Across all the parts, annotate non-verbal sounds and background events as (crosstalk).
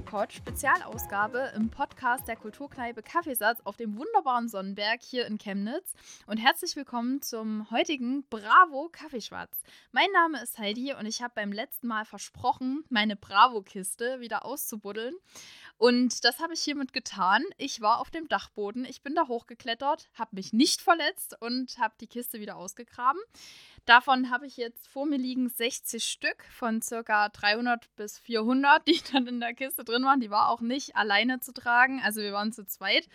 Kaffeepot Spezialausgabe im Podcast der Kulturkneipe Kaffeesatz auf dem wunderbaren Sonnenberg hier in Chemnitz. Und herzlich willkommen zum heutigen Bravo Kaffeeschwarz. Mein Name ist Heidi und ich habe beim letzten Mal versprochen, meine Bravo-Kiste wieder auszubuddeln. Und das habe ich hiermit getan. Ich war auf dem Dachboden, ich bin da hochgeklettert, habe mich nicht verletzt und habe die Kiste wieder ausgegraben. Davon habe ich jetzt vor mir liegen 60 Stück von circa 300 bis 400, die dann in der Kiste drin waren. Die war auch nicht alleine zu tragen, also wir waren zu zweit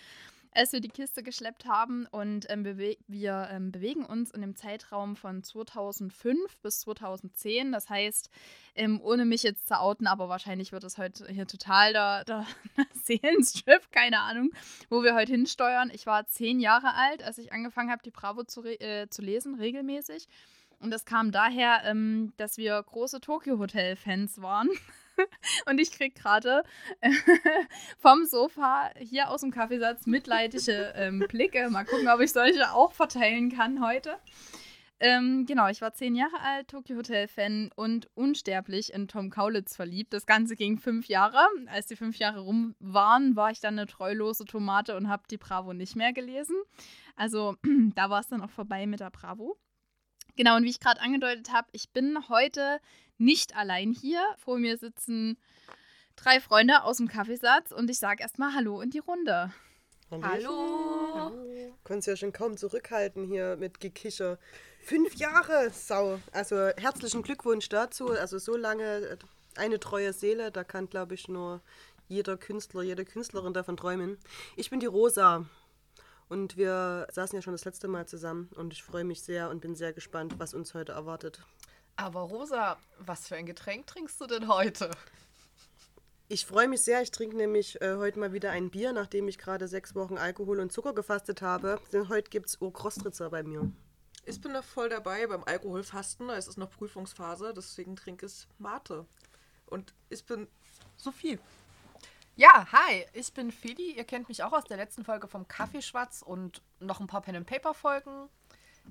als wir die Kiste geschleppt haben. Und ähm, bewe wir ähm, bewegen uns in dem Zeitraum von 2005 bis 2010. Das heißt, ähm, ohne mich jetzt zu outen, aber wahrscheinlich wird es heute hier total der, der (laughs) Seelenstrip, keine Ahnung, wo wir heute hinsteuern. Ich war zehn Jahre alt, als ich angefangen habe, die Bravo zu, äh, zu lesen, regelmäßig. Und das kam daher, ähm, dass wir große Tokyo Hotel-Fans waren. (laughs) (laughs) und ich krieg gerade äh, vom Sofa hier aus dem Kaffeesatz mitleidige ähm, Blicke. Mal gucken, ob ich solche auch verteilen kann heute. Ähm, genau, ich war zehn Jahre alt, Tokyo Hotel-Fan und unsterblich in Tom Kaulitz verliebt. Das Ganze ging fünf Jahre. Als die fünf Jahre rum waren, war ich dann eine treulose Tomate und habe die Bravo nicht mehr gelesen. Also (clears throat) da war es dann auch vorbei mit der Bravo. Genau, und wie ich gerade angedeutet habe, ich bin heute nicht allein hier. Vor mir sitzen drei Freunde aus dem Kaffeesatz und ich sage erstmal Hallo in die Runde. Hallo. Hallo. Konntest ja schon kaum zurückhalten hier mit Gekicher. Fünf Jahre, Sau. Also herzlichen Glückwunsch dazu. Also so lange äh, eine treue Seele, da kann, glaube ich, nur jeder Künstler, jede Künstlerin davon träumen. Ich bin die Rosa. Und wir saßen ja schon das letzte Mal zusammen und ich freue mich sehr und bin sehr gespannt, was uns heute erwartet. Aber Rosa, was für ein Getränk trinkst du denn heute? Ich freue mich sehr. Ich trinke nämlich äh, heute mal wieder ein Bier, nachdem ich gerade sechs Wochen Alkohol und Zucker gefastet habe. Denn heute gibt es Urkrostritzer bei mir. Ich bin da voll dabei beim Alkoholfasten. Es ist noch Prüfungsphase, deswegen trinke ich Mate. Und ich bin Sophie. Ja, hi, ich bin Feli. Ihr kennt mich auch aus der letzten Folge vom Kaffeeschwatz und noch ein paar Pen and Paper Folgen.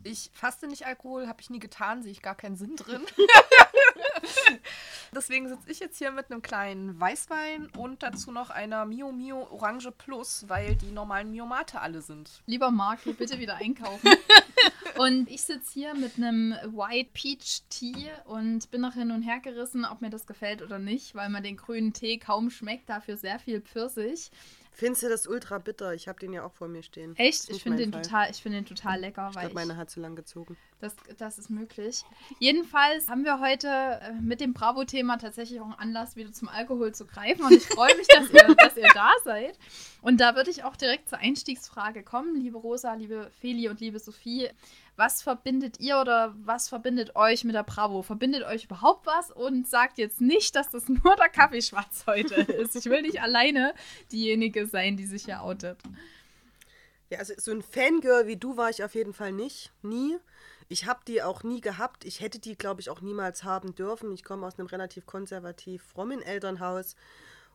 Ich faste nicht Alkohol, habe ich nie getan, sehe ich gar keinen Sinn drin. (laughs) Deswegen sitze ich jetzt hier mit einem kleinen Weißwein und dazu noch einer Mio Mio Orange Plus, weil die normalen Mio Mate alle sind. Lieber Marc, bitte wieder einkaufen. (laughs) und ich sitze hier mit einem White Peach Tea und bin noch hin und her gerissen, ob mir das gefällt oder nicht, weil man den grünen Tee kaum schmeckt, dafür sehr viel Pfirsich. Findest du das ultra bitter? Ich habe den ja auch vor mir stehen. Echt? Ich finde den, total, find den total lecker. Ich glaube, meine hat zu lang gezogen. Das, das ist möglich. Jedenfalls haben wir heute äh, mit dem Bravo-Thema tatsächlich auch einen Anlass, wieder zum Alkohol zu greifen. Und ich freue mich, dass ihr, (laughs) dass ihr da seid. Und da würde ich auch direkt zur Einstiegsfrage kommen, liebe Rosa, liebe Feli und liebe Sophie. Was verbindet ihr oder was verbindet euch mit der Bravo? Verbindet euch überhaupt was? Und sagt jetzt nicht, dass das (laughs) nur der Kaffeeschwarz heute ist. Ich will nicht alleine diejenige sein, die sich hier outet. Ja, also so ein Fangirl wie du war ich auf jeden Fall nicht. Nie. Ich habe die auch nie gehabt. Ich hätte die, glaube ich, auch niemals haben dürfen. Ich komme aus einem relativ konservativ frommen Elternhaus.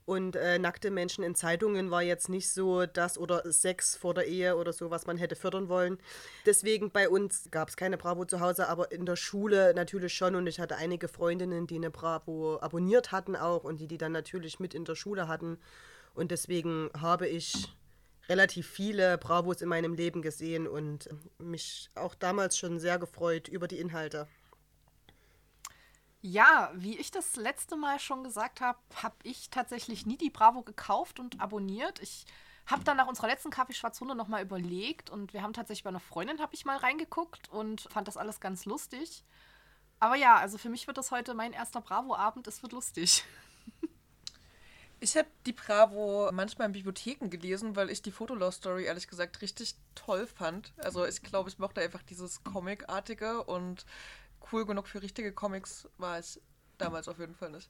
Und äh, nackte Menschen in Zeitungen war jetzt nicht so das oder Sex vor der Ehe oder so, was man hätte fördern wollen. Deswegen bei uns gab es keine Bravo zu Hause, aber in der Schule natürlich schon. Und ich hatte einige Freundinnen, die eine Bravo abonniert hatten auch und die die dann natürlich mit in der Schule hatten. Und deswegen habe ich relativ viele Bravos in meinem Leben gesehen und mich auch damals schon sehr gefreut über die Inhalte. Ja, wie ich das letzte Mal schon gesagt habe, habe ich tatsächlich nie die Bravo gekauft und abonniert. Ich habe dann nach unserer letzten Kaffeeschwarzhunde nochmal überlegt und wir haben tatsächlich bei einer Freundin, habe ich mal reingeguckt und fand das alles ganz lustig. Aber ja, also für mich wird das heute mein erster Bravo-Abend, es wird lustig. Ich habe die Bravo manchmal in Bibliotheken gelesen, weil ich die Fotolove-Story ehrlich gesagt richtig toll fand. Also ich glaube, ich mochte einfach dieses Comic-artige und cool genug für richtige Comics war es damals auf jeden Fall nicht.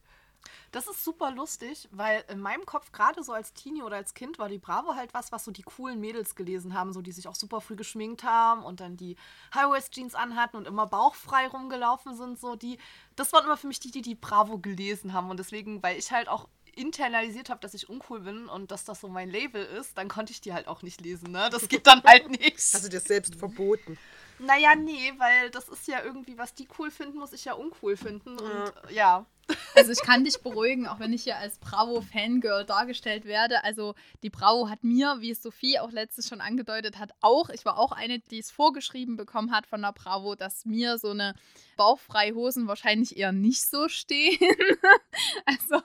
Das ist super lustig, weil in meinem Kopf, gerade so als Teenie oder als Kind, war die Bravo halt was, was so die coolen Mädels gelesen haben, so die sich auch super früh geschminkt haben und dann die High-Waist-Jeans anhatten und immer bauchfrei rumgelaufen sind. So die, das waren immer für mich die, die die Bravo gelesen haben. Und deswegen, weil ich halt auch internalisiert habe, dass ich uncool bin und dass das so mein Label ist, dann konnte ich die halt auch nicht lesen. Ne? Das geht dann halt (laughs) nicht. Hast du dir selbst verboten? Naja, nee, weil das ist ja irgendwie, was die cool finden, muss ich ja uncool finden. Und ja, Also ich kann dich beruhigen, auch wenn ich hier als Bravo-Fangirl dargestellt werde. Also die Bravo hat mir, wie es Sophie auch letztes schon angedeutet hat, auch, ich war auch eine, die es vorgeschrieben bekommen hat von der Bravo, dass mir so eine bauchfreie Hosen wahrscheinlich eher nicht so stehen. (laughs) also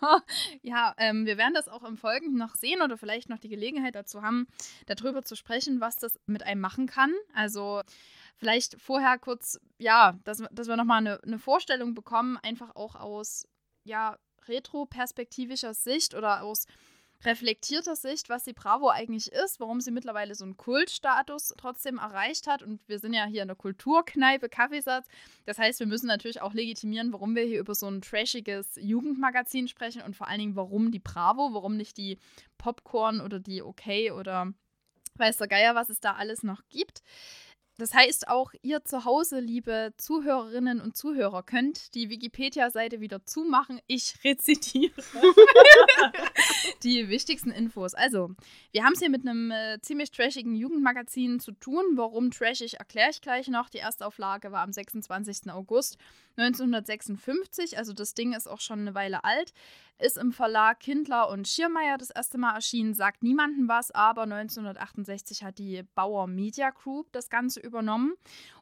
ja, ähm, wir werden das auch im Folgenden noch sehen oder vielleicht noch die Gelegenheit dazu haben, darüber zu sprechen, was das mit einem machen kann. Also vielleicht vorher kurz, ja, dass, dass wir nochmal eine, eine Vorstellung bekommen, einfach auch aus, ja, retro-perspektivischer Sicht oder aus reflektierter Sicht, was die Bravo eigentlich ist, warum sie mittlerweile so einen Kultstatus trotzdem erreicht hat. Und wir sind ja hier in der Kulturkneipe Kaffeesatz. Das heißt, wir müssen natürlich auch legitimieren, warum wir hier über so ein trashiges Jugendmagazin sprechen und vor allen Dingen, warum die Bravo, warum nicht die Popcorn oder die Okay oder weiß der Geier, was es da alles noch gibt. Das heißt, auch ihr zu Hause, liebe Zuhörerinnen und Zuhörer, könnt die Wikipedia-Seite wieder zumachen. Ich rezitiere (laughs) die wichtigsten Infos. Also, wir haben es hier mit einem äh, ziemlich trashigen Jugendmagazin zu tun. Warum trashig, erkläre ich gleich noch. Die erste Auflage war am 26. August 1956. Also, das Ding ist auch schon eine Weile alt ist im Verlag Kindler und Schirmeier das erste Mal erschienen, sagt niemandem was, aber 1968 hat die Bauer Media Group das Ganze übernommen.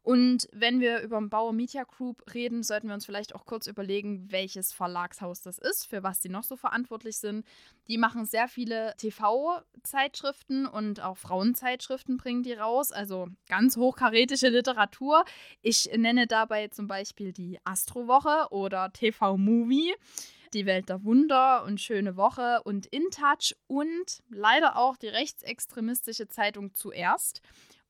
Und wenn wir über den Bauer Media Group reden, sollten wir uns vielleicht auch kurz überlegen, welches Verlagshaus das ist, für was die noch so verantwortlich sind. Die machen sehr viele TV-Zeitschriften und auch Frauenzeitschriften bringen die raus, also ganz hochkarätische Literatur. Ich nenne dabei zum Beispiel die Astrowoche oder TV Movie. Die Welt der Wunder und Schöne Woche und In Touch und leider auch die rechtsextremistische Zeitung zuerst,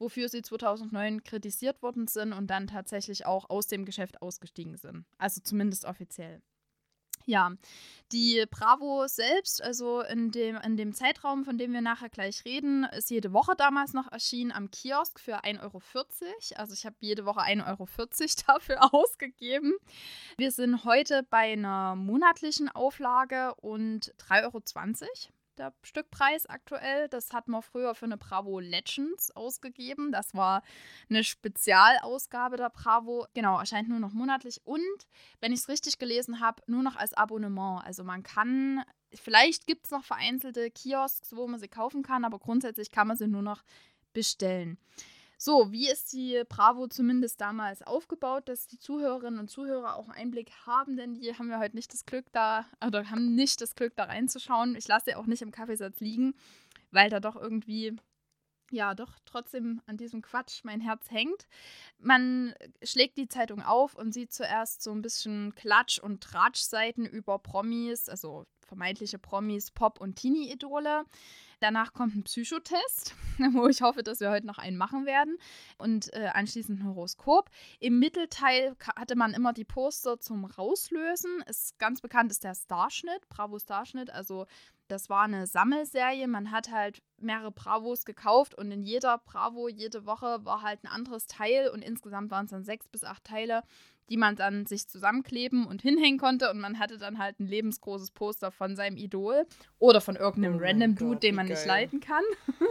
wofür sie 2009 kritisiert worden sind und dann tatsächlich auch aus dem Geschäft ausgestiegen sind. Also zumindest offiziell. Ja, die Bravo selbst, also in dem, in dem Zeitraum, von dem wir nachher gleich reden, ist jede Woche damals noch erschienen am Kiosk für 1,40 Euro. Also ich habe jede Woche 1,40 Euro (laughs) dafür ausgegeben. Wir sind heute bei einer monatlichen Auflage und 3,20 Euro der Stückpreis aktuell. Das hat man früher für eine Bravo Legends ausgegeben. Das war eine Spezialausgabe der Bravo. Genau, erscheint nur noch monatlich und, wenn ich es richtig gelesen habe, nur noch als Abonnement. Also man kann, vielleicht gibt es noch vereinzelte Kiosks, wo man sie kaufen kann, aber grundsätzlich kann man sie nur noch bestellen. So, wie ist die Bravo zumindest damals aufgebaut, dass die Zuhörerinnen und Zuhörer auch Einblick haben, denn die haben ja heute nicht das Glück da, oder haben nicht das Glück da reinzuschauen. Ich lasse sie auch nicht im Kaffeesatz liegen, weil da doch irgendwie ja, doch trotzdem an diesem Quatsch mein Herz hängt. Man schlägt die Zeitung auf und sieht zuerst so ein bisschen Klatsch- und Tratschseiten über Promis, also vermeintliche Promis, Pop- und Teenie-Idole. Danach kommt ein Psychotest, (laughs) wo ich hoffe, dass wir heute noch einen machen werden. Und äh, anschließend ein Horoskop. Im Mittelteil hatte man immer die Poster zum Rauslösen. Ist ganz bekannt ist der Starschnitt, Bravo Starschnitt. Also das war eine Sammelserie. Man hat halt mehrere Bravos gekauft und in jeder Bravo jede Woche war halt ein anderes Teil und insgesamt waren es dann sechs bis acht Teile die man dann sich zusammenkleben und hinhängen konnte und man hatte dann halt ein lebensgroßes Poster von seinem Idol oder von irgendeinem oh random Dude, den man nicht leiten kann. (laughs)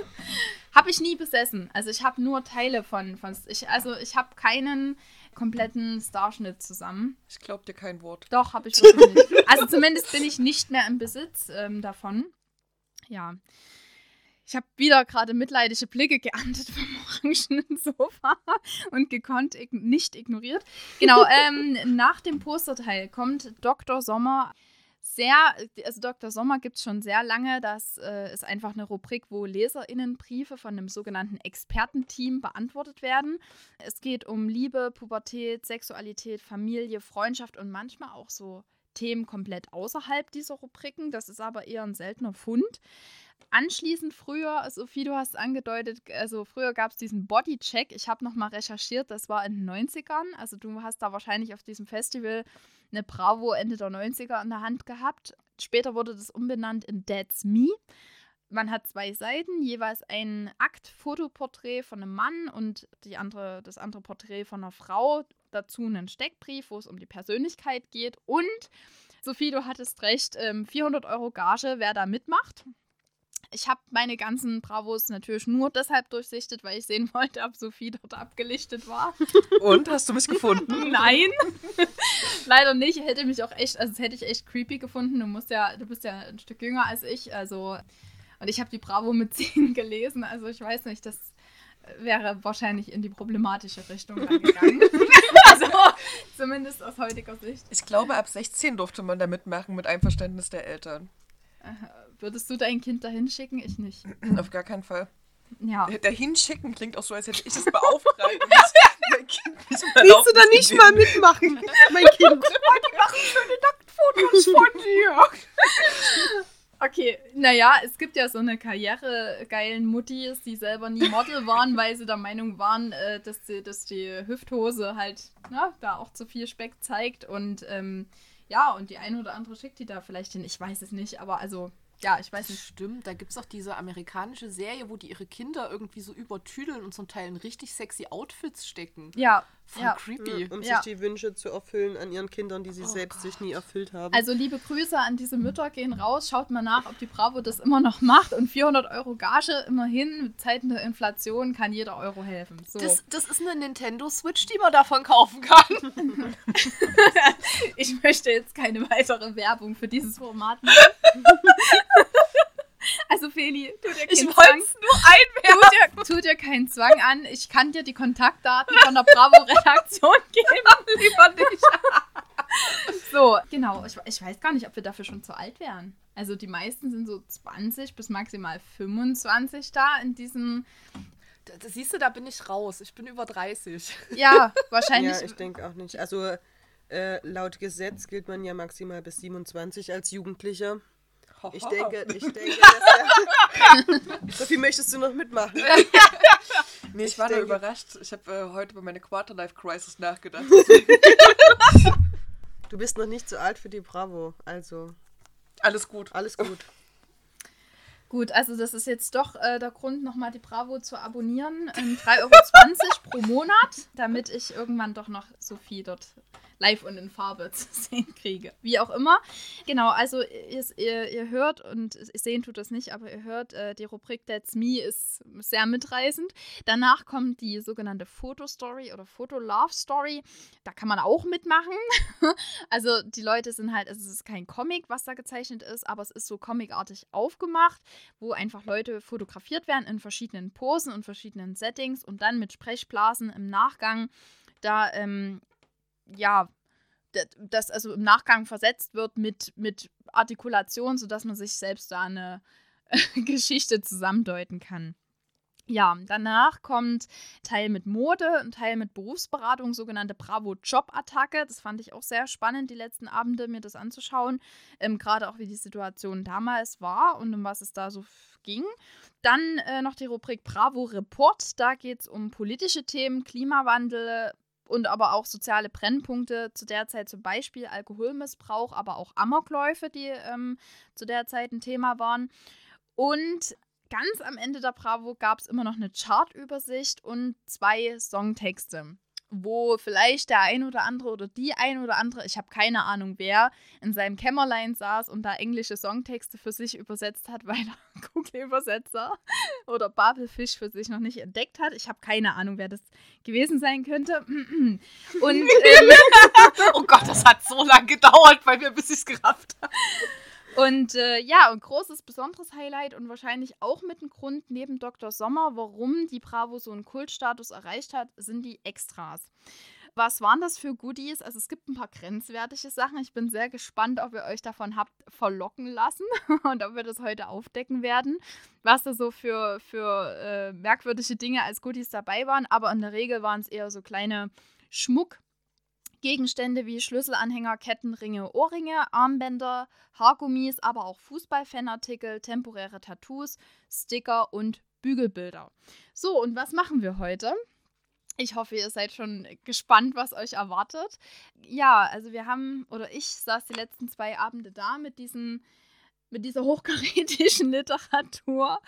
habe ich nie besessen. Also ich habe nur Teile von, von ich, also ich habe keinen kompletten Starschnitt zusammen. Ich glaube dir kein Wort. Doch, habe ich wirklich nicht. Also zumindest bin ich nicht mehr im Besitz ähm, davon. Ja. Ich habe wieder gerade mitleidige Blicke geerntet vom orangenen Sofa und gekonnt ig nicht ignoriert. Genau, ähm, nach dem Posterteil kommt Dr. Sommer. Sehr, also Dr. Sommer gibt es schon sehr lange. Das äh, ist einfach eine Rubrik, wo LeserInnenbriefe von einem sogenannten Expertenteam beantwortet werden. Es geht um Liebe, Pubertät, Sexualität, Familie, Freundschaft und manchmal auch so Themen komplett außerhalb dieser Rubriken. Das ist aber eher ein seltener Fund. Anschließend früher, Sophie, du hast angedeutet, also früher gab es diesen Bodycheck. Ich habe nochmal recherchiert, das war in den 90ern. Also du hast da wahrscheinlich auf diesem Festival eine Bravo Ende der 90er in der Hand gehabt. Später wurde das umbenannt in That's Me. Man hat zwei Seiten, jeweils ein Aktfotoporträt von einem Mann und die andere, das andere Porträt von einer Frau. Dazu einen Steckbrief, wo es um die Persönlichkeit geht. Und Sophie, du hattest recht, 400 ähm, Euro Gage, wer da mitmacht. Ich habe meine ganzen Bravos natürlich nur deshalb durchsichtet, weil ich sehen wollte, ob Sophie dort abgelichtet war. (laughs) Und hast du mich gefunden? (laughs) Nein, (laughs) leider nicht. Hätte mich auch echt, also das hätte ich echt creepy gefunden. Du musst ja, du bist ja ein Stück jünger als ich, also und ich habe die Bravo mit 10 gelesen, also ich weiß nicht, das wäre wahrscheinlich in die problematische Richtung gegangen. also zumindest aus heutiger Sicht. Ich glaube, ab 16 durfte man da mitmachen mit Einverständnis der Eltern. Würdest du dein Kind dahin schicken? Ich nicht. (clears throat) Auf gar keinen Fall. Ja. Dahin schicken klingt auch so, als hätte ich das (laughs) beauftragt. (laughs) mein Kind nicht mal Willst du da nicht mal mitmachen, (laughs) mein Kind? Die machen schöne Nacktfotos von dir. Okay, naja, es gibt ja so eine karrieregeilen Muttis, die selber nie Model waren, weil sie der Meinung waren, äh, dass, die, dass die Hüfthose halt na, da auch zu viel Speck zeigt. Und ähm, ja, und die eine oder andere schickt die da vielleicht hin. Ich weiß es nicht, aber also ja, ich weiß nicht. Stimmt, da gibt es auch diese amerikanische Serie, wo die ihre Kinder irgendwie so übertüdeln und zum Teil in richtig sexy Outfits stecken. Ja. Voll ja. creepy. Um Ja. sich die Wünsche zu erfüllen an ihren Kindern, die sie Oh selbst sich Gott. nie erfüllt haben. Also liebe Grüße an diese Mütter gehen raus. Schaut mal nach, ob die Bravo das immer noch macht. Und 400 Euro Gage immerhin. Mit Zeiten der Inflation kann jeder Euro helfen. So. Das, das ist eine Nintendo Switch, die man davon kaufen kann. (laughs) ich möchte jetzt keine weitere Werbung für dieses Format machen. (laughs) tu dir Ich wollte es nur einwerfen. tu dir, tu dir keinen Zwang an. Ich kann dir die Kontaktdaten von der Bravo-Redaktion (laughs) geben. Lieber nicht. So, genau. Ich, ich weiß gar nicht, ob wir dafür schon zu alt wären. Also die meisten sind so 20 bis maximal 25 da in diesem, Da, siehst du, da bin ich raus. Ich bin über 30. ja, (laughs) wahrscheinlich. ja, ich denke auch nicht. Also äh, laut Gesetz gilt man ja maximal bis 27 als Jugendlicher. Ich (laughs) denke, ich denke, (laughs) dass (laughs) Sophie, möchtest du noch mitmachen? Nee, ich war nur denke- überrascht. Ich habe äh, heute über meine Quarterlife-Crisis nachgedacht. Du bist noch nicht zu alt für die Bravo, also Alles gut. alles gut. Gut, also das ist jetzt doch äh, der Grund, nochmal die Bravo zu abonnieren. Ähm, 3,20 Euro pro Monat, damit ich irgendwann doch noch Sophie dort live und in Farbe (laughs) zu sehen kriege. Wie auch immer. Genau, also ihr, ihr, hört, und sehen tut das nicht, aber ihr hört, äh, die Rubrik That's Me ist sehr mitreißend. Danach kommt die sogenannte Fotostory oder Foto-Love-Story. Da kann man auch mitmachen. (laughs) also die Leute sind halt, also es ist kein Comic, was da gezeichnet ist, aber es ist so comicartig aufgemacht wo einfach Leute fotografiert werden in verschiedenen Posen und verschiedenen Settings und dann mit Sprechblasen im Nachgang da, ähm, ja, das also im Nachgang versetzt wird mit, mit Artikulation, sodass man sich selbst da eine (laughs) Geschichte zusammendeuten kann. Ja, danach kommt Teil mit Mode, ein Teil mit Berufsberatung, sogenannte Bravo-Job-Attacke. Das fand ich auch sehr spannend, die letzten Abende mir das anzuschauen. Ähm, Gerade auch, wie die Situation damals war und um was es da so ging. Dann äh, noch die Rubrik Bravo Report. Da geht es um politische Themen, Klimawandel und aber auch soziale Brennpunkte. Zu der Zeit zum Beispiel Alkoholmissbrauch, aber auch Amokläufe, die ähm, zu der Zeit ein Thema waren. Und ganz am Ende der Bravo gab es immer noch eine Chartübersicht und zwei Songtexte, wo vielleicht der ein oder andere oder die ein oder andere, ich habe keine Ahnung wer, in seinem Kämmerlein saß und da englische Songtexte für sich übersetzt hat, (laughs) weil er Google-Übersetzer oder Babelfisch für sich noch nicht entdeckt hat. Ich habe keine Ahnung, wer das gewesen sein könnte. Und ähm, (laughs) Oh Gott, das hat so lange gedauert, weil wir bis ich es gerafft haben. Und äh, ja, und großes, besonderes Highlight und wahrscheinlich auch mit einem Grund neben Dr. Sommer, warum die Bravo so einen Kultstatus erreicht hat, sind die Extras. Was waren das für Goodies? Also es gibt ein paar grenzwertige Sachen. Ich bin sehr gespannt, ob ihr euch davon habt verlocken lassen (laughs) und ob wir das heute aufdecken werden, was da so für, für äh, merkwürdige Dinge als Goodies dabei waren. Aber in der Regel waren es eher so kleine Schmuck. Gegenstände wie Schlüsselanhänger, Ketten, Ringe, Ohrringe, Armbänder, Haargummis, aber auch Fußballfanartikel, temporäre Tattoos, Sticker und Bügelbilder. So, und was machen wir heute? Ich hoffe, ihr seid schon gespannt, was euch erwartet. Ja, also wir haben, oder ich saß die letzten zwei Abende da mit diesen mit dieser hochkarätischen (laughs) Literatur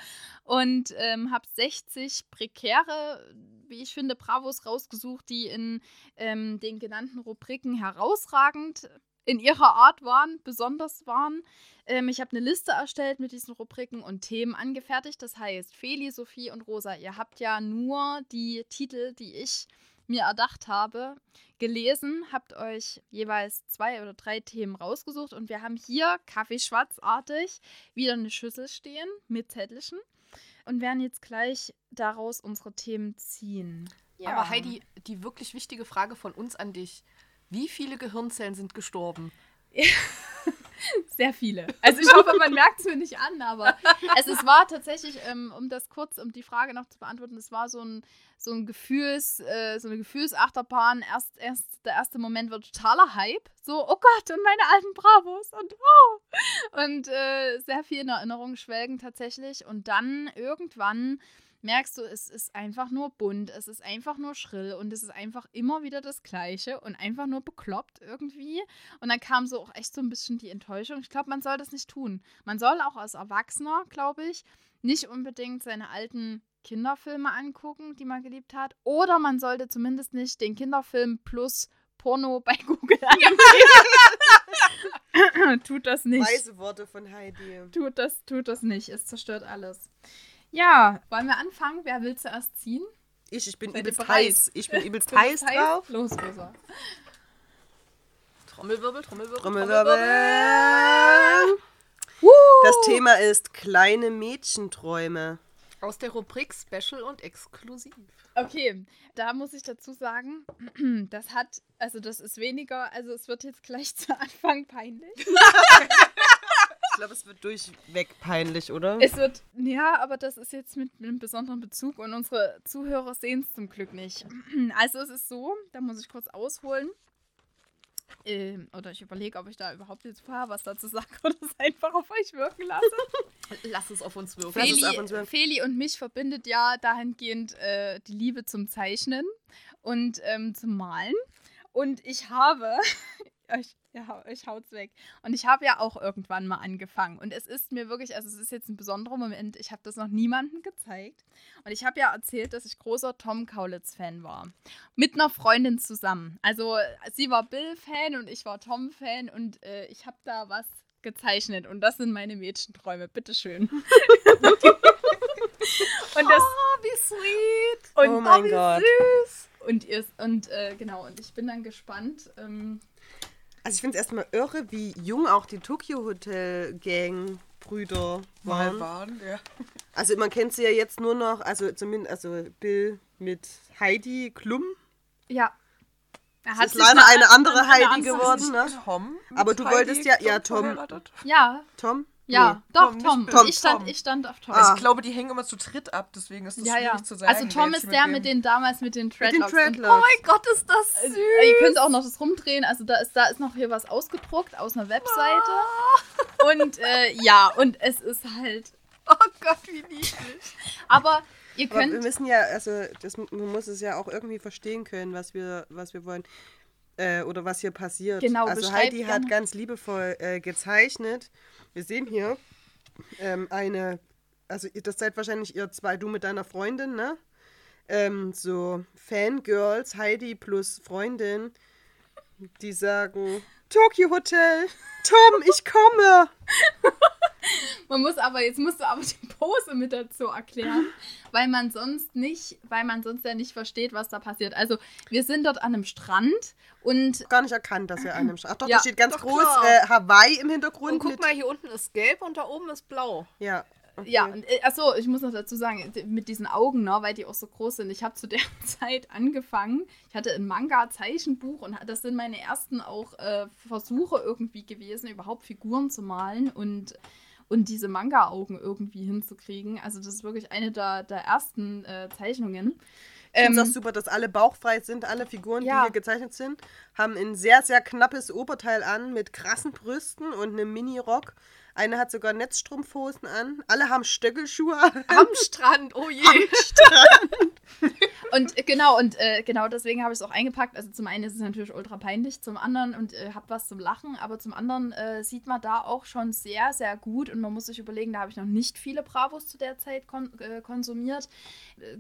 und ähm, habe 60 prekäre, wie ich finde, Bravos rausgesucht, die in ähm, den genannten Rubriken herausragend in ihrer Art waren, besonders waren. Ähm, ich habe eine Liste erstellt mit diesen Rubriken und Themen angefertigt. Das heißt, Feli, Sophie und Rosa, ihr habt ja nur die Titel, die ich mir erdacht habe, gelesen, habt euch jeweils zwei oder drei Themen rausgesucht und wir haben hier kaffeeschwarzartig wieder eine Schüssel stehen mit Zettelchen und werden jetzt gleich daraus unsere Themen ziehen. Aber Heidi, die wirklich wichtige Frage von uns an dich. Wie viele Gehirnzellen sind gestorben? (laughs) Sehr viele. Also ich hoffe, man merkt es mir nicht an, aber es, es war tatsächlich, ähm, um das kurz, um die Frage noch zu beantworten, es war so ein, so ein Gefühls, äh, so eine Gefühlsachterbahn. Erst, erst der erste Moment war totaler Hype. So, oh Gott, und meine alten Bravos und oh. Und äh, sehr viel in Erinnerung schwelgen tatsächlich. Und dann irgendwann merkst du, es ist einfach nur bunt, es ist einfach nur schrill und es ist einfach immer wieder das Gleiche und einfach nur bekloppt irgendwie. Und dann kam so auch echt so ein bisschen die Enttäuschung. Ich glaube, man soll das nicht tun. Man soll auch als Erwachsener, glaube ich, nicht unbedingt seine alten Kinderfilme angucken, die man geliebt hat. Oder man sollte zumindest nicht den Kinderfilm plus Porno (laughs) bei Google eingeben. (laughs) tut das nicht. Weise Worte von Heidi. Tut das, tut das nicht. Es zerstört alles. Ja, wollen wir anfangen? Wer will zuerst ziehen? Ich, ich bin Seid übelst heiß. Ich bin übelst heiß drauf. Los, Rosa. Trommelwirbel, Trommelwirbel, Trommelwirbel. Das Thema ist kleine Mädchenträume. Aus der Rubrik Special und Exklusiv. Okay, da muss ich dazu sagen, (clears throat) das hat, also das ist weniger, also es wird jetzt gleich (laughs) zu Anfang peinlich. (laughs) Ich glaube, es wird durchweg peinlich, oder? Es wird, ja, aber das ist jetzt mit, mit einem besonderen Bezug und unsere Zuhörer sehen es zum Glück nicht. (clears throat) Also es ist so, da muss ich kurz ausholen. Ähm, oder ich überlege, ob ich da überhaupt jetzt vorher was dazu sage oder es einfach auf euch wirken lasse. (laughs) Lass es auf uns wirken. Feli, auf uns wirken. Feli und mich verbindet ja dahingehend äh, die Liebe zum Zeichnen und ähm, zum Malen. Und ich habe, ich, ja, ich hau's weg. Und ich habe ja auch irgendwann mal angefangen. Und es ist mir wirklich, also es ist jetzt ein besonderer Moment. Ich habe das noch niemandem gezeigt. Und ich habe ja erzählt, dass ich großer Tom Kaulitz-Fan war. Mit einer Freundin zusammen. Also sie war Bill-Fan und ich war Tom-Fan. Und äh, ich habe da was gezeichnet. Und das sind meine Mädchenträume. Bitteschön. (laughs) und das, Oh, wie sweet. und Oh mein wie Gott. Süß. Und ihr und äh, genau, und ich bin dann gespannt. Ähm, Also ich finde es erstmal irre, wie jung auch die Tokyo Hotel Gang Brüder Mal waren. waren, ja. Also man kennt sie ja jetzt nur noch, also zumindest also Bill mit Heidi Klum. ja. Er Das ist leider eine andere Heidi geworden, ne? Tom? Aber du wolltest ja- ja, Tom Tom. verheiratet? Ja, Tom? Ja, Nee. doch, Tom, Tom. Ich, stand, Tom. ich stand auf Tom. Ah. Ich glaube, die hängen immer zu dritt ab, deswegen ist es ja, schwierig ja. zu sagen. Also Tom ist der mit den damals mit den Mit den Dreadlocks. Dreadlocks. Oh mein Gott, ist das süß. Äh, Ihr könnt auch noch das rumdrehen. Also da ist, da ist noch hier was ausgedruckt aus einer Webseite. Ah. Und äh, ja, und es ist halt. (laughs) Oh Gott, wie niedlich. Aber ihr Aber wir könnt. müssen ja, also das, man muss es ja auch irgendwie verstehen können, was wir, was wir wollen. Äh, oder was hier passiert. Genau, also Heidi hat ganz liebevoll äh, gezeichnet. Wir sehen hier ähm, eine, also das seid wahrscheinlich ihr zwei, du mit deiner Freundin, ne? Ähm, so Fangirls, Heidi plus Freundin, die sagen, Tokyo Hotel, Tom, ich komme. (laughs) Man muss aber, jetzt musst du aber die Pose mit dazu erklären, weil man sonst nicht, weil man sonst ja nicht versteht, was da passiert. Also, wir sind dort an einem Strand und Gar nicht erkannt, dass er an einem Sch- Ach doch, Ja, da steht ganz groß äh, Hawaii im Hintergrund. Und guck mal, hier unten ist gelb und da oben ist blau. Ja. okay. Ja, und äh, achso, ich muss noch dazu sagen, mit diesen Augen, ne, weil die auch so groß sind. Ich habe zu der (laughs) Zeit angefangen. Ich hatte ein Manga-Zeichenbuch und das sind meine ersten auch äh, Versuche irgendwie gewesen, überhaupt Figuren zu malen und, und diese Manga-Augen irgendwie hinzukriegen. Also, das ist wirklich eine der, der ersten äh, Zeichnungen. Ich finde es Ähm, auch super, dass alle bauchfrei sind. Alle Figuren, Ja. die hier gezeichnet sind, haben ein sehr, sehr knappes Oberteil an mit krassen Brüsten und einem Mini-Rock. Eine hat sogar Netzstrumpfhosen an. Alle haben Stöckelschuhe an. Am Strand, oh je. (laughs) Und äh, genau, und äh, genau deswegen habe ich es auch eingepackt. Also zum einen ist es natürlich ultra peinlich, zum anderen und äh, habe was zum Lachen, aber zum anderen äh, sieht man da auch schon sehr, sehr gut und man muss sich überlegen, da habe ich noch nicht viele Bravos zu der Zeit kon äh, konsumiert.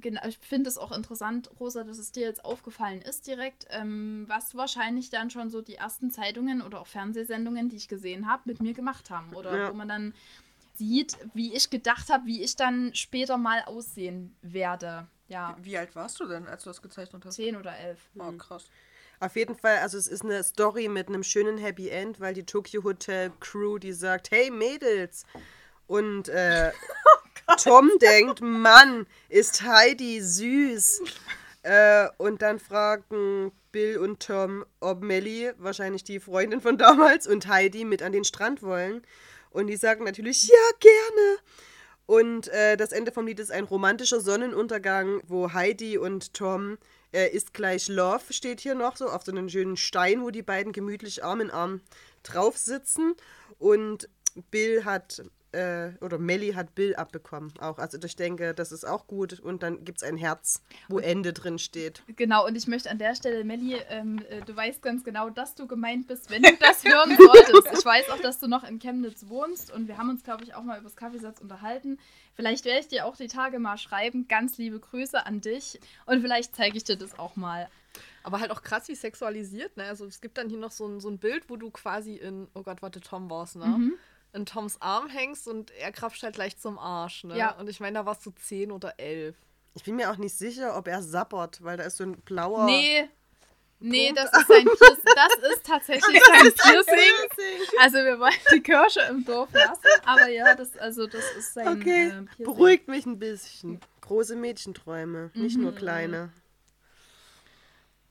Genau, ich finde es auch interessant, Rosa, dass es dir jetzt aufgefallen ist direkt, ähm, was wahrscheinlich dann schon so die ersten Zeitungen oder auch Fernsehsendungen, die ich gesehen habe, mit mir gemacht haben. Oder Ja. Wo man dann sieht, wie ich gedacht habe, wie ich dann später mal aussehen werde. Ja, Wie alt warst du denn, als du das gezeichnet hast? zehn oder elf. Oh, krass. Auf jeden Fall, also es ist eine Story mit einem schönen Happy End, weil die Tokyo Hotel Crew, die sagt, hey Mädels. Und äh, (laughs) Tom denkt, Mann, ist Heidi süß. Äh, und dann fragen Bill und Tom, ob Melly, wahrscheinlich die Freundin von damals, und Heidi mit an den Strand wollen. Und die sagen natürlich, ja, gerne. Und äh, das Ende vom Lied ist ein romantischer Sonnenuntergang, wo Heidi und Tom äh, ist gleich Love, steht hier noch so, auf so einem schönen Stein, wo die beiden gemütlich Arm in Arm drauf sitzen. Und Bill hat, äh, oder Melly hat Bill abbekommen auch. Also ich denke, das ist auch gut. Und dann gibt es ein Herz, wo Ende drin steht. Genau, und ich möchte an der Stelle, Melli, ähm, äh, du weißt ganz genau, dass du gemeint bist, wenn du das hören (laughs) solltest. Ich weiß auch, dass du noch in Chemnitz wohnst und wir haben uns, glaube ich, auch mal über das Kaffeesatz unterhalten. Vielleicht werde ich dir auch die Tage mal schreiben. Ganz liebe Grüße an dich und vielleicht zeige ich dir das auch mal. Aber halt auch krass wie sexualisiert, ne? Also es gibt dann hier noch so ein, so ein Bild, wo du quasi in, oh Gott, warte, Tom war's, ne? Mhm. In Toms Arm hängst und er krapscht halt gleich zum Arsch, ne? Ja. Und ich meine, da warst du zehn oder elf. Ich bin mir auch nicht sicher, ob er sabbert, weil da ist so ein blauer. Nee. Nee, Punkt. das ist sein Piercing. Das ist tatsächlich (laughs) sein Piercing. Also wir wollen die Kirsche im Dorf lassen. Aber ja, das, also das ist sein Okay, äh, Piercing. beruhigt mich ein bisschen. Große Mädchenträume, nicht Mhm. nur kleine.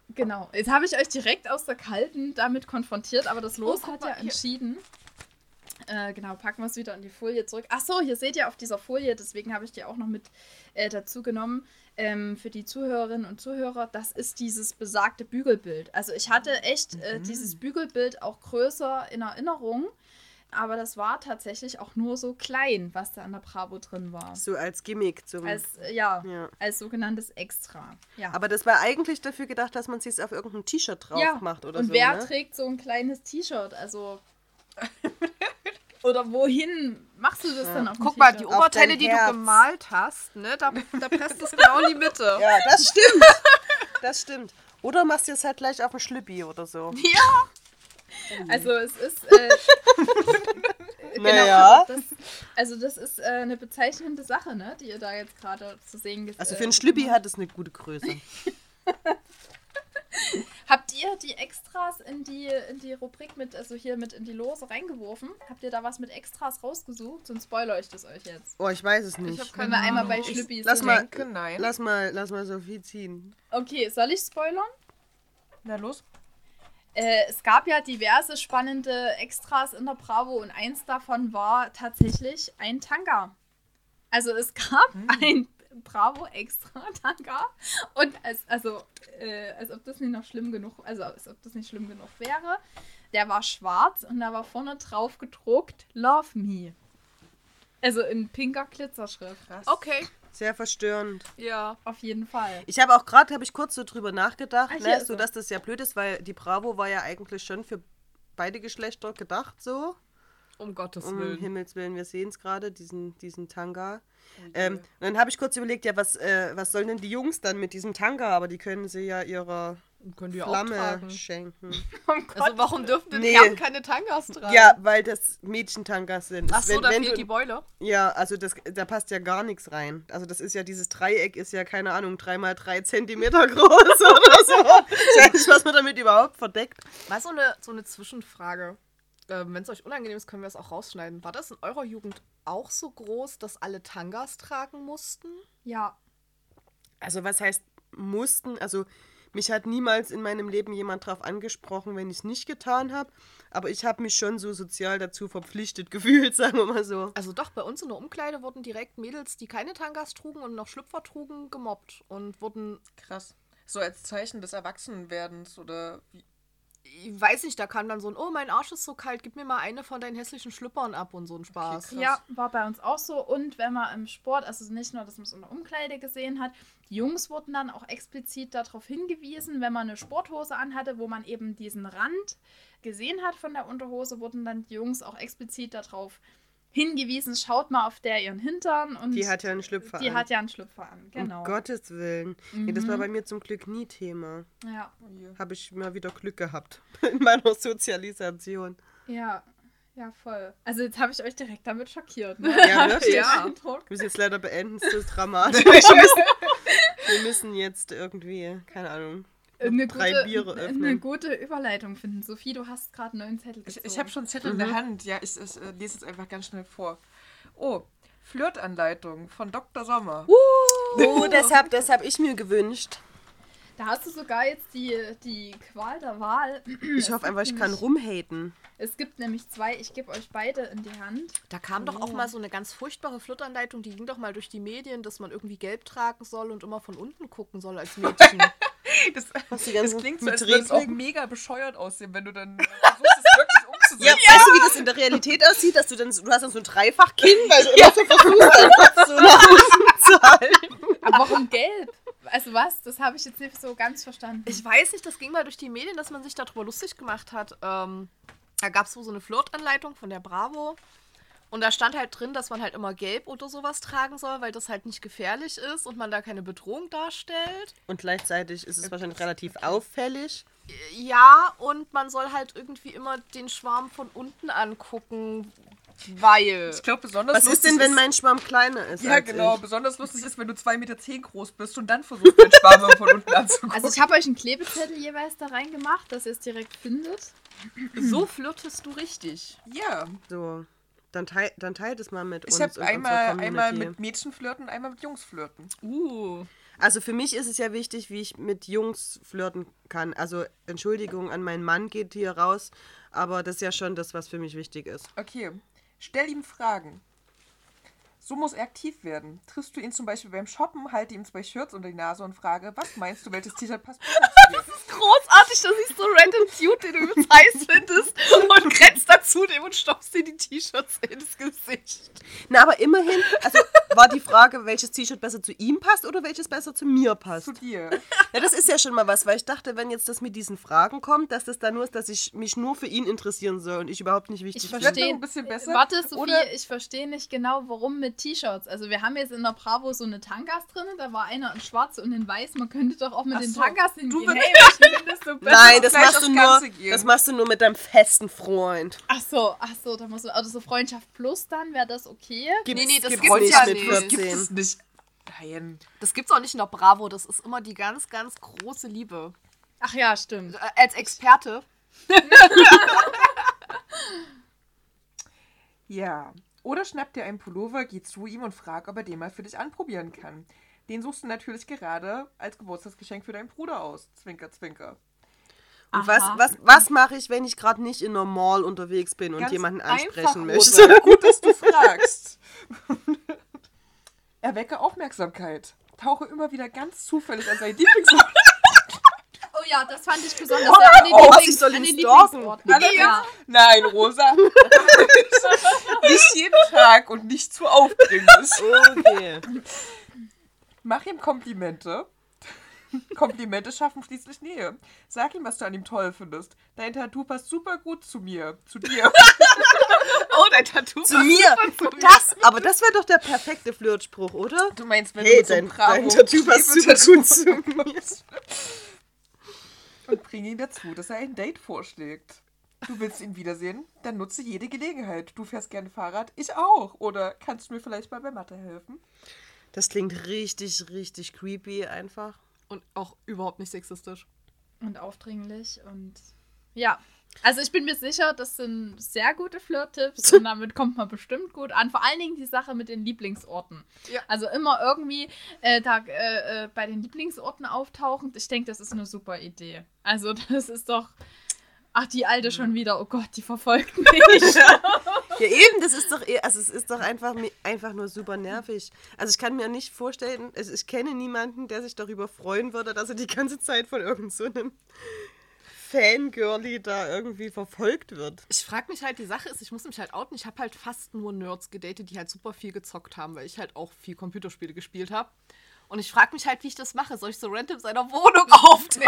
Genau. Jetzt habe ich euch direkt aus der Kalten damit konfrontiert, aber das Los Oh, hat ja hier. Äh, genau, packen wir es wieder in die Folie zurück. Ach so, hier seht ihr auf dieser Folie, deswegen habe ich die auch noch mit äh, dazu genommen. Ähm, für die Zuhörerinnen und Zuhörer, das ist dieses besagte Bügelbild. Also ich hatte echt äh, Mhm. dieses Bügelbild auch größer in Erinnerung, aber das war tatsächlich auch nur so klein, was da an der Bravo drin war. So als Gimmick zum. Als, äh, ja, ja. als sogenanntes Extra. Ja. Aber das war eigentlich dafür gedacht, dass man es auf irgendein T-Shirt drauf ja. macht oder Und so. wer ne? trägt so ein kleines T-Shirt? Also. (laughs) oder wohin machst du das dann auf dem Guck mal, die Oberteile, die Herz. du gemalt hast, ne? Da, da presst es genau in die Mitte. Ja, das stimmt. das stimmt. Oder machst du es halt gleich auf dem Schlippi oder so. (laughs) Also es ist. Äh, (laughs) genau, Naja. das, also das ist äh, eine bezeichnende Sache, ne, die ihr da jetzt gerade zu sehen ge- Also äh, für einen Schlippi hat es eine gute Größe. (laughs) Habt ihr die Extras in die, in die Rubrik mit, also hier mit in die Lose reingeworfen? Habt ihr da was mit Extras rausgesucht? Sonst spoilere ich das euch jetzt. Oh, ich weiß es nicht. hab Können wir einmal bei Ich Schlüppis lass mal- denke, nein. Lass mal, lass mal Sophie ziehen. Okay, soll ich spoilern? Na los. Äh, es gab ja diverse spannende Extras in der Bravo und eins davon war tatsächlich ein Tanga. Also es gab ein Bravo Extra (laughs) Tanga und als, also, äh, als ob das nicht noch schlimm genug, also als ob das nicht schlimm genug wäre. Der war schwarz und da war vorne drauf gedruckt Love Me. Also in pinker Glitzerschrift. Krass. Okay, Sehr verstörend. ja. Auf jeden Fall. Ich habe auch gerade, habe ich kurz so drüber nachgedacht, hier ne, so dass das ja blöd ist, weil die Bravo war ja eigentlich schon für beide Geschlechter gedacht, so. Um Gottes Um Willen. Himmels Willen, wir sehen es gerade, diesen, diesen Tanga. Oh je. Ähm, und dann habe ich kurz überlegt, ja, was, äh, was sollen denn die Jungs dann mit diesem Tanga? Aber die können sie ja ihrer Können die Flamme schenken. (laughs) Also warum dürfen denn Nee. Herren keine Tangas tragen? Ja, weil das Mädchentangas sind. Ach so, Wenn- da wenn fehlt du- die Beule. Ja, also das, da passt ja gar nichts rein. Also das ist ja, dieses Dreieck ist ja, keine Ahnung, dreimal drei Zentimeter (laughs) groß oder so. Ich weiß nicht, was man damit überhaupt verdeckt. Mal so eine, so eine Zwischenfrage. Ähm, Wenn es euch unangenehm ist, können wir es auch rausschneiden. War das in eurer Jugend auch so groß, dass alle Tangas tragen mussten? Ja. Also was heißt mussten? Also mich hat niemals in meinem Leben jemand drauf angesprochen, wenn ich es nicht getan habe. Aber ich habe mich schon so sozial dazu verpflichtet (laughs) gefühlt, sagen wir mal so. Also doch, bei uns in der Umkleide wurden direkt Mädels, die keine Tangas trugen und noch Schlüpfer trugen, gemobbt und wurden Krass. So als Zeichen des Erwachsenwerdens oder wie. Ich weiß nicht, da kam dann so ein, oh, mein Arsch ist so kalt, gib mir mal eine von deinen hässlichen Schlüppern ab und so ein Spaß. krass. Ja, war bei uns auch so. Und wenn man im Sport, also nicht nur, dass man es in der Umkleide gesehen hat, die Jungs wurden dann auch explizit darauf hingewiesen, wenn man eine Sporthose anhatte, wo man eben diesen Rand gesehen hat von der Unterhose, wurden dann die Jungs auch explizit darauf hingewiesen, schaut mal auf der ihren Hintern. Und Die hat ja einen Schlüpfer die an. hat ja einen Schlüpfer an, genau. Um Gottes Willen. Nee, das war Mhm. bei mir zum Glück nie Thema. Ja, Oh. Habe ich mal wieder Glück gehabt (laughs) in meiner Sozialisation. ja, ja, voll. Also jetzt habe ich euch direkt damit schockiert. Ne? Ja, wirklich. (laughs) Ja. Eindruck. Ich muss jetzt leider beenden, es ist dramatisch. (laughs) Wir müssen, wir müssen jetzt irgendwie, keine Ahnung. Eine drei gute, Biere eine öffnen. gute Überleitung finden. Sophie, du hast gerade einen neuen Zettel Ich, gezogen. ich habe schon einen Zettel in der Hand. Ja, ich, ich äh, lese jetzt einfach ganz schnell vor. Oh, Flirtanleitung von Dr. Sommer. Oh, das habe das hab ich mir gewünscht. Da hast du sogar jetzt die, die Qual der Wahl. (clears throat) Ich hoffe einfach, ich kann rumhaten. Es gibt nämlich zwei, ich gebe euch beide in die Hand. Da kam doch auch mal so eine ganz furchtbare Flirtanleitung, die ging doch mal durch die Medien, dass man irgendwie gelb tragen soll und immer von unten gucken soll als Mädchen. (laughs) (laughs) Das, das klingt so, als würde es auch mega bescheuert aussehen, wenn du dann versuchst, es wirklich umzusetzen. Ja, weißt du, wie das in der Realität aussieht? Dass du dann, so- du hast dann so ein Dreifachkinn, weil du immer so versuchst, deinen Kopf so nach unten zu halten. Aber warum gelb? Also was? Das habe ich jetzt nicht so ganz verstanden. Ich weiß nicht, das ging mal durch die Medien, dass man sich darüber lustig gemacht hat. Ähm, da gab es so eine Flirtanleitung von der Bravo. Und da stand halt drin, dass man halt immer gelb oder sowas tragen soll, weil das halt nicht gefährlich ist und man da keine Bedrohung darstellt. Und gleichzeitig ist es wahrscheinlich relativ auffällig. Ja, und man soll halt irgendwie immer den Schwarm von unten angucken, weil. Ich glaube, besonders Was ist denn, wenn mein Schwarm kleiner ist? Ja, genau. Ich? Besonders lustig ist, wenn du 2,10 Meter groß bist und dann versuchst, den Schwarm von unten (laughs) anzugucken. Also ich habe euch einen Klebezettel jeweils da reingemacht, dass ihr es direkt findet. So flirtest du richtig. ja, So, dann, teil, dann teilt es mal mit ich uns. habe und unserer einmal, einmal mit Mädchen flirten, einmal mit Jungs flirten. Uh. Also für mich ist es ja wichtig, wie ich mit Jungs flirten kann. Also Entschuldigung an meinen Mann geht hier raus, aber das ist ja schon das, was für mich wichtig ist. Okay, stell ihm Fragen. So muss er aktiv werden. Triffst du ihn zum Beispiel beim Shoppen, halte ihm zwei Shirts unter die Nase und frage, was meinst du, welches T-Shirt passt besser zu dir? Großartig, da siehst du random Dude, den du übelst heiß findest und grenzt dazu dem und stopfst dir die T-Shirts ins Gesicht. Na, aber immerhin, also war die Frage, welches T-Shirt besser zu ihm passt oder welches besser zu mir passt. Zu dir. Ja, das ist ja schon mal was, weil ich dachte, wenn jetzt das mit diesen Fragen kommt, dass das dann nur ist, dass ich mich nur für ihn interessieren soll und ich überhaupt nicht wichtig Ich bin. Noch verstehe. ein bisschen besser. Warte, Sophie, Oder- ich verstehe nicht genau, warum mit T-Shirts. Also wir haben jetzt in der Bravo so eine Tangas drin, da war einer in schwarz und in weiß. Man könnte doch auch mit Ach den so, Tangas hingehen. du hey, du (laughs) besser? Nein, das machst, aufs du nur, gehen. das machst du nur mit deinem festen Freund. Ach so, ach so, da muss man, also so Freundschaft plus dann, wäre das okay? Gibt's, nee, das gibt's gibt's nicht ja mit nicht. Das 14. gibt es nicht. Nein. Das gibt's auch nicht in der Bravo, das ist immer die ganz, ganz große Liebe. Ach ja, stimmt. Äh, Als Experte. (laughs) Ja. Oder schnapp dir einen Pullover, geh zu ihm und frag, ob er den mal für dich anprobieren kann. Den suchst du natürlich gerade als Geburtstagsgeschenk für deinen Bruder aus. Zwinker, zwinker. Und was, Aha. was, was mache ich, wenn ich gerade nicht in einer Mall unterwegs bin und Ganz jemanden einfach, ansprechen möchte? (laughs) Gut, dass du fragst. (laughs) Erwecke Aufmerksamkeit. Tauche immer wieder ganz zufällig an seinen Lieblingsort. Oh ja, das fand ich besonders. Oh, an den oh, Lieblings- ich soll ihn den stalken. Allerdings- Ja. Nein, Rosa. (laughs) nicht jeden Tag und nicht zu aufdringlich. Okay. Mach ihm Komplimente. Komplimente schaffen schließlich Nähe. Sag ihm, was du an ihm toll findest. Dein Tattoo passt super gut zu mir. Zu dir. (laughs) Oh, dein Tattoo. Zu mir. Das, aber das wäre doch der perfekte Flirtspruch, oder? Du meinst, wenn Hey, du mit so dein, Bravo dein Tattoo passt super gut zu mir. Und bring ihn dazu, dass er ein Date vorschlägt. Du willst ihn wiedersehen? Dann nutze jede Gelegenheit. Du fährst gerne Fahrrad, ich auch. Oder kannst du mir vielleicht mal bei Mathe helfen? Das klingt richtig, richtig creepy einfach. Und auch überhaupt nicht sexistisch. Und aufdringlich und ja. Also ich bin mir sicher, das sind sehr gute Flirt-Tipps (laughs) und damit kommt man bestimmt gut an. Vor allen Dingen die Sache mit den Lieblingsorten. Ja. Also immer irgendwie äh, da, äh, äh, bei den Lieblingsorten auftauchen. Ich denke, das ist eine super Idee. Also (laughs) das ist doch... Ach, die Alte schon wieder. Oh Gott, die verfolgt (laughs) mich. Ja, eben, das ist doch, eh- also es ist doch einfach, einfach nur super nervig. Also ich kann mir nicht vorstellen, also ich kenne niemanden, der sich darüber freuen würde, dass er die ganze Zeit von irgend so einem Fangirlie da irgendwie verfolgt wird. Ich frage mich halt, die Sache ist, ich muss mich halt outen, ich habe halt fast nur Nerds gedatet, die halt super viel gezockt haben, weil ich halt auch viel Computerspiele gespielt habe. Und ich frage mich halt, wie ich das mache. Soll ich so random seiner Wohnung (laughs) auftauchen?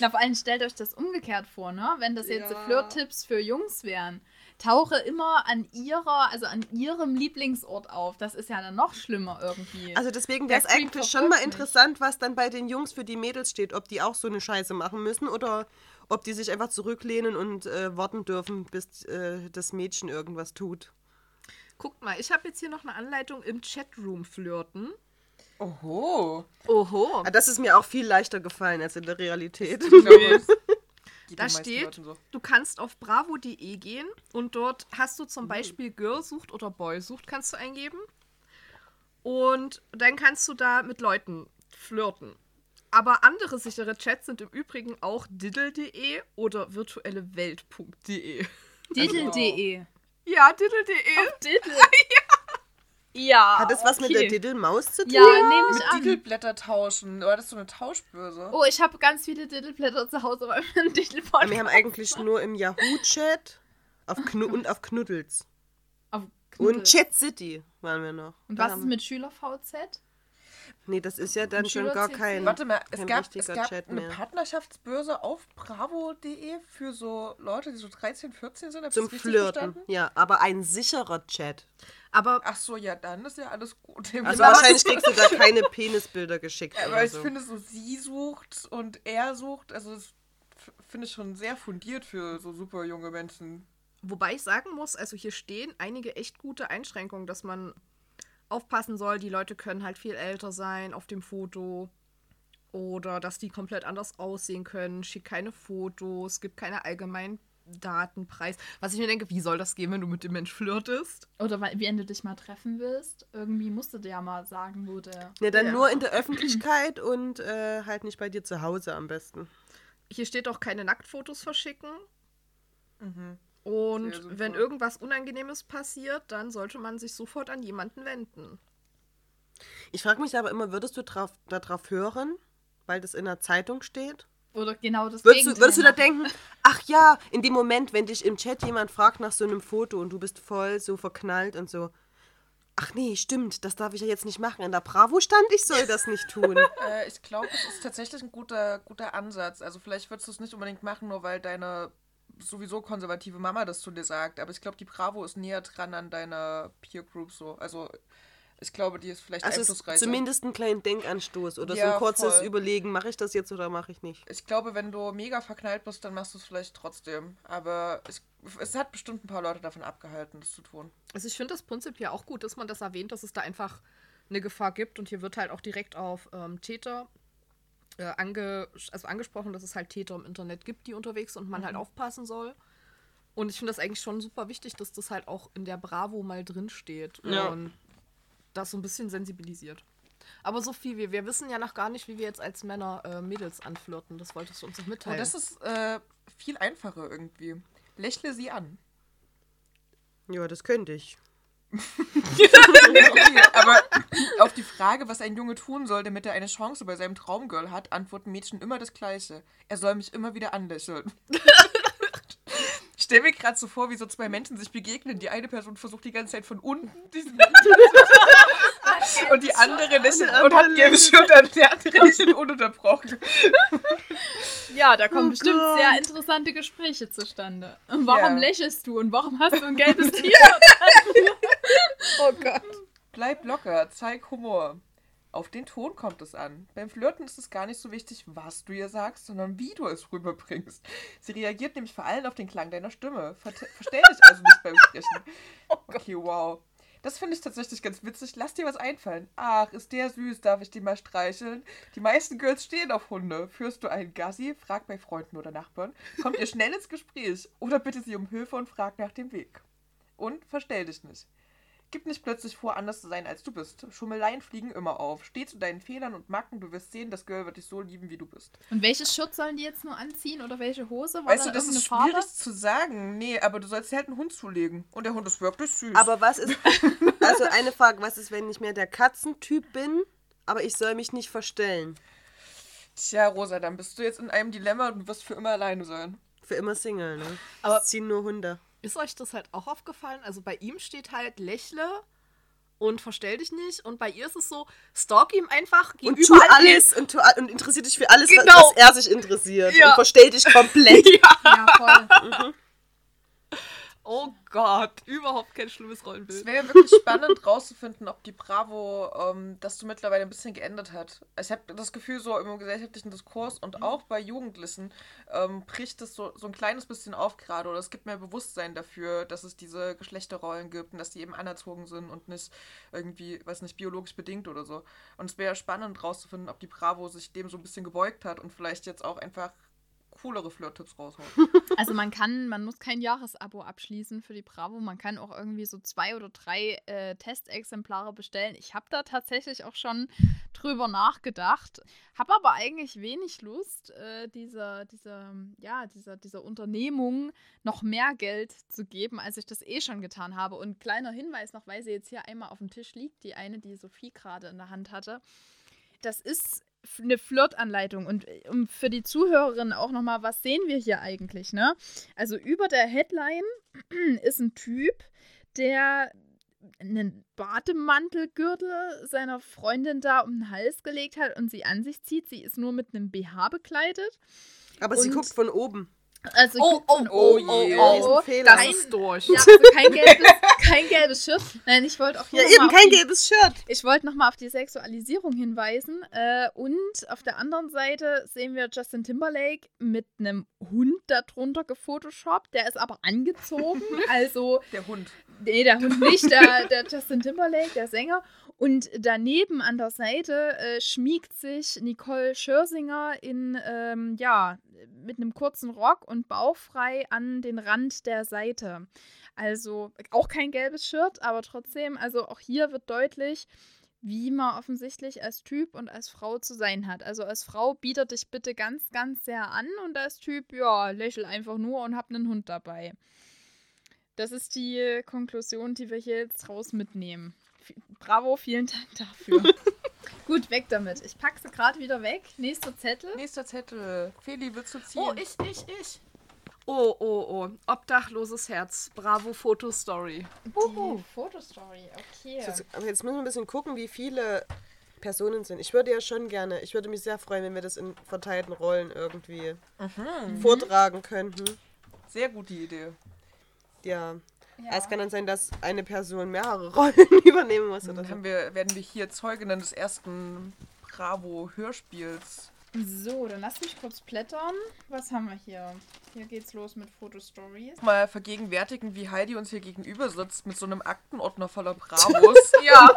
Na, vor allem stellt euch das umgekehrt vor, ne? Wenn das jetzt Ja. Flirt-Tipps für Jungs wären. Tauche immer an ihrer, also an ihrem Lieblingsort auf. Das ist ja dann noch schlimmer irgendwie. Also deswegen wäre es eigentlich schon mal interessant, was dann bei den Jungs für die Mädels steht. Ob die auch so eine Scheiße machen müssen oder ob die sich einfach zurücklehnen und äh, warten dürfen, bis äh, das Mädchen irgendwas tut. Guckt mal, ich habe jetzt hier noch eine Anleitung im Chatroom flirten. Oho. Oho. Ah, Das ist mir auch viel leichter gefallen als in der Realität. (laughs) Da steht, so. du kannst auf bravo.de gehen und dort hast du zum Beispiel Girl sucht oder Boy sucht, kannst du eingeben. Und dann kannst du da mit Leuten flirten. Aber andere sichere Chats sind im Übrigen auch diddle.de oder virtuellewelt.de. Diddle.de. (laughs) Ja, diddle.de. Diddle. (laughs) ja. Hat das was mit okay. der Diddle-Maus zu tun? Ja, nehme ich Mit an. Diddleblätter tauschen. War das so eine Tauschbörse? Oh, ich habe ganz viele Diddleblätter zu Hause, weil wir einen (laughs) Diddle-Podcast Wir haben eigentlich nur im Yahoo-Chat und auf Knuddels. auf Knuddel. Und Chat City waren wir noch. Und Da was ist mit Schüler-VZ? Nee, das ist ja dann schon gar kein. Warte mal, es gab, es gab Chat eine mehr. Partnerschaftsbörse auf bravo.de für so Leute, die so 13, 14 sind. Zum Flirten. verstanden? Ja, aber ein sicherer Chat. Aber Ach so, ja, dann ist ja alles gut. Also (laughs) Aber- wahrscheinlich kriegst du da keine Penisbilder geschickt. Aber oder ich so. finde so, sie sucht und er sucht, also das finde ich schon sehr fundiert für so super junge Menschen. Wobei ich sagen muss, also hier stehen einige echt gute Einschränkungen, dass man aufpassen soll. Die Leute können halt viel älter sein auf dem Foto. Oder dass die komplett anders aussehen können. Schick keine Fotos, gibt keine allgemeinen Datenpreis. Was ich mir denke, wie soll das gehen, wenn du mit dem Mensch flirtest? Oder weil- wenn du dich mal treffen willst. Irgendwie musst du dir ja mal sagen, wo der. Ja, dann Ja. nur in der Öffentlichkeit und äh, halt nicht bei dir zu Hause am besten. Hier steht auch keine Nacktfotos verschicken. Mhm. Und wenn irgendwas Unangenehmes passiert, dann sollte man sich sofort an jemanden wenden. Ich frage mich aber immer, würdest du drauf, darauf hören, weil das in der Zeitung steht? Oder genau das Würdest du, Gegenteil würdest du da denken, ach ja, in dem Moment, wenn dich im Chat jemand fragt nach so einem Foto und du bist voll so verknallt und so, ach nee, stimmt, das darf ich ja jetzt nicht machen. In der Bravo stand, ich soll das nicht tun. (laughs) Äh, ich glaube, es ist tatsächlich ein guter, guter Ansatz. Also vielleicht würdest du es nicht unbedingt machen, nur weil deine sowieso konservative Mama das zu dir sagt. Aber ich glaube, die Bravo ist näher dran an deiner Peer Group so. Also ich glaube, die ist vielleicht Also es ist einflussreicher. zumindest ein kleinen Denkanstoß oder so Ja, ein kurzes voll. Überlegen, mache ich das jetzt oder mache ich nicht. Ich glaube, wenn du mega verknallt bist, dann machst du es vielleicht trotzdem. Aber ich, es hat bestimmt ein paar Leute davon abgehalten, das zu tun. Also ich finde das prinzipiell auch gut, dass man das erwähnt, dass es da einfach eine Gefahr gibt und hier wird halt auch direkt auf ähm, Täter äh, ange also angesprochen, dass es halt Täter im Internet gibt, die unterwegs sind und man halt aufpassen soll. Und ich finde das eigentlich schon super wichtig, dass das halt auch in der Bravo mal drin steht Ja. und das so ein bisschen sensibilisiert. Aber Sophie, wir, wir wissen ja noch gar nicht, wie wir jetzt als Männer äh, Mädels anflirten. Das wolltest du uns noch mitteilen. das ist äh, viel einfacher irgendwie. Lächle sie an. Ja, das könnte ich. (laughs) Okay, aber auf die Frage, was ein Junge tun soll, damit er eine Chance bei seinem Traumgirl hat, antworten Mädchen immer das Gleiche. Er soll mich immer wieder anlächeln. Ich stelle mir gerade so vor, wie so zwei Menschen sich begegnen. Die eine Person versucht die ganze Zeit von unten diesen (laughs) und die andere lächelt und hat gelbe Schultern und der andere lächelt ununterbrochen. Ja, da kommen Oh bestimmt Gott. sehr interessante Gespräche zustande. Und warum Ja. lächelst du und warum hast du ein gelbes (laughs) T-Shirt? (laughs) oh Gott. Bleib locker, zeig Humor. Auf den Ton kommt es an. Beim Flirten ist es gar nicht so wichtig, was du ihr sagst, sondern wie du es rüberbringst. Sie reagiert nämlich vor allem auf den Klang deiner Stimme. Ver verstell dich also nicht beim Sprechen. (laughs) Okay, wow. Das finde ich tatsächlich ganz witzig. Lass dir was einfallen. Ach, ist der süß, darf ich den mal streicheln? Die meisten Girls stehen auf Hunde. Führst du einen Gassi? Frag bei Freunden oder Nachbarn. Kommt ihr schnell ins Gespräch oder bitte sie um Hilfe und frag nach dem Weg. Und verstell dich nicht. Gib nicht plötzlich vor, anders zu sein, als du bist. Schummeleien fliegen immer auf. Steh zu deinen Fehlern und Macken, du wirst sehen, das Girl wird dich so lieben, wie du bist. Und welches Shirt sollen die jetzt nur anziehen oder welche Hose? War Weißt du, da das ist schwierig zu sagen. Nee, aber du sollst dir halt einen Hund zulegen. Und der Hund ist wirklich süß. Aber was ist, (laughs) also eine Frage, was ist, wenn ich mehr der Katzentyp bin, aber ich soll mich nicht verstellen? Tja, Rosa, dann bist du jetzt in einem Dilemma und wirst für immer alleine sein. Für immer Single, ne? Aber- es ziehen nur Hunde. Ist euch das halt auch aufgefallen? Also bei ihm steht halt lächle und verstell dich nicht. Und bei ihr ist es so, stalk ihm einfach, geh Und tu alles und, tu, und interessiert dich für alles, was- Genau. was er sich interessiert. Ja. Und verstell dich komplett. (laughs) Ja. Ja, voll. Oh Gott, überhaupt kein schlimmes Es Rollenbild. wäre ja wirklich spannend rauszufinden, ob die Bravo ähm, das so mittlerweile ein bisschen geändert hat. Ich habe das Gefühl, so im gesellschaftlichen Diskurs und auch bei Jugendlichen ähm, bricht das so, so ein kleines bisschen auf gerade. Oder es gibt mehr Bewusstsein dafür, dass es diese Geschlechterrollen gibt und dass die eben anerzogen sind und nicht irgendwie, weiß nicht, biologisch bedingt oder so. Und es wäre spannend rauszufinden, ob die Bravo sich dem so ein bisschen gebeugt hat und vielleicht jetzt auch einfach coolere Flirt-Tipps raushaut. (laughs) Also man kann, man muss kein Jahresabo abschließen für die Bravo. Man kann auch irgendwie so zwei oder drei äh, Testexemplare bestellen. Ich habe da tatsächlich auch schon drüber nachgedacht. Habe aber eigentlich wenig Lust, äh, dieser, dieser, ja, dieser, dieser Unternehmung noch mehr Geld zu geben, als ich das eh schon getan habe. Und kleiner Hinweis noch, weil sie jetzt hier einmal auf dem Tisch liegt, die eine, die Sophie gerade in der Hand hatte. Das ist eine Flirtanleitung und äh, um für die Zuhörerinnen auch nochmal, was sehen wir hier eigentlich, ne? Also über der Headline (clears throat) ist ein Typ, der einen Bademantelgürtel seiner Freundin da um den Hals gelegt hat und sie an sich zieht. Sie ist nur mit einem BH bekleidet. Aber sie guckt von oben. Also Oh, oh, oh, oh, oh. oh, Fehler. Das Kein- ist durch. ja, also kein, (laughs) gelbes, kein gelbes Shirt. Nein, ich wollte auch nur Ja, eben kein die- gelbes Shirt. Ich wollte nochmal auf die Sexualisierung hinweisen. Äh, und auf der anderen Seite sehen wir Justin Timberlake mit einem Hund darunter gefotoshoppt. Der ist aber angezogen. (laughs) Also, Der Hund. nee, der Hund nicht, der, der (laughs) Justin Timberlake, der Sänger. Und daneben an der Seite äh, schmiegt sich Nicole Schörsinger in, ähm, ja, mit einem kurzen Rock und bauchfrei an den Rand der Seite. Also auch kein gelbes Shirt, aber trotzdem, also auch hier wird deutlich, wie man offensichtlich als Typ und als Frau zu sein hat. Also als Frau bietet dich bitte ganz, ganz sehr an und als Typ, ja, lächel einfach nur und hab einen Hund dabei. Das ist die Konklusion, die wir hier jetzt raus mitnehmen. Bravo, vielen Dank dafür. (laughs) Gut, weg damit. Ich packe sie gerade wieder weg. Nächster Zettel. Nächster Zettel. Feli, willst du ziehen? Oh, ich, ich, ich. Oh, oh, oh. Obdachloses Herz. Bravo Fotostory. Die Fotostory, okay. Aber jetzt müssen wir ein bisschen gucken, wie viele Personen sind. Ich würde ja schon gerne, ich würde mich sehr freuen, wenn wir das in verteilten Rollen irgendwie vortragen könnten. Sehr gute Idee. Ja. Ja. Es kann dann sein, dass eine Person mehrere (laughs) Rollen (laughs) übernehmen muss oder Dann wir, werden wir hier Zeuginnen des ersten Bravo-Hörspiels. So, dann lass mich kurz blättern. Was haben wir hier? Hier geht's los mit Fotostories. Mal vergegenwärtigen, wie Heidi uns hier gegenüber sitzt mit so einem Aktenordner voller Bravos. (laughs) Ja.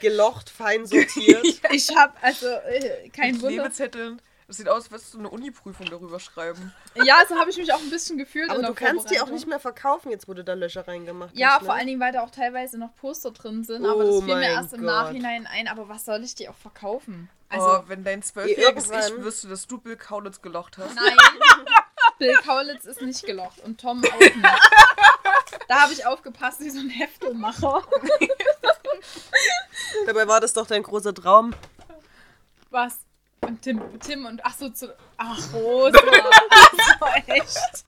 Gelocht, fein sortiert. Ich habe also äh, kein mit Wunder. Klebezetteln. Das sieht aus, als würdest du eine Uni-Prüfung darüber schreiben. Ja, so habe ich mich auch ein bisschen gefühlt. Aber in du kannst die auch nicht mehr verkaufen, jetzt du da Löcher reingemacht Ja, hast. ne? vor allen Dingen, weil da auch teilweise noch Poster drin sind. aber Oh das fiel mir erst im Gott. Nachhinein ein. Aber was soll ich die auch verkaufen? Also, oh, wenn dein zwölfjähriges Ich wüsste, dass du Bill Kaulitz gelocht hast. nein. (laughs) Bill Kaulitz ist nicht gelocht und Tom auch nicht. (laughs) Da habe ich aufgepasst, wie so ein Heftelmacher. Dabei war das doch dein großer Traum. Was? Und Tim, Tim und ach so zu. Ach, Rosa. (laughs) so, echt. (laughs)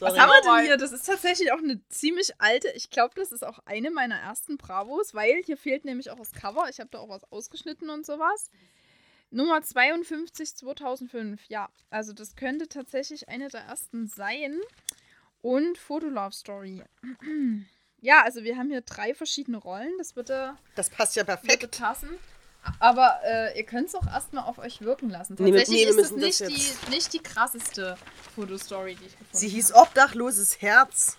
Was Sorry. haben wir denn hier? Das ist tatsächlich auch eine ziemlich alte. Ich glaube, das ist auch eine meiner ersten Bravos, weil hier fehlt nämlich auch das Cover. Ich habe da auch was ausgeschnitten und sowas. Nummer 52 2005. Ja, also das könnte tatsächlich eine der ersten sein. Und Fotolove Story. (clears throat) Ja, also wir haben hier drei verschiedene Rollen. Das würde, Das passt ja würde perfekt. passen. Aber äh, ihr könnt es auch erstmal auf euch wirken lassen. Nee, Tatsächlich nee, wir ist es nicht das die, nicht die krasseste Fotostory, die ich gefunden Sie hieß habe. Obdachloses Herz.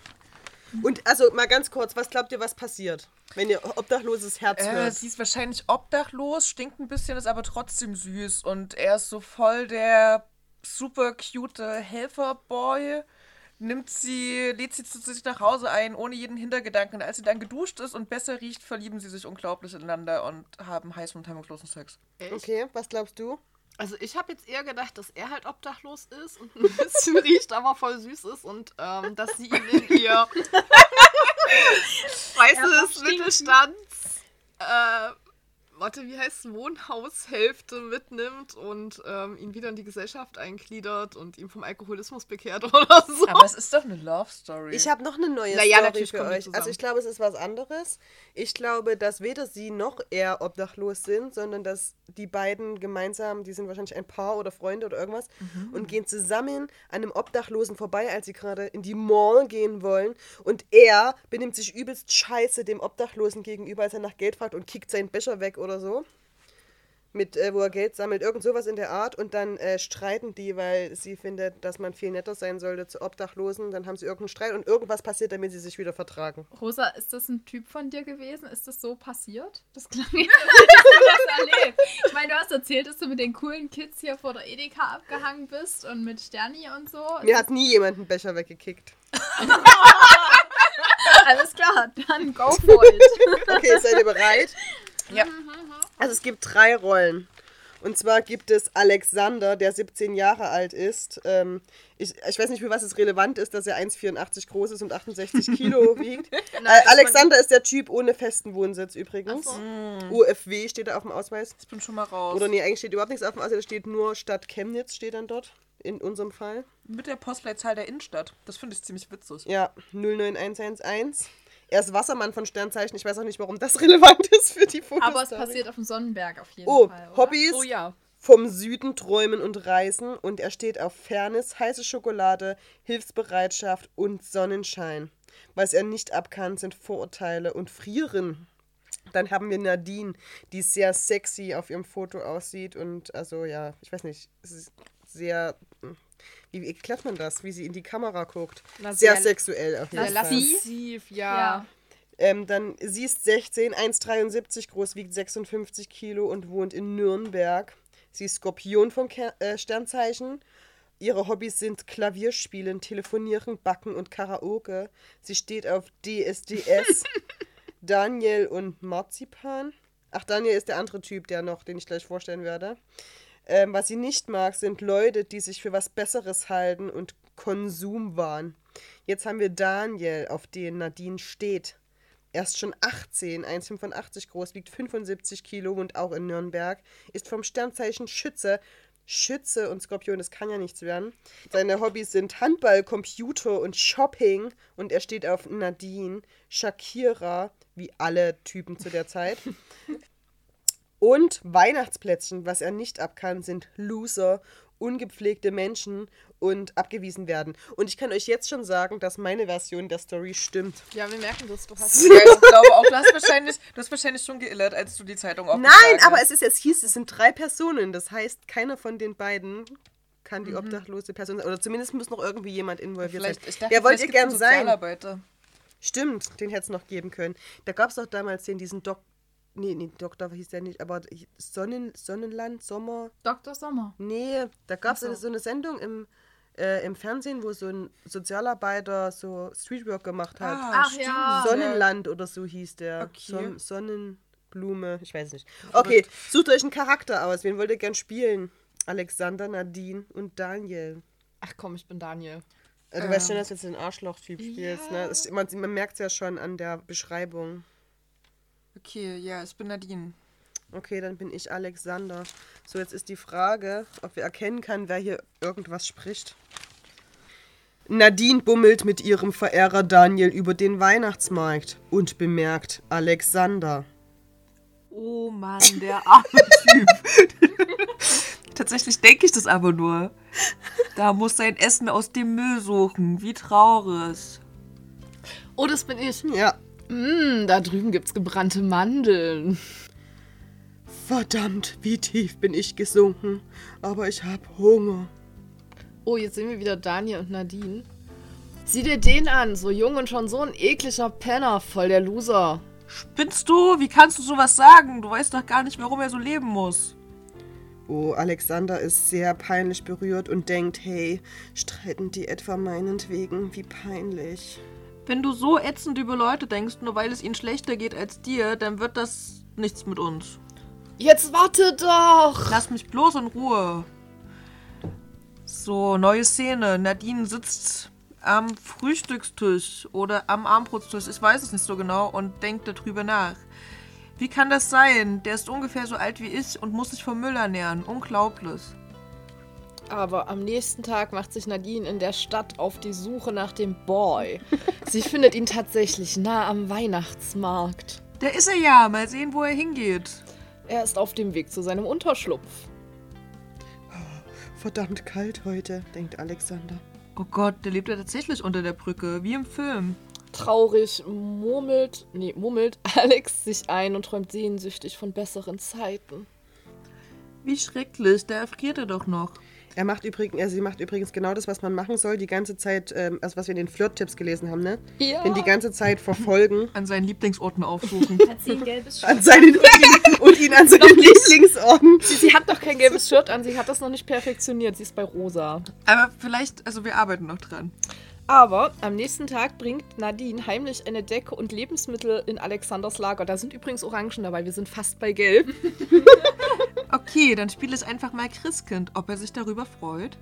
Und also mal ganz kurz, was glaubt ihr, was passiert, wenn ihr Obdachloses Herz Äh, hört? sie ist wahrscheinlich obdachlos, stinkt ein bisschen, ist aber trotzdem süß. Und er ist so voll der super cute Helferboy. Nimmt sie, lädt sie zu sich nach Hause ein, ohne jeden Hintergedanken. Und als sie dann geduscht ist und besser riecht, verlieben sie sich unglaublich ineinander und haben heißen und hemmungslosen Sex. Echt? Okay, was glaubst du? Also ich habe jetzt eher gedacht, dass er halt obdachlos ist und ein bisschen (laughs) riecht, aber voll süß ist und ähm, dass sie ihn in ihr (laughs) weißes. Mittelstands äh, warte, wie heißt es, Wohnhaushälfte mitnimmt und ähm, ihn wieder in die Gesellschaft eingliedert und ihm vom Alkoholismus bekehrt (laughs) oder so. Aber es ist doch eine Love Story. Ich habe noch eine neue Naja, Story natürlich für euch. zusammen. Also ich glaube, es ist was anderes. Ich glaube, dass weder sie noch er obdachlos sind, sondern dass die beiden gemeinsam, die sind wahrscheinlich ein Paar oder Freunde oder irgendwas, Mhm. und gehen zusammen an einem Obdachlosen vorbei, als sie gerade in die Mall gehen wollen. Und er benimmt sich übelst scheiße dem Obdachlosen gegenüber, als er nach Geld fragt und kickt seinen Becher weg oder so. Mit, äh, wo er Geld sammelt, irgend sowas in der Art. Und dann äh, streiten die, weil sie findet, dass man viel netter sein sollte zu Obdachlosen. Dann haben sie irgendeinen Streit und irgendwas passiert, damit sie sich wieder vertragen. Rosa, ist das ein Typ von dir gewesen? Ist das so passiert? Das klang (laughs) jetzt, als du erlebt. Ich meine, du hast erzählt, dass du mit den coolen Kids hier vor der Edeka abgehangen bist und mit Sterni und so. Mir hat nie jemand einen Becher weggekickt. (laughs) Alles klar, dann go for it. Okay, seid ihr bereit? (laughs) Ja. Also es gibt drei Rollen. Und zwar gibt es Alexander, der 17 Jahre alt ist. Ähm, ich, ich weiß nicht, für was es relevant ist, dass er 1,84 groß ist und 68 Kilo (laughs) wiegt. äh, Alexander ist der Typ ohne festen Wohnsitz übrigens. UFW steht da auf dem Ausweis. Ich bin schon mal raus. Oder nee, eigentlich steht überhaupt nichts auf dem Ausweis, da steht nur Stadt Chemnitz, steht dann dort. In unserem Fall. Mit der Postleitzahl der Innenstadt. Das finde ich ziemlich witzig. Ja, 09111. Er ist Wassermann von Sternzeichen. Ich weiß auch nicht, warum das (laughs) relevant ist für die Fotos. Aber es passiert auf dem Sonnenberg auf jeden Oh, Fall. Oder? Hobbys. Oh ja. Vom Süden träumen und reisen und er steht auf Fairness, heiße Schokolade, Hilfsbereitschaft und Sonnenschein. Was er nicht ab kann, sind Vorurteile und Frieren. Dann haben wir Nadine, die sehr sexy auf ihrem Foto aussieht und also ja, ich weiß nicht, es ist sehr, hm, wie, wie erklärt man das, wie sie in die Kamera guckt? Na, sehr, sehr- sexuell auf jeden Fall. sie- lassiv, Ja. ja. Ähm, dann, sie ist 16, 1,73 groß, wiegt 56 Kilo und wohnt in Nürnberg. Sie ist Skorpion vom Ker äh, Sternzeichen. Ihre Hobbys sind Klavierspielen, Telefonieren, Backen und Karaoke. Sie steht auf DSDS, (laughs) Daniel und Marzipan. Ach, Daniel ist der andere Typ, der noch, den ich gleich vorstellen werde. Ähm, was sie nicht mag, sind Leute, die sich für was Besseres halten und Konsumwahn. Jetzt haben wir Daniel, auf den Nadine steht. Er ist schon 18, 1,85 groß, wiegt 75 Kilo und auch in Nürnberg. Ist vom Sternzeichen Schütze. Schütze und Skorpion, das kann ja nichts werden. Seine Hobbys sind Handball, Computer und Shopping. Und er steht auf Nadine, Shakira, wie alle Typen zu der Zeit. (laughs) Und Weihnachtsplätzchen, was er nicht ab kann, sind Loser, ungepflegte Menschen und abgewiesen werden. Und ich kann euch jetzt schon sagen, dass meine Version der Story stimmt. Ja, wir merken das. Du hast (laughs) ich glaube auch, du hast wahrscheinlich, du hast wahrscheinlich schon geillert, als du die Zeitung aufgeschlagen Nein, aber es ist jetzt hieß, es sind drei Personen. Das heißt, keiner von den beiden kann die obdachlose Person sein. Oder zumindest muss noch irgendwie jemand involviert Vielleicht, sein. ich dachte, Wer wollt ihr gibt's gern einen sein? Stimmt, den hätte es noch geben können. Da gab es doch damals den, diesen Doc. Nee, nee, Doktor hieß der nicht, aber Sonnen, Sonnenland, Sommer. Dr. Sommer. Nee, da gab es so. so eine Sendung im, äh, im Fernsehen, wo so ein Sozialarbeiter so Streetwork gemacht hat. Ach ja. Sonnenland oder so hieß der. Okay. Son Sonnenblume, ich weiß nicht. Okay, sucht euch einen Charakter aus. Wen wollt ihr gern spielen? Alexander, Nadine und Daniel. Ach komm, ich bin Daniel. Äh, Du weißt schon, dass du jetzt den Arschloch-Typ spielst, ne? Das, man man merkt es ja schon an der Beschreibung. Okay, ja, ich bin Nadine. Okay, dann bin ich Alexander. So, jetzt ist die Frage, ob wir erkennen kann, wer hier irgendwas spricht. Nadine bummelt mit ihrem Verehrer Daniel über den Weihnachtsmarkt und bemerkt Alexander. Oh Mann, der arme Typ. (laughs) Tatsächlich denke ich das aber nur. Da muss sein Essen aus dem Müll suchen. Wie traurig. Oh, das bin ich. Ja, Mm, da drüben gibt's gebrannte Mandeln. verdammt, wie tief bin ich gesunken. Aber ich hab Hunger. Oh, jetzt sehen wir wieder Daniel und Nadine. Sieh dir den an, so jung und schon so ein ekliger Penner, voll der Loser. Spinnst du? Wie kannst du sowas sagen? Du weißt doch gar nicht, warum er so leben muss. Oh, Alexander ist sehr peinlich berührt und denkt, hey, streiten die etwa meinetwegen? Wie peinlich. Wenn du so ätzend über Leute denkst, nur weil es ihnen schlechter geht als dir, dann wird das nichts mit uns. Jetzt warte doch! Lass mich bloß in Ruhe. So, neue Szene. Nadine sitzt am Frühstückstisch oder am Armbrotstisch, ich weiß es nicht so genau, und denkt darüber nach. Wie kann das sein? Der ist ungefähr so alt wie ich und muss sich vom Müll ernähren. Unglaublich. Aber am nächsten Tag macht sich Nadine in der Stadt auf die Suche nach dem Boy. Sie findet ihn tatsächlich nah am Weihnachtsmarkt. Da ist er ja. Mal sehen, wo er hingeht. Er ist auf dem Weg zu seinem Unterschlupf. Verdammt kalt heute, denkt Alexander. Oh Gott, der lebt ja tatsächlich unter der Brücke, wie im Film. Traurig murmelt, nee, murmelt (laughs) Alex sich ein und träumt sehnsüchtig von besseren Zeiten. Wie schrecklich, da erfriert er doch noch. Er macht übrigens, also sie macht übrigens genau das, was man machen soll, die ganze Zeit, ähm, also was wir in den Flirt-Tipps gelesen haben, ne? Ja. Den die ganze Zeit verfolgen. An seinen Lieblingsorten aufsuchen. (laughs) Hat sie ein gelbes An Shirt? seinen, und ihn, (laughs) und ihn an seinen Lieblingsorten. Sie, sie hat noch kein gelbes Shirt an, sie hat das noch nicht perfektioniert, sie ist bei rosa. Aber vielleicht, also wir arbeiten noch dran. Aber am nächsten Tag bringt Nadine heimlich eine Decke und Lebensmittel in Alexanders Lager. Da sind übrigens Orangen dabei, wir sind fast bei Gelb. (laughs) Okay, dann spiele ich einfach mal Christkind, ob er sich darüber freut.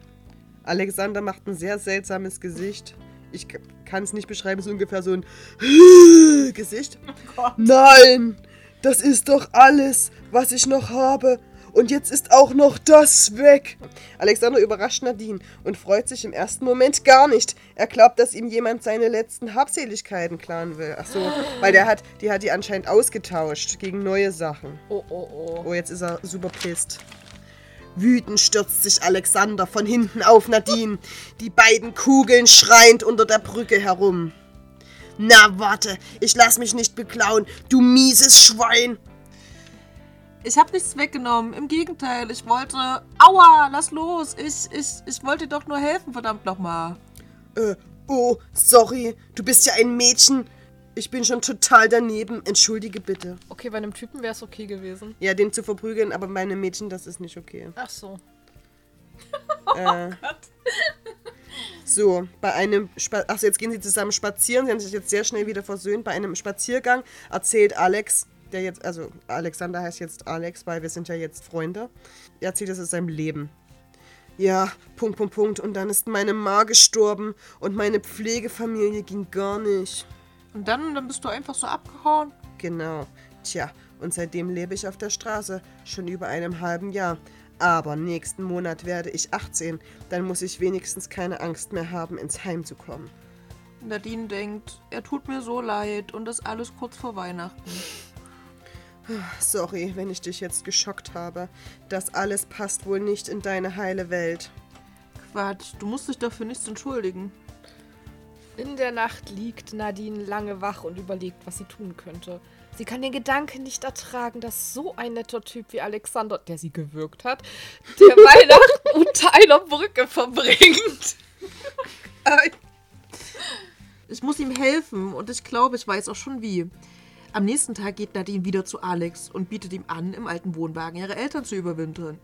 Alexander macht ein sehr seltsames Gesicht. Ich kann es nicht beschreiben, es ist ungefähr so ein (gasps) Gesicht. Nein, das ist doch alles, was ich noch habe. Und jetzt ist auch noch das weg. Alexander überrascht Nadine und freut sich im ersten Moment gar nicht. Er glaubt, dass ihm jemand seine letzten Habseligkeiten klauen will. Ach so, weil der hat, die hat die anscheinend ausgetauscht gegen neue Sachen. Oh, oh, oh. Oh, jetzt ist er super pisst. Wütend stürzt sich Alexander von hinten auf Nadine, die beiden Kugeln schreiend unter der Brücke herum. Na warte, ich lass mich nicht beklauen, du mieses Schwein. Ich habe nichts weggenommen. Im Gegenteil, ich wollte. Aua, lass los. Ich, ich, ich wollte dir doch nur helfen, verdammt nochmal. Äh, oh, sorry, du bist ja ein Mädchen. Ich bin schon total daneben. Entschuldige bitte. Okay, bei einem Typen wäre es okay gewesen. Ja, den zu verprügeln, aber bei einem Mädchen, das ist nicht okay. Ach so. (laughs) äh, So, bei einem, Spa achso, jetzt gehen sie zusammen spazieren. Sie haben sich jetzt sehr schnell wieder versöhnt. Bei einem Spaziergang erzählt Alex, der jetzt, also Alexander heißt jetzt Alex, weil wir sind ja jetzt Freunde. Er erzählt es aus seinem Leben. Ja, Punkt, Punkt, Punkt. Und dann ist meine Ma gestorben und meine Pflegefamilie ging gar nicht. Und dann, dann bist du einfach so abgehauen. Genau. Tja, und seitdem lebe ich auf der Straße. Schon über einem halben Jahr. Aber nächsten Monat werde ich 18. Dann muss ich wenigstens keine Angst mehr haben, ins Heim zu kommen. Nadine denkt, er tut mir so leid und das alles kurz vor Weihnachten. Sorry, wenn ich dich jetzt geschockt habe. Das alles passt wohl nicht in deine heile Welt. Quatsch, du musst dich dafür nichts entschuldigen. In der Nacht liegt Nadine lange wach und überlegt, was sie tun könnte. Sie kann den Gedanken nicht ertragen, dass so ein netter Typ wie Alexander, der sie gewürgt hat, der (laughs) Weihnachten unter einer Brücke verbringt. Ich muss ihm helfen und ich glaube, ich weiß auch schon wie. Am nächsten Tag geht Nadine wieder zu Alex und bietet ihm an, im alten Wohnwagen ihre Eltern zu überwintern.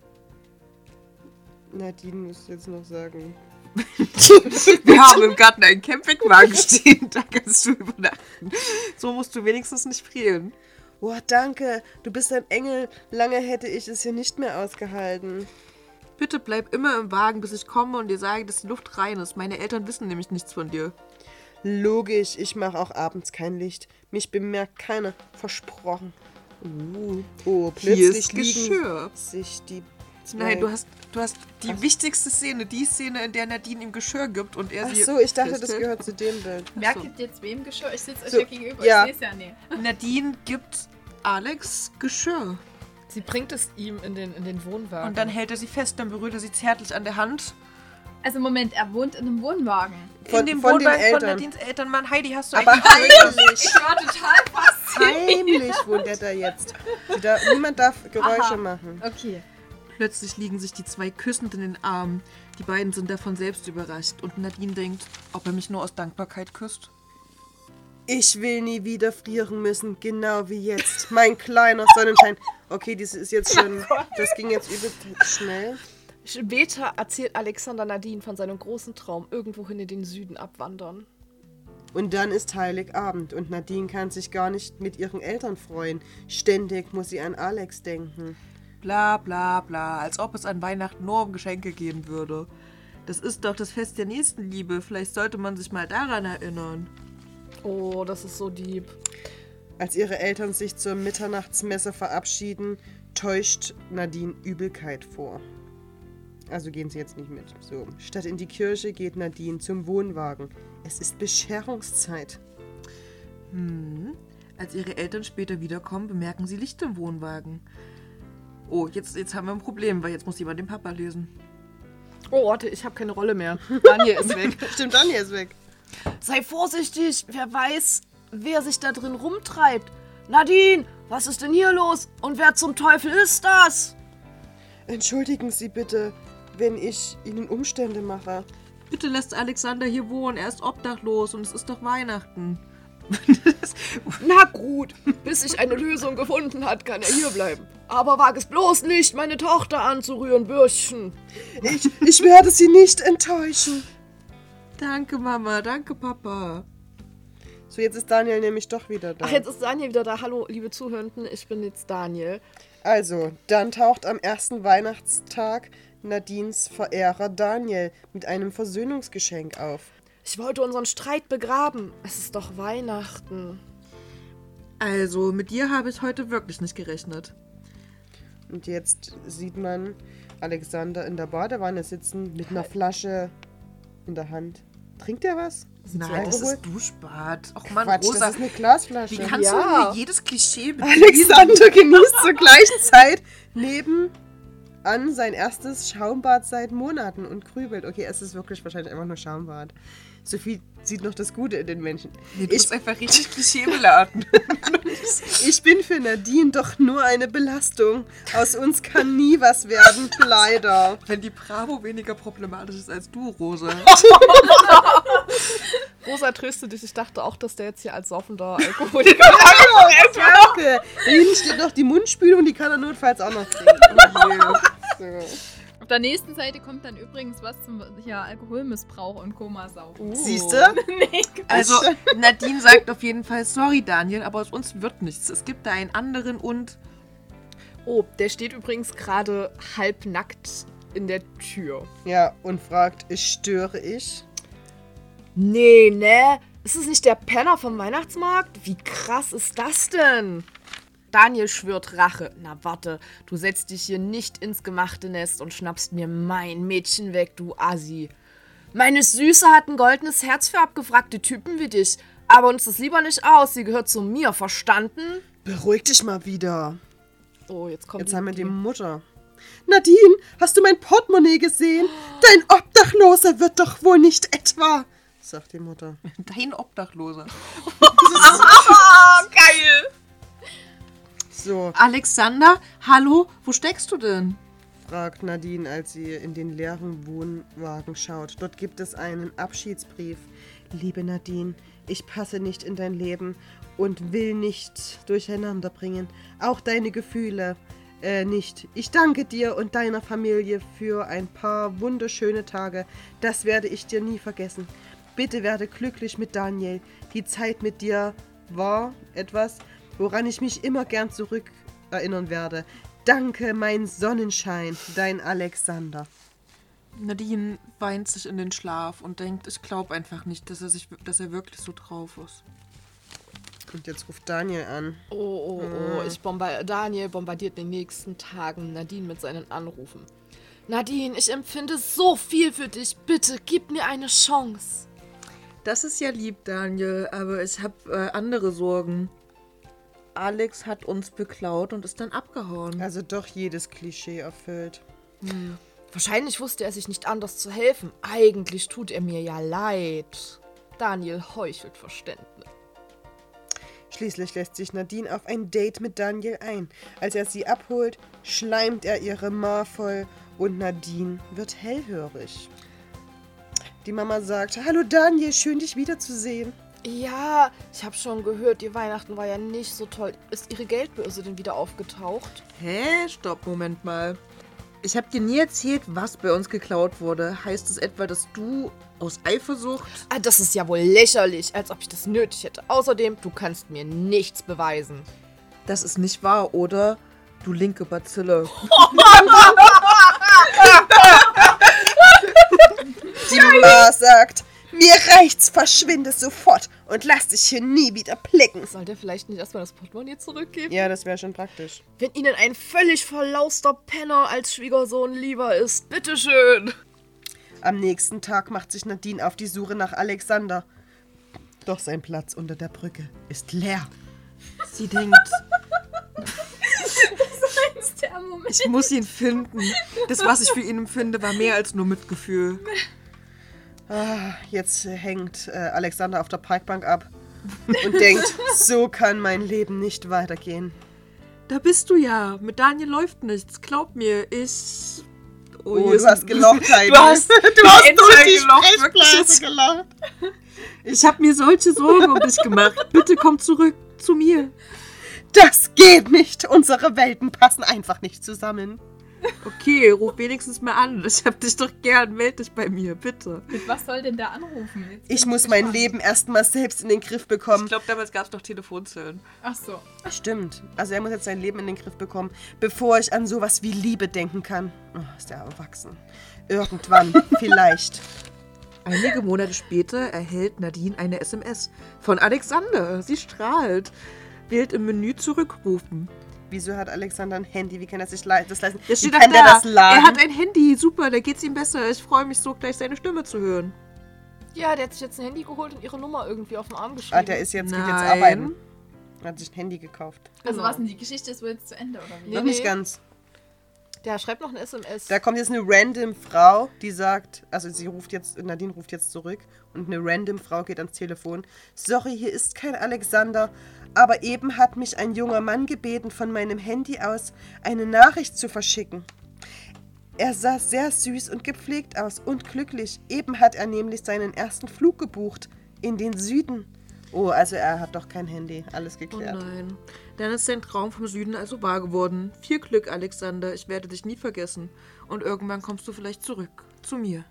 Nadine muss jetzt noch sagen. (laughs) Wir haben im Garten einen Campingwagen stehen, da kannst du übernachten. So musst du wenigstens nicht frieren. Oh, danke. Du bist ein Engel. Lange hätte ich es hier nicht mehr ausgehalten. Bitte bleib immer im Wagen, bis ich komme und dir sage, dass die Luft rein ist. Meine Eltern wissen nämlich nichts von dir. Logisch, ich mache auch abends kein Licht. Mich bemerkt keiner. Versprochen. Uh, oh, Hier plötzlich ist liegen Geschirr. sich die. Nein, du hast, du hast die wichtigste Szene, die Szene, in der Nadine ihm Geschirr gibt und er Ach sie so, ich dachte, das gehört zu dem Bild. Merkt ihr jetzt wem Geschirr? Ich sitze euch So, ja gegenüber. ja. Ich sehe es ja nee. (laughs) Nadine gibt Alex Geschirr. Sie bringt es ihm in den, in den Wohnwagen. Und dann hält er sie fest, dann berührt er sie zärtlich an der Hand. Also Moment, er wohnt in einem Wohnwagen. Von- in dem von den Wohnwagen von Eltern. Nadines Eltern. Mann, Heidi, hast du Aber eigentlich heimlich, Ich war total fasziniert. heimlich wohnt er da jetzt. Da, niemand darf Geräusche Aha. machen. Okay. Plötzlich liegen sich die zwei küssend in den Armen. Die beiden sind davon selbst überrascht und Nadine denkt, ob er mich nur aus Dankbarkeit küsst. Ich will nie wieder frieren müssen, genau wie jetzt. Mein kleiner Sonnenschein. Okay, das ist jetzt schon. Das ging jetzt übelst schnell. Später erzählt Alexander Nadine von seinem großen Traum, irgendwohin in den Süden abwandern. Und dann ist Heiligabend und Nadine kann sich gar nicht mit ihren Eltern freuen. Ständig muss sie an Alex denken. Bla bla bla, als ob es an Weihnachten nur um Geschenke gehen würde. Das ist doch das Fest der Nächstenliebe. Vielleicht sollte man sich mal daran erinnern. Oh, das ist so deep. Als ihre Eltern sich zur Mitternachtsmesse verabschieden, täuscht Nadine Übelkeit vor. Also gehen sie jetzt nicht mit. So. Statt in die Kirche geht Nadine zum Wohnwagen. Es ist Bescherungszeit. Hm. Als ihre Eltern später wiederkommen, bemerken sie Licht im Wohnwagen. Oh, jetzt, jetzt haben wir ein Problem, weil jetzt muss jemand den Papa lesen. Oh, warte, ich habe keine Rolle mehr. (laughs) Daniel ist weg. (laughs) Stimmt, Daniel ist weg. Sei vorsichtig, wer weiß, wer sich da drin rumtreibt. Nadine, was ist denn hier los? Und wer zum Teufel ist das? Entschuldigen Sie bitte, wenn ich Ihnen Umstände mache. Bitte lässt Alexander hier wohnen, er ist obdachlos und es ist doch Weihnachten. (laughs) Na gut, bis sich eine Lösung gefunden hat, kann er hier bleiben. Aber wag es bloß nicht, meine Tochter anzurühren, Bürschchen. Ich, ich werde Sie nicht enttäuschen. danke, Mama, danke, Papa. So, jetzt ist Daniel nämlich doch wieder da. Ach, jetzt ist Daniel wieder da. Hallo, liebe Zuhörenden, ich bin jetzt Daniel. Also, dann taucht am ersten Weihnachtstag Nadines Verehrer Daniel mit einem Versöhnungsgeschenk auf. Ich wollte unseren Streit begraben. Es ist doch Weihnachten. Also, mit dir habe ich heute wirklich nicht gerechnet. Und jetzt sieht man Alexander in der Badewanne sitzen mit einer Flasche in der Hand. Trinkt er was? Nein, das ist Duschbad. Och Mann, Quatsch, Rosa, das ist eine Glasflasche. wie kannst Ja. du mir jedes Klischee bedienen? (laughs) Alexander genießt zur gleichen Zeit neben an sein erstes Schaumbad seit Monaten und grübelt. Okay, es ist wirklich wahrscheinlich einfach nur Schaumbad. Sophie sieht noch das Gute in den Menschen. Nee, du Ich, bist einfach richtig klischeebeladen. (laughs) ich bin für Nadine doch nur eine Belastung. Aus uns kann nie was werden, (laughs) leider. Wenn die Bravo weniger problematisch ist als du, (laughs) Rosa. Rosa tröste dich. Ich dachte auch, dass der jetzt hier als saufender Alkoholiker. Danke. Da hinten steht noch die Mundspülung, die kann er notfalls auch noch trinken. So. Auf der nächsten Seite kommt dann übrigens was zum ja, Alkoholmissbrauch und Komasaufen. Siehst du? Also, Nadine sagt auf jeden Fall, sorry Daniel, aber aus uns wird nichts. Es gibt da einen anderen und... Oh, der steht übrigens gerade halbnackt in der Tür. Ja, und fragt, ist störe ich? Nee, ne? Ist es nicht der Penner vom Weihnachtsmarkt? Wie krass ist das denn? Daniel schwört Rache. Na warte, du setzt dich hier nicht ins gemachte Nest und schnappst mir mein Mädchen weg, du Assi. Meine Süße hat ein goldenes Herz für abgefragte Typen wie dich. Aber uns das lieber nicht aus, sie gehört zu mir, verstanden? Beruhig dich mal wieder. Oh, jetzt kommt Jetzt haben wir die Mutter. Nadine, hast du mein Portemonnaie gesehen? Dein Obdachloser wird doch wohl nicht etwa, sagt die Mutter. Dein Obdachloser. (laughs) (laughs) geil! So, Alexander, hallo, wo steckst du denn? fragt Nadine, als sie in den leeren Wohnwagen schaut. Dort gibt es einen Abschiedsbrief. Liebe Nadine, ich passe nicht in dein Leben und will nicht durcheinander bringen. Auch deine Gefühle äh, nicht. Ich danke dir und deiner Familie für ein paar wunderschöne Tage. Das werde ich dir nie vergessen. Bitte werde glücklich mit Daniel. Die Zeit mit dir war etwas, woran ich mich immer gern zurück erinnern werde. Danke, mein Sonnenschein, dein Alexander. Nadine weint sich in den Schlaf und denkt, ich glaube einfach nicht, dass er, sich, dass er wirklich so drauf ist. Und jetzt ruft Daniel an. Oh, oh, oh. Ich bomba Daniel bombardiert in den nächsten Tagen Nadine mit seinen Anrufen. Nadine, ich empfinde so viel für dich. Bitte gib mir eine Chance. Das ist ja lieb, Daniel, aber ich habe äh, andere Sorgen. Alex hat uns beklaut und ist dann abgehauen. Also doch jedes Klischee erfüllt. Wahrscheinlich wusste er sich nicht anders zu helfen. Eigentlich tut er mir ja leid. Daniel heuchelt Verständnis. Schließlich lässt sich Nadine auf ein Date mit Daniel ein. Als er sie abholt, schleimt er ihre Ma voll und Nadine wird hellhörig. Die Mama sagt, Hallo Daniel, schön dich wiederzusehen. Ja, ich habe schon gehört, ihr Weihnachten war ja nicht so toll. Ist ihre Geldbörse denn wieder aufgetaucht? Hä? Stopp, Moment mal. Ich habe dir nie erzählt, was bei uns geklaut wurde. Heißt es etwa, dass du aus Eifersucht... Ah, das ist ja wohl lächerlich, als ob ich das nötig hätte. Außerdem, du kannst mir nichts beweisen. Das ist nicht wahr, oder? Du linke Bazille. (laughs) Die Mama sagt, mir reicht's, verschwinde sofort und lass dich hier nie wieder blicken. Soll der vielleicht nicht erstmal das Portemonnaie zurückgeben? Ja, das wäre schon praktisch. Wenn Ihnen ein völlig verlauster Penner als Schwiegersohn lieber ist, bitteschön. Am nächsten Tag macht sich Nadine auf die Suche nach Alexander. Doch sein Platz unter der Brücke ist leer. Sie denkt, Das ist der Moment. ich muss ihn finden. Das, was ich für ihn empfinde, war mehr als nur Mitgefühl. Ah, jetzt hängt äh, Alexander auf der Parkbank ab und denkt, (laughs) so kann mein Leben nicht weitergehen. Da bist du ja. Mit Daniel läuft nichts. Glaub mir, ich. Oh, hier du hast gelocht, (laughs) Heidi. Du hast, (laughs) du hast durch die gelocht, gelacht. Ich habe mir solche Sorgen um dich gemacht. Bitte komm zurück zu mir. Das geht nicht. Unsere Welten passen einfach nicht zusammen. Okay, ruf wenigstens mal an. Ich hab dich doch gern. Meld dich bei mir, bitte. Mit was soll denn der anrufen? Jetzt Ich muss mein gespannt. Leben erstmal selbst in den Griff bekommen. Ich glaube, damals gab es noch Telefonzellen. Ach so. Stimmt. Also er muss jetzt sein Leben in den Griff bekommen, bevor ich an sowas wie Liebe denken kann. Oh, ist er erwachsen. Irgendwann, (laughs) vielleicht. Einige Monate später erhält Nadine eine SMS von Alexander. Sie strahlt. Wählt im Menü zurückrufen. Wieso hat Alexander ein Handy? Wie kann er sich le das leisten? Wie steht kann doch der da. das laden? Er hat ein Handy. Super, da geht's ihm besser. Ich freue mich so, gleich seine Stimme zu hören. Ja, der hat sich jetzt ein Handy geholt und ihre Nummer irgendwie auf den Arm geschrieben. ah, der ist jetzt, geht jetzt arbeiten. Er hat sich ein Handy gekauft. Also Genau. was denn, die Geschichte ist wohl jetzt zu Ende, oder wie? Nee, Noch nicht ganz. Der schreibt noch eine SMS. Da kommt jetzt eine random Frau, die sagt, also sie ruft jetzt, Nadine ruft jetzt zurück und eine random Frau geht ans Telefon. Sorry, hier ist kein Alexander, aber eben hat mich ein junger Mann gebeten, von meinem Handy aus eine Nachricht zu verschicken. Er sah sehr süß und gepflegt aus und glücklich. Eben hat er nämlich seinen ersten Flug gebucht in den Süden. Oh, also er hat doch kein Handy. Alles Oh geklärt. nein. Dann ist dein Traum vom Süden also wahr geworden. Viel Glück, Alexander. Ich werde dich nie vergessen. Und irgendwann kommst du vielleicht zurück. Zu mir.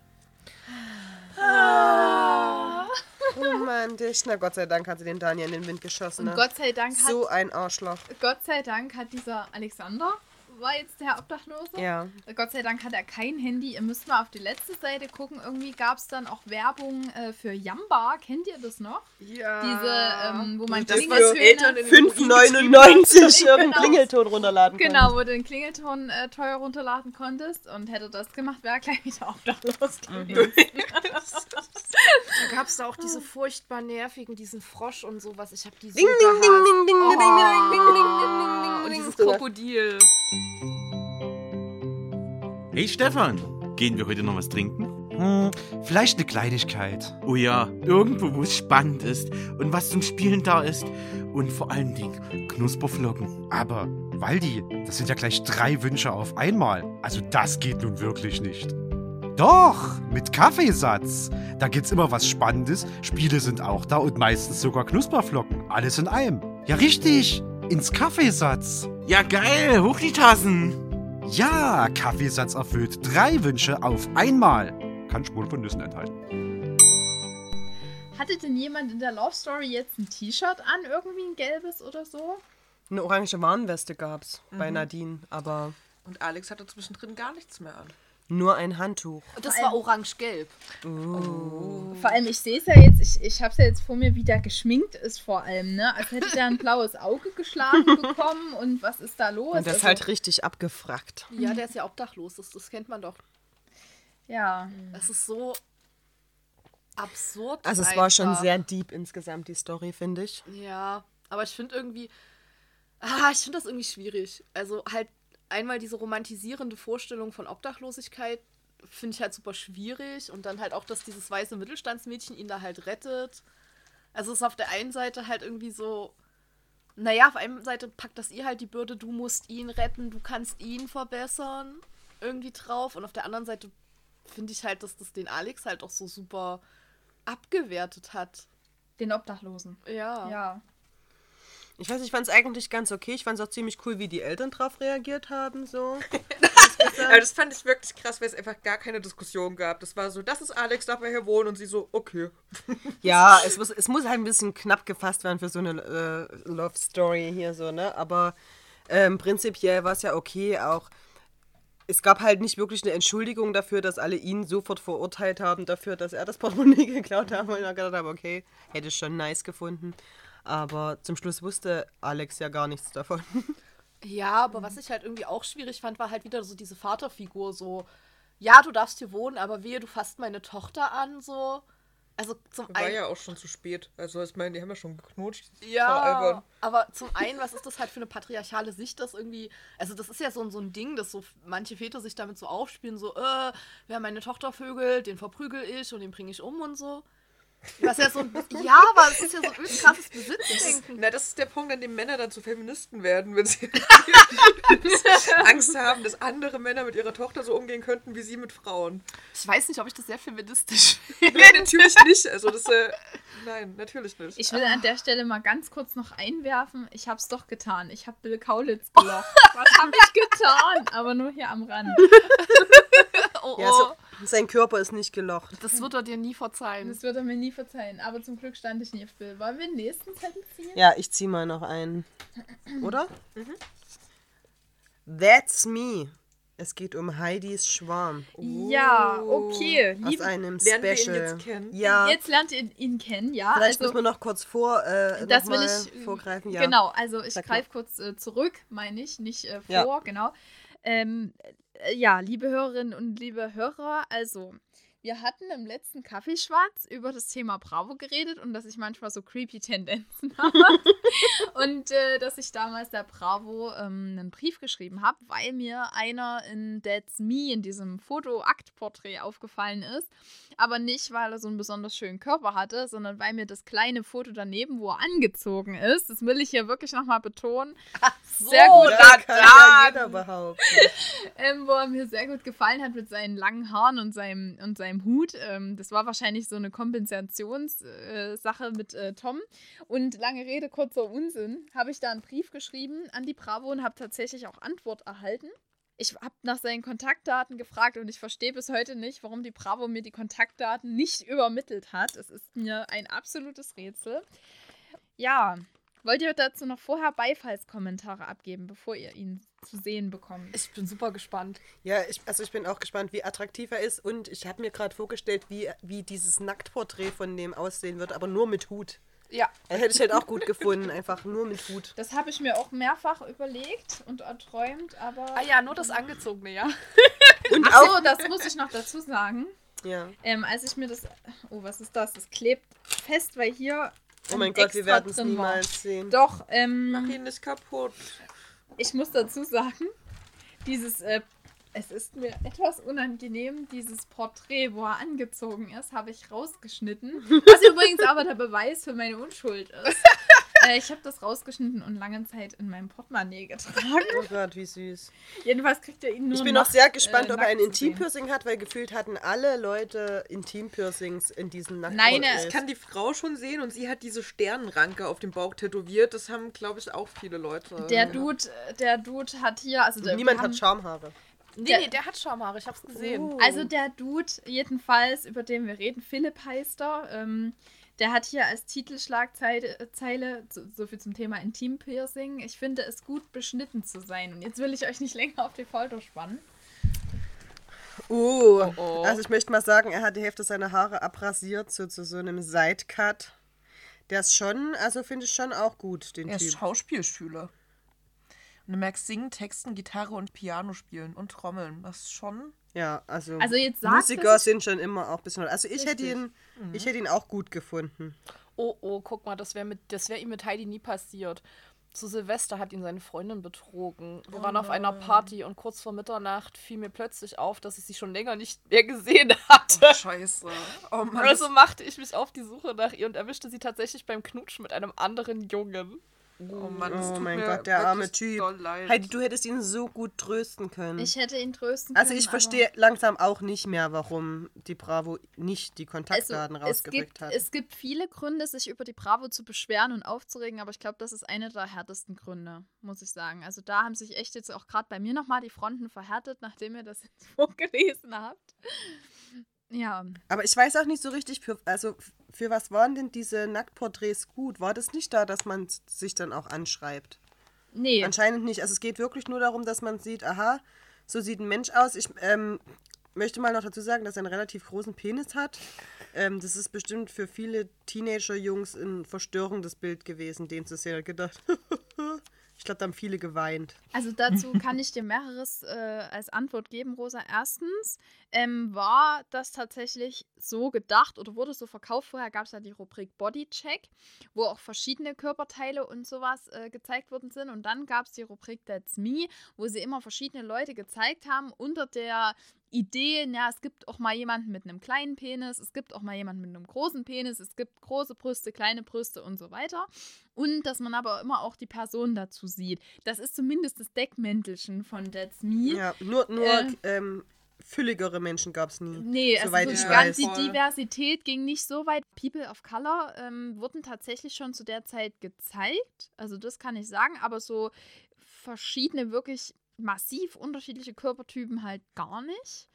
Romantisch. Na Gott sei Dank hat sie den Daniel in den Wind geschossen. Und Ne? Gott sei Dank hat so ein Arschloch. Gott sei Dank hat dieser Alexander, war jetzt der Obdachlose. Ja. Gott sei Dank hat er kein Handy. Ihr müsst mal auf die letzte Seite gucken. Irgendwie gab es dann auch Werbung äh, für Jamba. Kennt ihr das noch? ja. Diese, ähm, wo man Das Klingeltöne... für Eltern in den 5,99 irgendeinen Genau. Klingelton runterladen Genau, kannst. wo du den Klingelton äh, teuer runterladen konntest. Und hätte das gemacht, wäre er gleich wieder obdachlos gewesen. Da gab es da auch diese furchtbar nervigen, diesen Frosch und sowas. Ich habe die so Ding, ding, ding, gehasst. ding, ding, ding, ding, ding, ding, ding, Oh, ding, und ding, dieses ding. Krokodil. Hey Stefan, gehen wir heute noch was trinken? Hm, vielleicht eine Kleinigkeit. Oh ja, irgendwo, wo es spannend ist und was zum Spielen da ist. Und vor allen Dingen Knusperflocken. Aber, Waldi, das sind ja gleich drei Wünsche auf einmal. Also das geht nun wirklich nicht. Doch, mit Kaffeesatz. Da gibt's immer was Spannendes. Spiele sind auch da und meistens sogar Knusperflocken. Alles in einem. Ja, richtig. Ins Kaffeesatz. Ja, geil, hoch die Tassen. Ja, Kaffeesatz erfüllt drei Wünsche auf einmal. Kann Spuren von Nüssen enthalten. Hatte denn jemand in der Love Story jetzt ein T-Shirt an? Irgendwie ein gelbes oder so? Eine orange Warnweste gab's bei Nadine, aber Und Alex hatte zwischendrin gar nichts mehr an. Nur ein Handtuch. Das war orange-gelb. Vor allem, ich sehe es ja jetzt, ich, ich habe es ja jetzt vor mir, wie der geschminkt ist vor allem, ne? Als hätte der ein (laughs) blaues Auge geschlagen bekommen und was ist da los? Und das Also, halt richtig abgefrackt. Ja, der ist ja obdachlos. Das, das kennt man doch. Ja. Das ist so absurd. Also es war schon einfach. sehr deep insgesamt, die Story, finde ich. Ja, aber ich finde irgendwie. Ah, ich finde das irgendwie schwierig. Also halt einmal diese romantisierende Vorstellung von Obdachlosigkeit finde ich halt super schwierig. Und dann halt auch, dass dieses weiße Mittelstandsmädchen ihn da halt rettet. Also es ist auf der einen Seite halt irgendwie so. Naja, auf der einen Seite packt das ihr halt die Bürde, du musst ihn retten, du kannst ihn verbessern, irgendwie drauf. Und auf der anderen Seite finde ich halt, dass das den Alex halt auch so super abgewertet hat. Den Obdachlosen. Ja. Ja. Ich weiß, ich fand es eigentlich ganz okay. Ich fand es auch ziemlich cool, wie die Eltern drauf reagiert haben. So. (laughs) Aber das fand ich wirklich krass, weil es einfach gar keine Diskussion gab. Das war so, das ist Alex, darf er hier wohnen? Und sie so, okay. (laughs) Ja, es muss, es muss halt ein bisschen knapp gefasst werden für so eine äh, Love Story hier so, ne? Aber ähm, prinzipiell war es ja okay auch. es gab halt nicht wirklich eine Entschuldigung dafür, dass alle ihn sofort verurteilt haben dafür, dass er das Portemonnaie (laughs) geklaut hat. Und ich gedacht habe, okay, hätte ich schon nice gefunden. Aber zum Schluss wusste Alex ja gar nichts davon. (laughs) Ja, aber was ich halt irgendwie auch schwierig fand, war halt wieder so diese Vaterfigur, so, ja, du darfst hier wohnen, aber wehe, du fasst meine Tochter an, so. Also zum War einen. ja auch schon zu spät. Also ich meine, die haben ja schon geknutscht. War Ja, aber zum einen, was ist das halt für eine patriarchale Sicht, das irgendwie, also das ist ja so, ein- so ein Ding, dass so manche Väter sich damit so aufspielen, so, äh, wer meine Tochter vögelt, den verprügel ich und den bringe ich um und so. Was ja so ein, ja, aber es ist ja so ein übelst krasses Besitzdenken. Na, das ist der Punkt, an dem Männer dann zu Feministen werden, wenn sie (laughs) Angst haben, dass andere Männer mit ihrer Tochter so umgehen könnten, wie sie mit Frauen. Ich weiß nicht, ob ich das sehr feministisch Nein, natürlich nicht. Also das, äh, nein, natürlich nicht. Ich will an der Stelle mal ganz kurz noch einwerfen. Ich hab's doch getan. Ich hab Bill Kaulitz gelocht. Was hab ich getan? Aber nur hier am Rand. (laughs) Oh, Ja, so, sein Körper ist nicht gelocht. Das wird er dir nie verzeihen. Das wird er mir nie verzeihen. Aber zum Glück stand ich nie auf Bill. Wollen wir den nächsten Zettel ziehen? Ja, ich zieh mal noch einen. Oder? That's me. Es geht um Heidis Schwarm. Ja, okay. Aus einem Lernen wir ihn Special. jetzt kennen? Ja, jetzt lernt ihr ihn kennen, ja. vielleicht also, müssen wir noch kurz vor, äh, das noch will ich äh, vorgreifen. Ja. Genau, also ich greife kurz äh, zurück, meine ich, nicht äh, Ja. vor, genau. Ähm, äh, ja, liebe Hörerinnen und liebe Hörer, also wir hatten im letzten Kaffeeschwarz über das Thema Bravo geredet und dass ich manchmal so creepy Tendenzen (laughs) habe. und äh, dass ich damals der Bravo ähm, einen Brief geschrieben habe, weil mir einer in That's Me in diesem Foto-Aktporträt aufgefallen ist. Aber nicht, weil er so einen besonders schönen Körper hatte, sondern weil mir das kleine Foto daneben, wo er angezogen ist, das will ich hier wirklich nochmal betonen, sehr gut Ja, kann ja jeder behaupten. (laughs) ähm, wo er mir sehr gut gefallen hat mit seinen langen Haaren und seinem, und seinem Hut. Ähm, das war wahrscheinlich so eine Kompensationssache äh, mit äh, Tom. Und lange Rede, kurzer Unsinn, habe ich da einen Brief geschrieben an die Bravo und habe tatsächlich auch Antwort erhalten. Ich habe nach seinen Kontaktdaten gefragt und ich verstehe bis heute nicht, warum die Bravo mir die Kontaktdaten nicht übermittelt hat. Es ist mir ein absolutes Rätsel. Ja, wollt ihr dazu noch vorher Beifallskommentare abgeben, bevor ihr ihn zu sehen bekommt? Ich bin super gespannt. Ja, ich, also ich bin auch gespannt, wie attraktiv er ist. Und ich habe mir gerade vorgestellt, wie, wie dieses Nacktporträt von dem aussehen wird, aber nur mit Hut. Ja. Das hätte ich halt auch gut gefunden, einfach nur mit Hut. Das habe ich mir auch mehrfach überlegt und erträumt, aber. Ah ja, nur das Angezogene, ja. (laughs) Und Ach auch. so, das muss ich noch dazu sagen. Ja. Ähm, als ich mir das. Oh, was ist das? Das klebt fest, weil hier. Oh mein ein Gott, wir werden es niemals sehen. Doch, ähm, Mach ihn nicht kaputt. ich muss dazu sagen, dieses. Äh, es ist mir etwas unangenehm, dieses Porträt, wo er angezogen ist, habe ich rausgeschnitten. Was übrigens aber der Beweis für meine Unschuld ist. (laughs) äh, ich habe das rausgeschnitten und lange Zeit in meinem Portemonnaie getragen. Oh Gott, wie süß. Jedenfalls kriegt er ihn nur Ich bin noch, auch sehr gespannt, äh, ob er ein. Intimpiercing hat, weil gefühlt hatten alle Leute Intimpiercings in diesen Nackt. Nein, äh, Ich kann die Frau schon sehen und sie hat diese Sternenranke auf dem Bauch tätowiert. Das haben, glaube ich, auch viele Leute. Der Dude, äh, der Dude hat hier, also der, Niemand hat Schamhaare. Nee, Der- nee, der hat Schaumhaare, ich hab's gesehen. Also der Dude, jedenfalls, über den wir reden, Philipp heißt er, ähm, der hat hier als Titelschlagzeile, äh, Zeile, so, so viel zum Thema Intimpiercing, ich finde es gut beschnitten zu sein. Und jetzt will ich euch nicht länger auf die Folter spannen. Uh, oh. also ich möchte mal sagen, er hat die Hälfte seiner Haare abrasiert, so zu so einem Sidecut. Der ist schon, also finde ich schon auch gut, den Er ist Typ. Schauspielschüler. Und du merkst singen, Texten, Gitarre und Piano spielen und Trommeln. Das ist schon. Ja, also, Also jetzt sagt Musiker er sich- sind schon immer auch ein bisschen. Also ich hätte ihn, ich hätte ihn auch gut gefunden. Oh, oh, guck mal, das wäre wär ihm mit Heidi nie passiert. Zu Silvester hat ihn seine Freundin betrogen. Wir waren auf einer Party und kurz vor Mitternacht fiel mir plötzlich auf, dass ich sie schon länger nicht mehr gesehen hatte. Scheiße. Oh Mann. Also machte ich mich auf die Suche nach ihr und erwischte sie tatsächlich beim Knutschen mit einem anderen Jungen. Oh Mann, das Oh mein Gott, der arme Typ. Heidi, du hättest ihn so gut trösten können. Ich hätte ihn trösten also können. ich aber- verstehe langsam auch nicht mehr, warum die Bravo nicht die Also, Kontaktdaten rausgerückt gibt, hat. es gibt viele Gründe, sich über die Bravo zu beschweren und aufzuregen, aber ich glaube, das ist einer der härtesten Gründe, muss ich sagen. Also da haben sich echt jetzt auch gerade bei mir nochmal die Fronten verhärtet, (laughs) nachdem ihr das jetzt (laughs) vorgelesen habt. Ja, Aber ich weiß auch nicht so richtig, für, also für was waren denn diese Nacktporträts gut? War das nicht da, dass man sich dann auch anschreibt? nee. Anscheinend nicht. Also es geht wirklich nur darum, dass man sieht, aha, so sieht ein Mensch aus. Ich ähm, möchte mal noch dazu sagen, dass er einen relativ großen Penis hat. Ähm, das ist bestimmt für viele Teenager-Jungs ein verstörendes Bild gewesen, den zu sehen. Gedacht, (laughs) ich glaube, da haben viele geweint. Also dazu (laughs) kann ich dir mehreres äh, als Antwort geben, Rosa. Erstens ähm, war das tatsächlich so gedacht oder wurde so verkauft. Vorher gab es ja die Rubrik Bodycheck, wo auch verschiedene Körperteile und sowas äh, gezeigt worden sind. Und dann gab es die Rubrik That's Me, wo sie immer verschiedene Leute gezeigt haben unter der Idee, ja, es gibt auch mal jemanden mit einem kleinen Penis, es gibt auch mal jemanden mit einem großen Penis, es gibt große Brüste, kleine Brüste und so weiter. Und dass man aber immer auch die Person dazu sieht. Das ist zumindest das Deckmäntelchen von That's Me. Ja, nur, nur Äh. ähm, fülligere Menschen gab es nie. Nee, also Soweit so ich die, weiß. die. Diversität ging nicht so weit. People of Color ähm, wurden tatsächlich schon zu der Zeit gezeigt. Also das kann ich sagen, aber so verschiedene, wirklich massiv unterschiedliche Körpertypen halt gar nicht.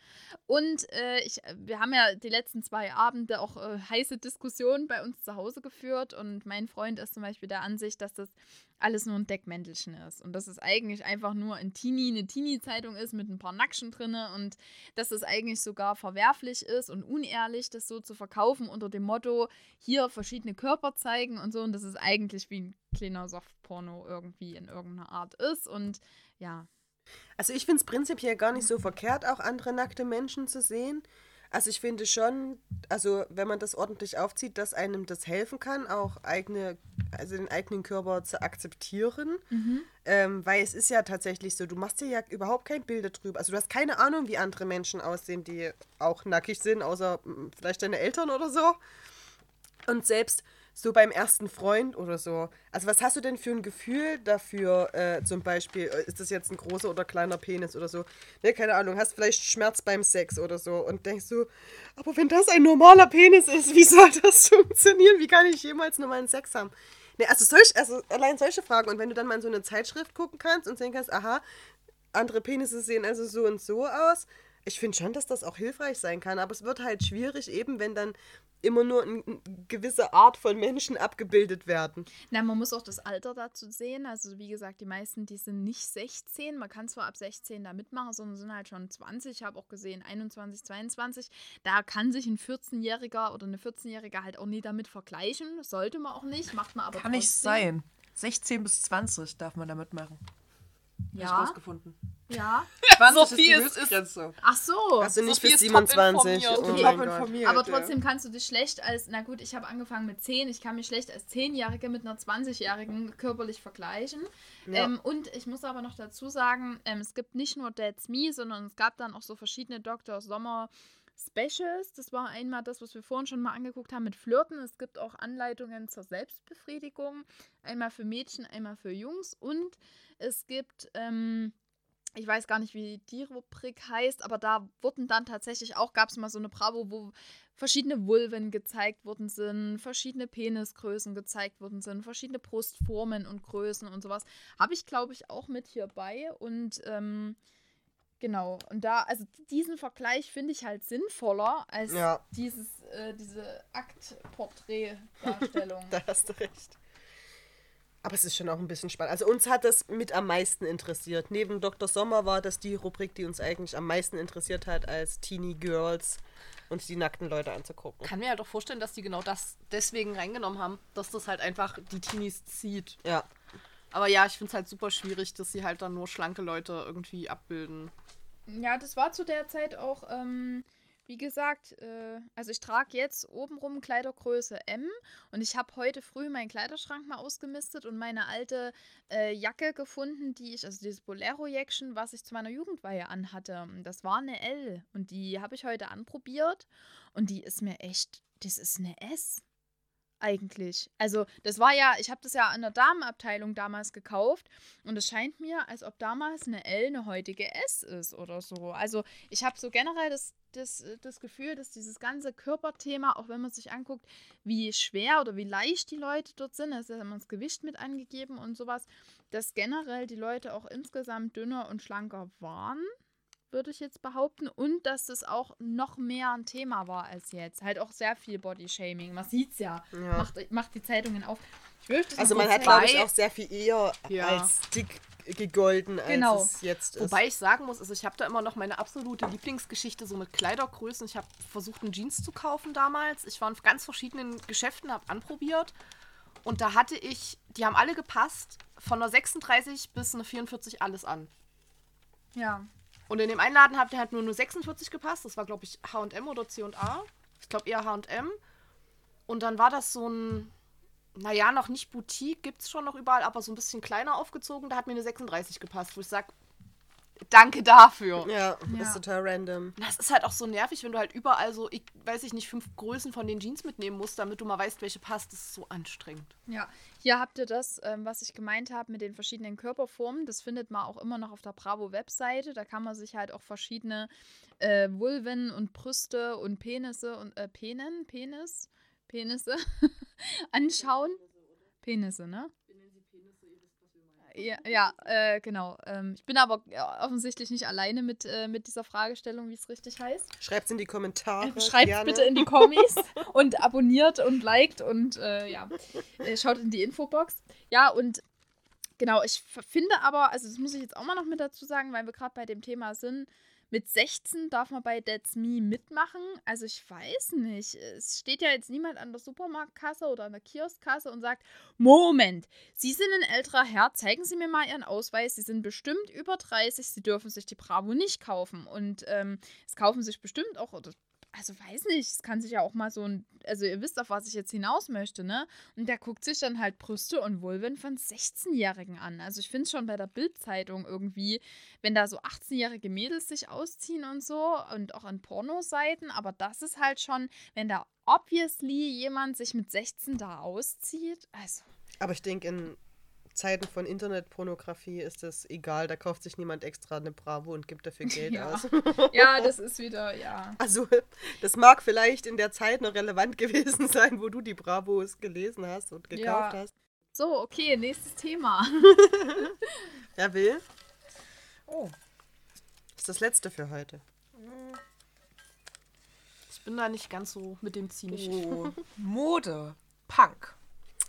Und äh, ich, wir haben ja die letzten zwei Abende auch äh, heiße Diskussionen bei uns zu Hause geführt. Und mein Freund ist zum Beispiel der Ansicht, dass das alles nur ein Deckmäntelchen ist. Und dass es eigentlich einfach nur ein Teenie, eine Teenie-Zeitung ist mit ein paar Nackschen drinne. Und dass es eigentlich sogar verwerflich ist und unehrlich, das so zu verkaufen unter dem Motto, hier verschiedene Körper zeigen und so. Und dass es eigentlich wie ein kleiner Softporno irgendwie in irgendeiner Art ist. Und ja, Also ich finde es prinzipiell gar nicht so verkehrt, auch andere nackte Menschen zu sehen. Also ich finde schon, also wenn man das ordentlich aufzieht, dass einem das helfen kann, auch eigene, also den eigenen Körper zu akzeptieren. Ähm, weil es ist ja tatsächlich so, du machst dir ja überhaupt kein Bild darüber. Also du hast keine Ahnung, wie andere Menschen aussehen, die auch nackig sind, außer mm, vielleicht deine Eltern oder so. Und selbst so beim ersten Freund oder so. Also was hast du denn für ein Gefühl dafür, äh, zum Beispiel, äh, ist das jetzt ein großer oder kleiner Penis oder so? Ne, keine Ahnung, hast vielleicht Schmerz beim Sex oder so und denkst du, aber wenn das ein normaler Penis ist, wie soll das (laughs) funktionieren? Wie kann ich jemals normalen Sex haben? Ne, also, solch, also allein solche Fragen. Und wenn du dann mal in so eine Zeitschrift gucken kannst und kannst, aha, andere Penisse sehen also so und so aus. Ich finde schon, dass das auch hilfreich sein kann, aber es wird halt schwierig, eben wenn dann immer nur eine gewisse Art von Menschen abgebildet werden. Na, man muss auch das Alter dazu sehen. Also, wie gesagt, die meisten, die sind nicht 16. Man kann zwar ab 16 da mitmachen, sondern sind halt schon 20. Ich habe auch gesehen 21, 22. Da kann sich ein 14-Jähriger oder eine 14-Jährige halt auch nie damit vergleichen. Sollte man auch nicht, macht man aber Kann nicht trotzdem. sein. 16 bis 20 darf man da mitmachen. Ja, rausgefunden. Ja. (laughs) 20 Sophie ist ist- ist- Höchstgrenze. Ach so. Also nicht Sophie bis ist top 27. informiert. Oh Top mein Gott. informiert. Aber trotzdem kannst du dich schlecht als, na gut, ich habe angefangen mit 10, ich kann mich schlecht als 10-Jährige mit einer 20-Jährigen körperlich vergleichen. Ja. Ähm, und ich muss aber noch dazu sagen, ähm, es gibt nicht nur That's Me, sondern es gab dann auch so verschiedene Dr. Sommer Specials. Das war einmal das, was wir vorhin schon mal angeguckt haben mit Flirten. Es gibt auch Anleitungen zur Selbstbefriedigung. Einmal für Mädchen, einmal für Jungs. Und es gibt, ähm, ich weiß gar nicht, wie die Rubrik heißt, aber da wurden dann tatsächlich auch, gab es mal so eine Bravo, wo verschiedene Vulven gezeigt worden sind, verschiedene Penisgrößen gezeigt worden sind, verschiedene Brustformen und Größen und sowas. Habe ich, glaube ich, auch mit hierbei. Und ähm, genau, und da, also diesen Vergleich finde ich halt sinnvoller als Ja. dieses, äh, diese Aktporträtdarstellung. (laughs) Da hast du recht. Aber es ist schon auch ein bisschen spannend. Also uns hat das mit am meisten interessiert. Neben Dr. Sommer war das die Rubrik, die uns eigentlich am meisten interessiert hat, als Teenie Girls uns die nackten Leute anzugucken. Kann mir halt auch vorstellen, dass die genau das deswegen reingenommen haben, dass das halt einfach die Teenies zieht. Ja. Aber ja, ich finde es halt super schwierig, dass sie halt dann nur schlanke Leute irgendwie abbilden. Ja, das war zu der Zeit auch, ähm, wie gesagt, äh, also ich trage jetzt obenrum Kleidergröße M und ich habe heute früh meinen Kleiderschrank mal ausgemistet und meine alte äh, Jacke gefunden, die ich, also dieses Bolero-Jäckchen, was ich zu meiner Jugendweihe anhatte. Das war eine L und die habe ich heute anprobiert und die ist mir echt, das ist eine S eigentlich. Also, das war ja, ich habe das ja in der Damenabteilung damals gekauft und es scheint mir, als ob damals eine L eine heutige S ist oder so. Also, ich habe so generell das, das, das Gefühl, dass dieses ganze Körperthema, auch wenn man sich anguckt, wie schwer oder wie leicht die Leute dort sind, da ist ja immer das Gewicht mit angegeben und sowas, dass generell die Leute auch insgesamt dünner und schlanker waren würde ich jetzt behaupten. Und dass das auch noch mehr ein Thema war als jetzt. Halt auch sehr viel Bodyshaming. Man sieht's ja. Ja. Macht, macht die Zeitungen auf. Ich will das Also man hat, glaube ich, auch sehr viel eher Ja. als dick gegolten, als Genau. es jetzt ist. Wobei ich sagen muss, also ich habe da immer noch meine absolute Lieblingsgeschichte so mit Kleidergrößen. Ich habe versucht, einen Jeans zu kaufen damals. Ich war in ganz verschiedenen Geschäften, habe anprobiert. Und da hatte ich, die haben alle gepasst, von einer 36 bis eine 44 alles an. Ja. Und in dem einen Laden hat der halt nur eine 46 gepasst. Das war, glaube ich, H&M oder C&A. Ich glaube eher H&M. Und dann war das so ein, naja, noch nicht Boutique, gibt es schon noch überall, aber so ein bisschen kleiner aufgezogen. Da hat mir eine 36 gepasst, wo ich sage, danke dafür. ja, Ja. ist total random. Das ist halt auch so nervig, wenn du halt überall so, ich weiß ich nicht, fünf Größen von den Jeans mitnehmen musst, damit du mal weißt, welche passt. Das ist so anstrengend. Ja, hier habt ihr das, ähm, was ich gemeint habe mit den verschiedenen Körperformen. Das findet man auch immer noch auf der Bravo-Webseite. Da kann man sich halt auch verschiedene äh, Vulven und Brüste und Penisse und äh, Penen, Penis, Penisse (laughs) anschauen. Penisse, ne? Ja, ja äh, genau. Ähm, ich bin aber offensichtlich nicht alleine mit, äh, mit dieser Fragestellung, wie es richtig heißt. Schreibt's in die Kommentare. Schreibt gerne. bitte in die Kommis (laughs) und abonniert und liked und äh, ja, äh, schaut in die Infobox. Ja, und genau, ich finde aber, also das muss ich jetzt auch mal noch mit dazu sagen, weil wir gerade bei dem Thema sind. Mit 16 darf man bei That's Me mitmachen. Also ich weiß nicht. Es steht ja jetzt niemand an der Supermarktkasse oder an der Kioskkasse und sagt, Moment, Sie sind ein älterer Herr, zeigen Sie mir mal Ihren Ausweis. Sie sind bestimmt über 30, Sie dürfen sich die Bravo nicht kaufen. Und ähm, es kaufen sich bestimmt auch, oder also weiß nicht, es kann sich ja auch mal so ein, also ihr wisst, auf was ich jetzt hinaus möchte, ne? Und der guckt sich dann halt Brüste und Vulven von 16-Jährigen an. Also ich finde es schon bei der Bild-Zeitung irgendwie, wenn da so 18-jährige Mädels sich ausziehen und so und auch an Pornoseiten, aber das ist halt schon, wenn da obviously jemand sich mit 16 da auszieht, also Aber ich denke, in Zeiten von Internetpornografie ist das egal. Da kauft sich niemand extra eine Bravo und gibt dafür (laughs) Geld Ja. aus. (laughs) ja, das ist wieder, ja. Also, das mag vielleicht in der Zeit noch relevant (laughs) gewesen sein, wo du die Bravos gelesen hast und gekauft Ja. hast. So, okay, nächstes Thema. Wer will? Oh, ist das letzte für heute. Ich bin da nicht ganz so mit dem zynisch. oh. Mode. Punk.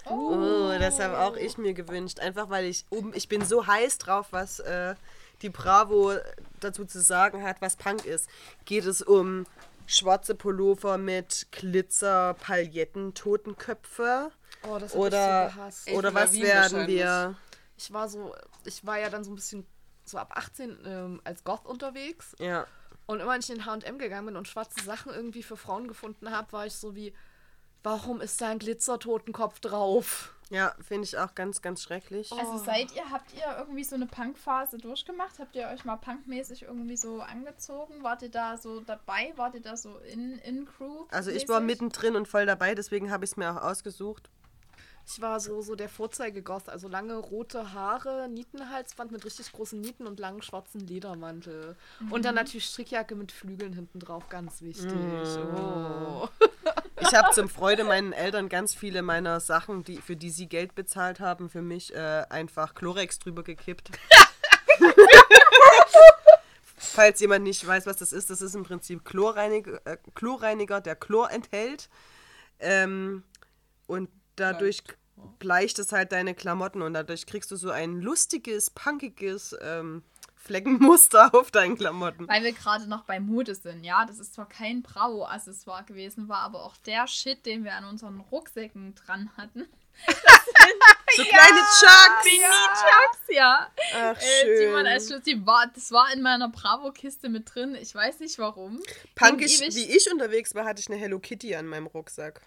Oh, das habe auch ich mir gewünscht. Einfach weil ich oben, ich bin so heiß drauf, was äh, die Bravo dazu zu sagen hat, was Punk ist. Geht es um schwarze Pullover mit Glitzer, Pailletten, Totenköpfe? Oh, das Oder, ich so gehasst. oder was werden wir? Ich war so, ich war ja dann so ein bisschen so ab 18 ähm, als Goth unterwegs. Ja. Und immer wenn ich in H&M gegangen bin und schwarze Sachen irgendwie für Frauen gefunden habe, war ich so wie, warum ist da ein Glitzertotenkopf drauf? Ja, finde ich auch ganz, ganz schrecklich. Also seid ihr, habt ihr irgendwie so eine Punk-Phase durchgemacht? Habt ihr euch mal punkmäßig irgendwie so angezogen? Wart ihr da so dabei? Wart ihr da so in, in Crew? Also ich war mittendrin und voll dabei, deswegen habe ich es mir auch ausgesucht. Ich war so, so der Vorzeigegoth, also lange rote Haare, Nietenhalsband mit richtig großen Nieten und langen schwarzen Ledermantel. Und dann natürlich Strickjacke mit Flügeln hinten drauf, ganz wichtig. Oh. (laughs) Ich habe zum Freude meinen Eltern ganz viele meiner Sachen, die, für die sie Geld bezahlt haben, für mich äh, einfach Chlorex drüber gekippt. (laughs) Falls jemand nicht weiß, was das ist, das ist im Prinzip Chlorreiniger, äh, Chlorreiniger der Chlor enthält. Ähm, und dadurch bleicht es halt deine Klamotten und dadurch kriegst du so ein lustiges, punkiges ähm, Fleckenmuster (laughs) auf deinen Klamotten. Weil wir gerade noch bei Mode sind, ja. Das ist zwar kein Bravo-Accessoire gewesen, war aber auch der Shit, den wir an unseren Rucksäcken dran hatten. (laughs) So kleine Chucks! Mini-Chucks, ja. Ach, Äh, die man schön. als die war, das war in meiner Bravo-Kiste mit drin. Ich weiß nicht warum. Punkisch, ewig- wie ich unterwegs war, hatte ich eine Hello Kitty an meinem Rucksack.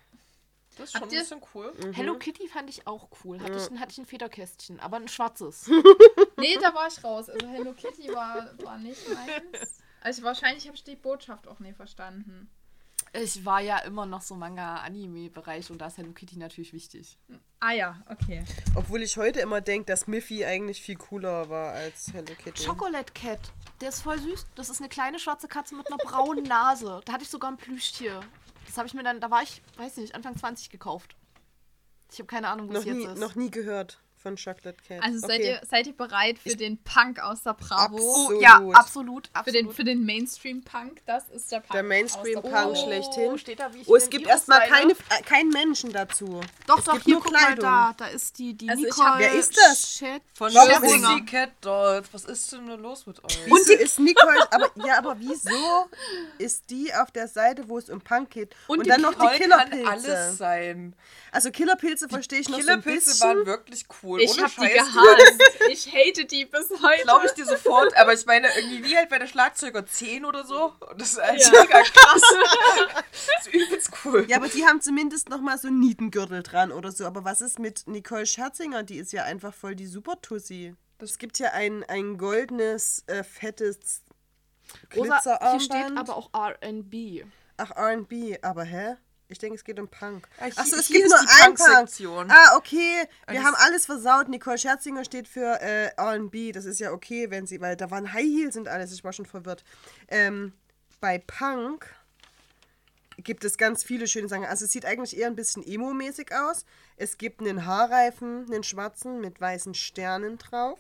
Das ist schon Habt ein bisschen cool. Hello Kitty fand ich auch cool. Hatte, ich, ein- hatte ich ein Federkästchen, aber ein schwarzes. (laughs) Nee, da war ich raus. Also Hello Kitty war, war nicht meins. Also wahrscheinlich habe ich die Botschaft auch nie verstanden. Ich war ja immer noch so Manga-Anime-Bereich und da ist Hello Kitty natürlich wichtig. Ah ja, okay. Obwohl ich heute immer denke, dass Miffy eigentlich viel cooler war als Hello Kitty. Chocolate Cat, der ist voll süß. Das ist eine kleine schwarze Katze mit einer braunen Nase. Da hatte ich sogar ein Plüschtier. Das habe ich mir dann, da war ich, weiß nicht, Anfang 20 gekauft. Ich habe keine Ahnung, was noch, nie, jetzt ist. noch nie gehört. Von Chocolate Cat. Also seid, Okay. ihr, seid ihr bereit für den Punk aus der Bravo? Absolut. Ja, absolut, Für den, absolut. für den Mainstream-Punk? Das ist der Punk. Der Mainstream-Punk Bravo. schlechthin. Oh, steht da, wie ich Oh, es gibt erstmal keine, äh, keinen Menschen dazu. Doch, es doch, gibt hier, nur guck mal Kleidung. da. Da ist die, die Also ich Nicole. hab- Wer ist das? Chat. Von Warum Pussycat Dolls. Was ist denn nur los mit euch? Und die ist Nicole, aber ja, aber wieso ist die auf der Seite, wo es um Punk geht? Und, die dann noch die Nicole kann Killerpilze. alles sein. Also Killerpilze verstehe ich noch so ein Killerpilze bisschen. waren wirklich cool. Ich Ohne hab die gehasst. (laughs) Ich hate die bis heute. Glaube ich dir sofort, aber ich meine, irgendwie wie halt bei der Schlagzeuger 10 oder so. Und das ist halt Ja. mega krass. (laughs) das ist übelst cool. Ja, aber die haben zumindest noch mal so einen Nietengürtel dran oder so. Aber was ist mit Nicole Scherzinger? Die ist ja einfach voll die Super-Tussi. Es gibt ja ein, ein goldenes, äh, fettes Rosa, hier steht aber auch R&B. Ach, R&B, aber hä? Ich denke, es geht um Punk. Ah, Achso, es gibt nur ein Punk. Ah, okay. Wir haben alles versaut. Nicole Scherzinger steht für äh, R&B. Das ist ja okay, wenn sie, weil da waren High Heels und alles. Ich war schon verwirrt. Ähm, bei Punk gibt es ganz viele schöne Sachen. Also es sieht eigentlich eher ein bisschen emo-mäßig aus. Es gibt einen Haarreifen, einen schwarzen mit weißen Sternen drauf.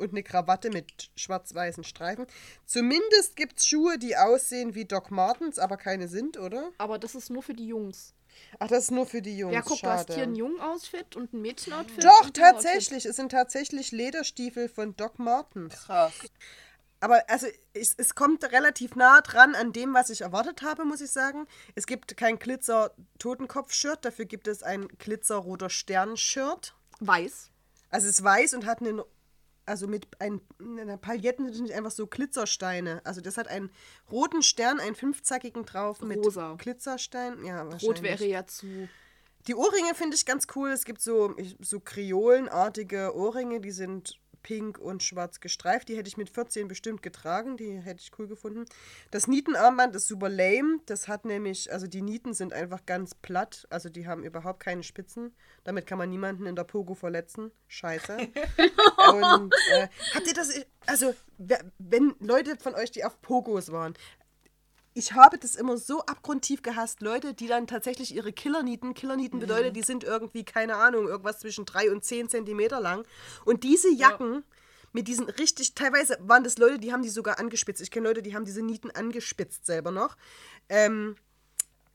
Und eine Krawatte mit schwarz-weißen Streifen. Zumindest gibt es Schuhe, die aussehen wie Doc Martens, aber keine sind, oder? Aber das ist nur für die Jungs. Ach, das ist nur für die Jungs. ja, guck, du Schade. hast hier ein Jungen-Outfit und ein Mädchen-Outfit. Doch, tatsächlich. Es sind tatsächlich Lederstiefel von Doc Martens. Krass. Aber also es, es kommt relativ nah dran an dem, was ich erwartet habe, muss ich sagen. Es gibt kein Glitzer-Totenkopf-Shirt, dafür gibt es ein Glitzer-roter Stern-Shirt. Weiß. Also es ist weiß und hat einen, also mit ein, einer Pailletten sind nicht einfach so Glitzersteine. Also das hat einen roten Stern, einen fünfzackigen drauf mit Rosa. Glitzerstein. Ja. Rot wäre ja zu. Die Ohrringe finde ich ganz cool. Es gibt so, so Kreolenartige Ohrringe, die sind pink und schwarz gestreift. Die hätte ich mit 14 bestimmt getragen. Die hätte ich cool gefunden. Das Nietenarmband ist super lame. Das hat nämlich, also die Nieten sind einfach ganz platt. Also die haben überhaupt keine Spitzen. Damit kann man niemanden in der Pogo verletzen. Scheiße. (laughs) und äh, habt ihr das, also wenn Leute von euch, die auf Pogos waren, ich habe das immer so abgrundtief gehasst. Leute, die dann tatsächlich ihre Killernieten, Killernieten bedeutet, die sind irgendwie, keine Ahnung, irgendwas zwischen 3 und 10 Zentimeter lang. Und diese Jacken mit diesen richtig, teilweise waren das Leute, die haben die sogar angespitzt. Ich kenne Leute, die haben diese Nieten angespitzt selber noch. Ähm,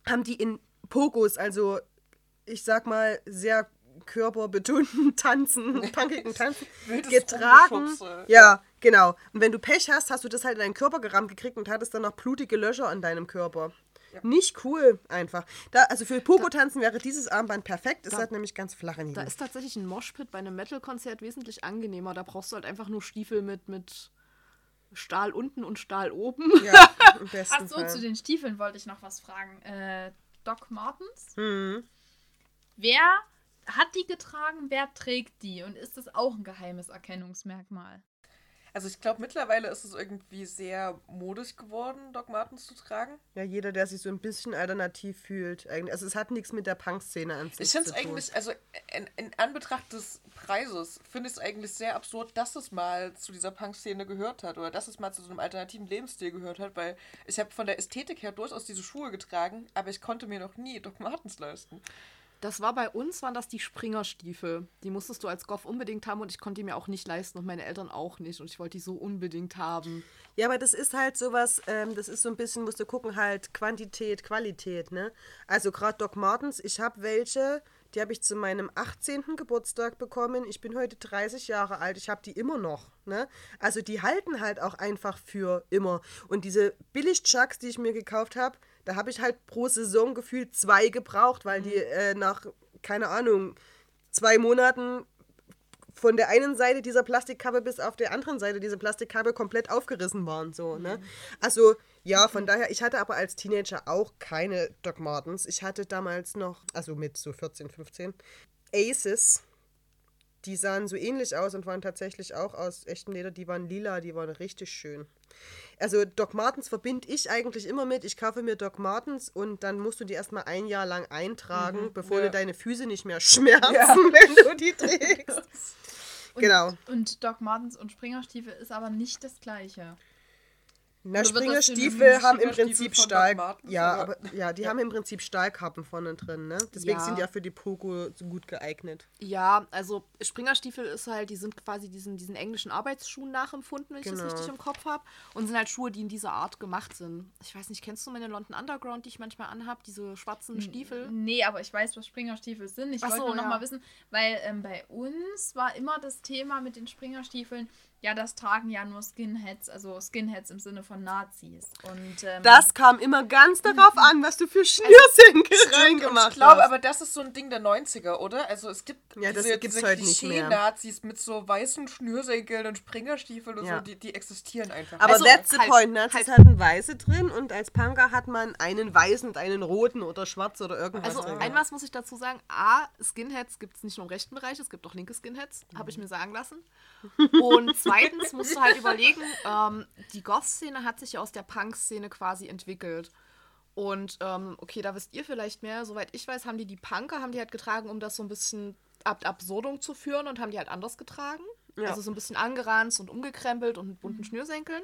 haben die in Pogos, also ich sag mal, sehr körperbetonten (laughs) Tanzen, (laughs) punkigen Tanzen getragen. Ja, genau. Und wenn du Pech hast, hast du das halt in deinen Körper gerammt gekriegt und hattest dann noch blutige Löcher an deinem Körper. Nicht cool, einfach. Da, also für Pogo-Tanzen wäre dieses Armband perfekt. Es hat nämlich ganz flache Da Nieten. ist tatsächlich ein Moshpit bei einem Metal-Konzert wesentlich angenehmer. Da brauchst du halt einfach nur Stiefel mit, mit Stahl unten und Stahl oben. Ja, (laughs) im besten Ach so, Fall. zu den Stiefeln wollte ich noch was fragen. Äh, Doc Martens? Mhm. Wer hat die getragen? Wer trägt die? Und ist das auch ein geheimes Erkennungsmerkmal? Also ich glaube, mittlerweile ist es irgendwie sehr modisch geworden, Doc Martens zu tragen. Ja, jeder, der sich so ein bisschen alternativ fühlt. Also es hat nichts mit der Punk-Szene an sich Ich finde es eigentlich, also in, in Anbetracht des Preises, finde ich es eigentlich sehr absurd, dass es mal zu dieser Punk-Szene gehört hat oder dass es mal zu so einem alternativen Lebensstil gehört hat, weil ich habe von der Ästhetik her durchaus diese Schuhe getragen, aber ich konnte mir noch nie Doc Martens leisten. Das war bei uns, waren das die Springerstiefel. Die musstest du als Goff unbedingt haben und ich konnte die mir auch nicht leisten und meine Eltern auch nicht. Und ich wollte die so unbedingt haben. Ja, aber das ist halt sowas, ähm, das ist so ein bisschen, musst du gucken, halt Quantität, Qualität, ne? Also gerade Doc Martens, ich habe welche, die habe ich zu meinem 18. Geburtstag bekommen. Ich bin heute 30 Jahre alt, ich habe die immer noch, ne? Also die halten halt auch einfach für immer. Und diese Billig-Chucks, die ich mir gekauft habe, da habe ich halt pro Saison gefühlt zwei gebraucht, weil die äh, nach, keine Ahnung, zwei Monaten von der einen Seite dieser Plastikkappe bis auf der anderen Seite dieser Plastikkappe komplett aufgerissen waren. So, ne? Also, ja, von daher, ich hatte aber als Teenager auch keine Doc Martens. Ich hatte damals noch, also mit so 14, 15, Aces. Die sahen so ähnlich aus und waren tatsächlich auch aus echtem Leder. Die waren lila, die waren richtig schön. Also Doc Martens verbinde ich eigentlich immer mit. Ich kaufe mir Doc Martens und dann musst du die erstmal ein Jahr lang eintragen, bevor ja. dir deine Füße nicht mehr schmerzen, (laughs) wenn du die (laughs) trägst. Und, Genau. Und Doc Martens und Springerstiefel ist aber nicht das gleiche. Na, Springerstiefel haben im Prinzip Stahl. Ja, aber ja, die haben im Prinzip Stahlkappen vorne drin, ne? Deswegen Ja. sind die ja für die Pogo so gut geeignet. Ja, also Springerstiefel ist halt, die sind quasi diesen, diesen englischen Arbeitsschuhen nachempfunden, wenn ich das Genau. richtig im Kopf habe. Und sind halt Schuhe, die in dieser Art gemacht sind. Ich weiß nicht, kennst du meine London Underground, die ich manchmal anhab, diese schwarzen Stiefel? Nee, aber ich weiß, was Springerstiefel sind. Ich Ach wollte so, nur noch ja. mal wissen, weil ähm, bei uns war immer das Thema mit den Springerstiefeln, ja, das tragen ja nur Skinheads, also Skinheads im Sinne von Nazis. Und ähm, Das kam immer ganz darauf an, was du für Schnürsenkel reingemacht ich glaube, hast. aber das ist so ein Ding der 90er, oder? Also es gibt Ja, das diese, diese mehr. Klischee-Nazis mit so weißen Schnürsenkeln und Springerstiefeln und Ja. so, die, die existieren einfach. Aber Also, that's the halt- point. Nazis halt- hatten weiße drin und als Punker hat man einen weißen und einen roten oder schwarz oder irgendwas Also drin. ein was muss ich dazu sagen. A, Skinheads gibt es nicht nur im rechten Bereich, es gibt auch linke Skinheads, habe ich mir sagen lassen. Und (laughs) zweitens musst du halt überlegen, ähm, die Goth-Szene hat sich ja aus der Punk-Szene quasi entwickelt. Und ähm, okay, da wisst ihr vielleicht mehr. Soweit ich weiß, haben die die Punker, haben die halt getragen, um das so ein bisschen ab absurdum zu führen und haben die halt anders getragen. Ja. Also so ein bisschen angeranzt und umgekrempelt und mit bunten Schnürsenkeln.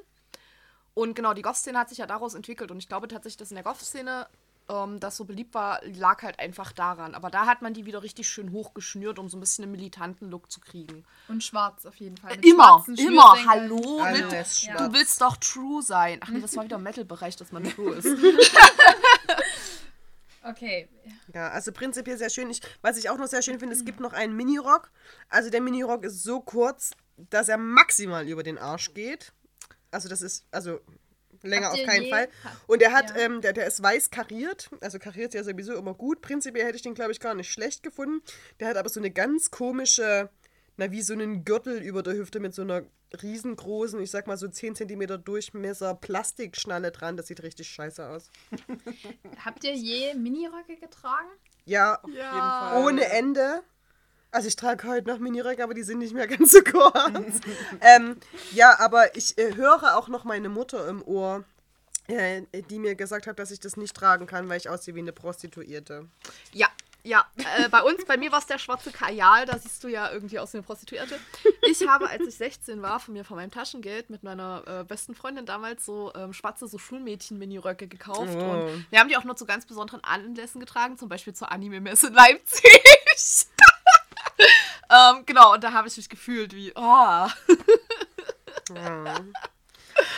Und genau, die Goth-Szene hat sich ja daraus entwickelt. Und ich glaube tatsächlich, dass in der Goth-Szene ähm, das so beliebt war, lag halt einfach daran. Aber da hat man die wieder richtig schön hochgeschnürt, um so ein bisschen einen militanten Look zu kriegen. und schwarz auf jeden Fall. mit Immer, immer, hallo. Alles Mit, schwarz. du willst doch true sein. Ach nee, das war wieder im Metal-Bereich, dass man true ist. (laughs) Okay. Ja, also prinzipiell sehr schön. Ich, was ich auch noch sehr schön finde, es gibt noch einen Minirock. Also der Minirock ist so kurz, dass er maximal über den Arsch geht. Also das ist, also länger Habt auf keinen je- Fall. Und der hat, ja. ähm, der, der ist weiß kariert. Also kariert ja sowieso immer gut. Prinzipiell hätte ich den, glaube ich, gar nicht schlecht gefunden. Der hat aber so eine ganz komische, na wie so einen Gürtel über der Hüfte mit so einer riesengroßen, ich sag mal so 10 cm Durchmesser Plastikschnalle dran. Das sieht richtig scheiße aus. Habt ihr je Miniröcke getragen? Ja, Auf jeden Fall. ohne Ende. Also ich trage heute noch Miniröcke, aber die sind nicht mehr (laughs) ganz so kurz. (laughs) ähm, ja, aber ich äh, höre auch noch meine Mutter im Ohr, äh, die mir gesagt hat, dass ich das nicht tragen kann, weil ich aussehe wie eine Prostituierte. Ja, ja. Äh, bei uns, bei mir war es der schwarze Kajal, da siehst du ja irgendwie aus wie eine Prostituierte. Ich habe, als ich 16 war, von mir von meinem Taschengeld mit meiner äh, besten Freundin damals so ähm, schwarze so Schulmädchen-Mini-Röcke gekauft. Oh. Und wir haben die auch nur zu ganz besonderen Anlässen getragen, zum Beispiel zur Anime-Messe in Leipzig. (laughs) ähm, genau, und da habe ich mich gefühlt wie, oh.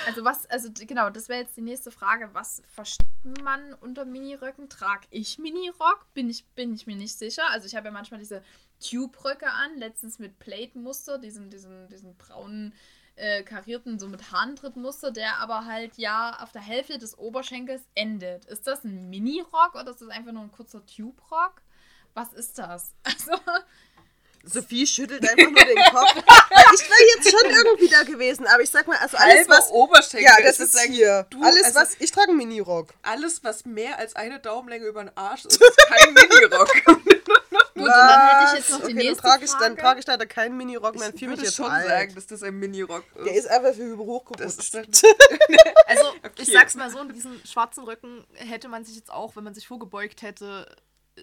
Also was, also genau, das wäre jetzt die nächste Frage. Was versteht man unter Miniröcken? Trag ich Minirock? Bin ich, bin ich mir nicht sicher. Also ich habe ja manchmal diese Tube-Röcke an, letztens mit Plate-Muster, diesen, diesen, diesen braunen äh, karierten, so mit Hahntrittmuster, der aber halt ja auf der Hälfte des Oberschenkels endet. Ist das ein Minirock oder ist das einfach nur ein kurzer Tube-Rock? Was ist das? (laughs) Also, Sophie schüttelt einfach nur den Kopf. weil ich wäre jetzt schon irgendwie da gewesen, aber ich sag mal, also alles, was. Oberschenkel. Ja, das ist hier. Du, alles, also- was. Ich trage einen Minirock. Alles, was mehr als eine Daumenlänge über den Arsch ist, ist kein Minirock. (laughs) gut, und dann hätte ich jetzt noch die okay, nächste dann trage ich, Frage. dann trage ich leider keinen Minirock mehr. Ich Ich fühle mich würde jetzt schon alt. sagen, dass das ein Minirock ist. Der ist einfach für das hochgerutscht. (laughs) Also, ich Okay. sag's mal so, in diesen schwarzen Röcken hätte man sich jetzt auch, wenn man sich vorgebeugt hätte,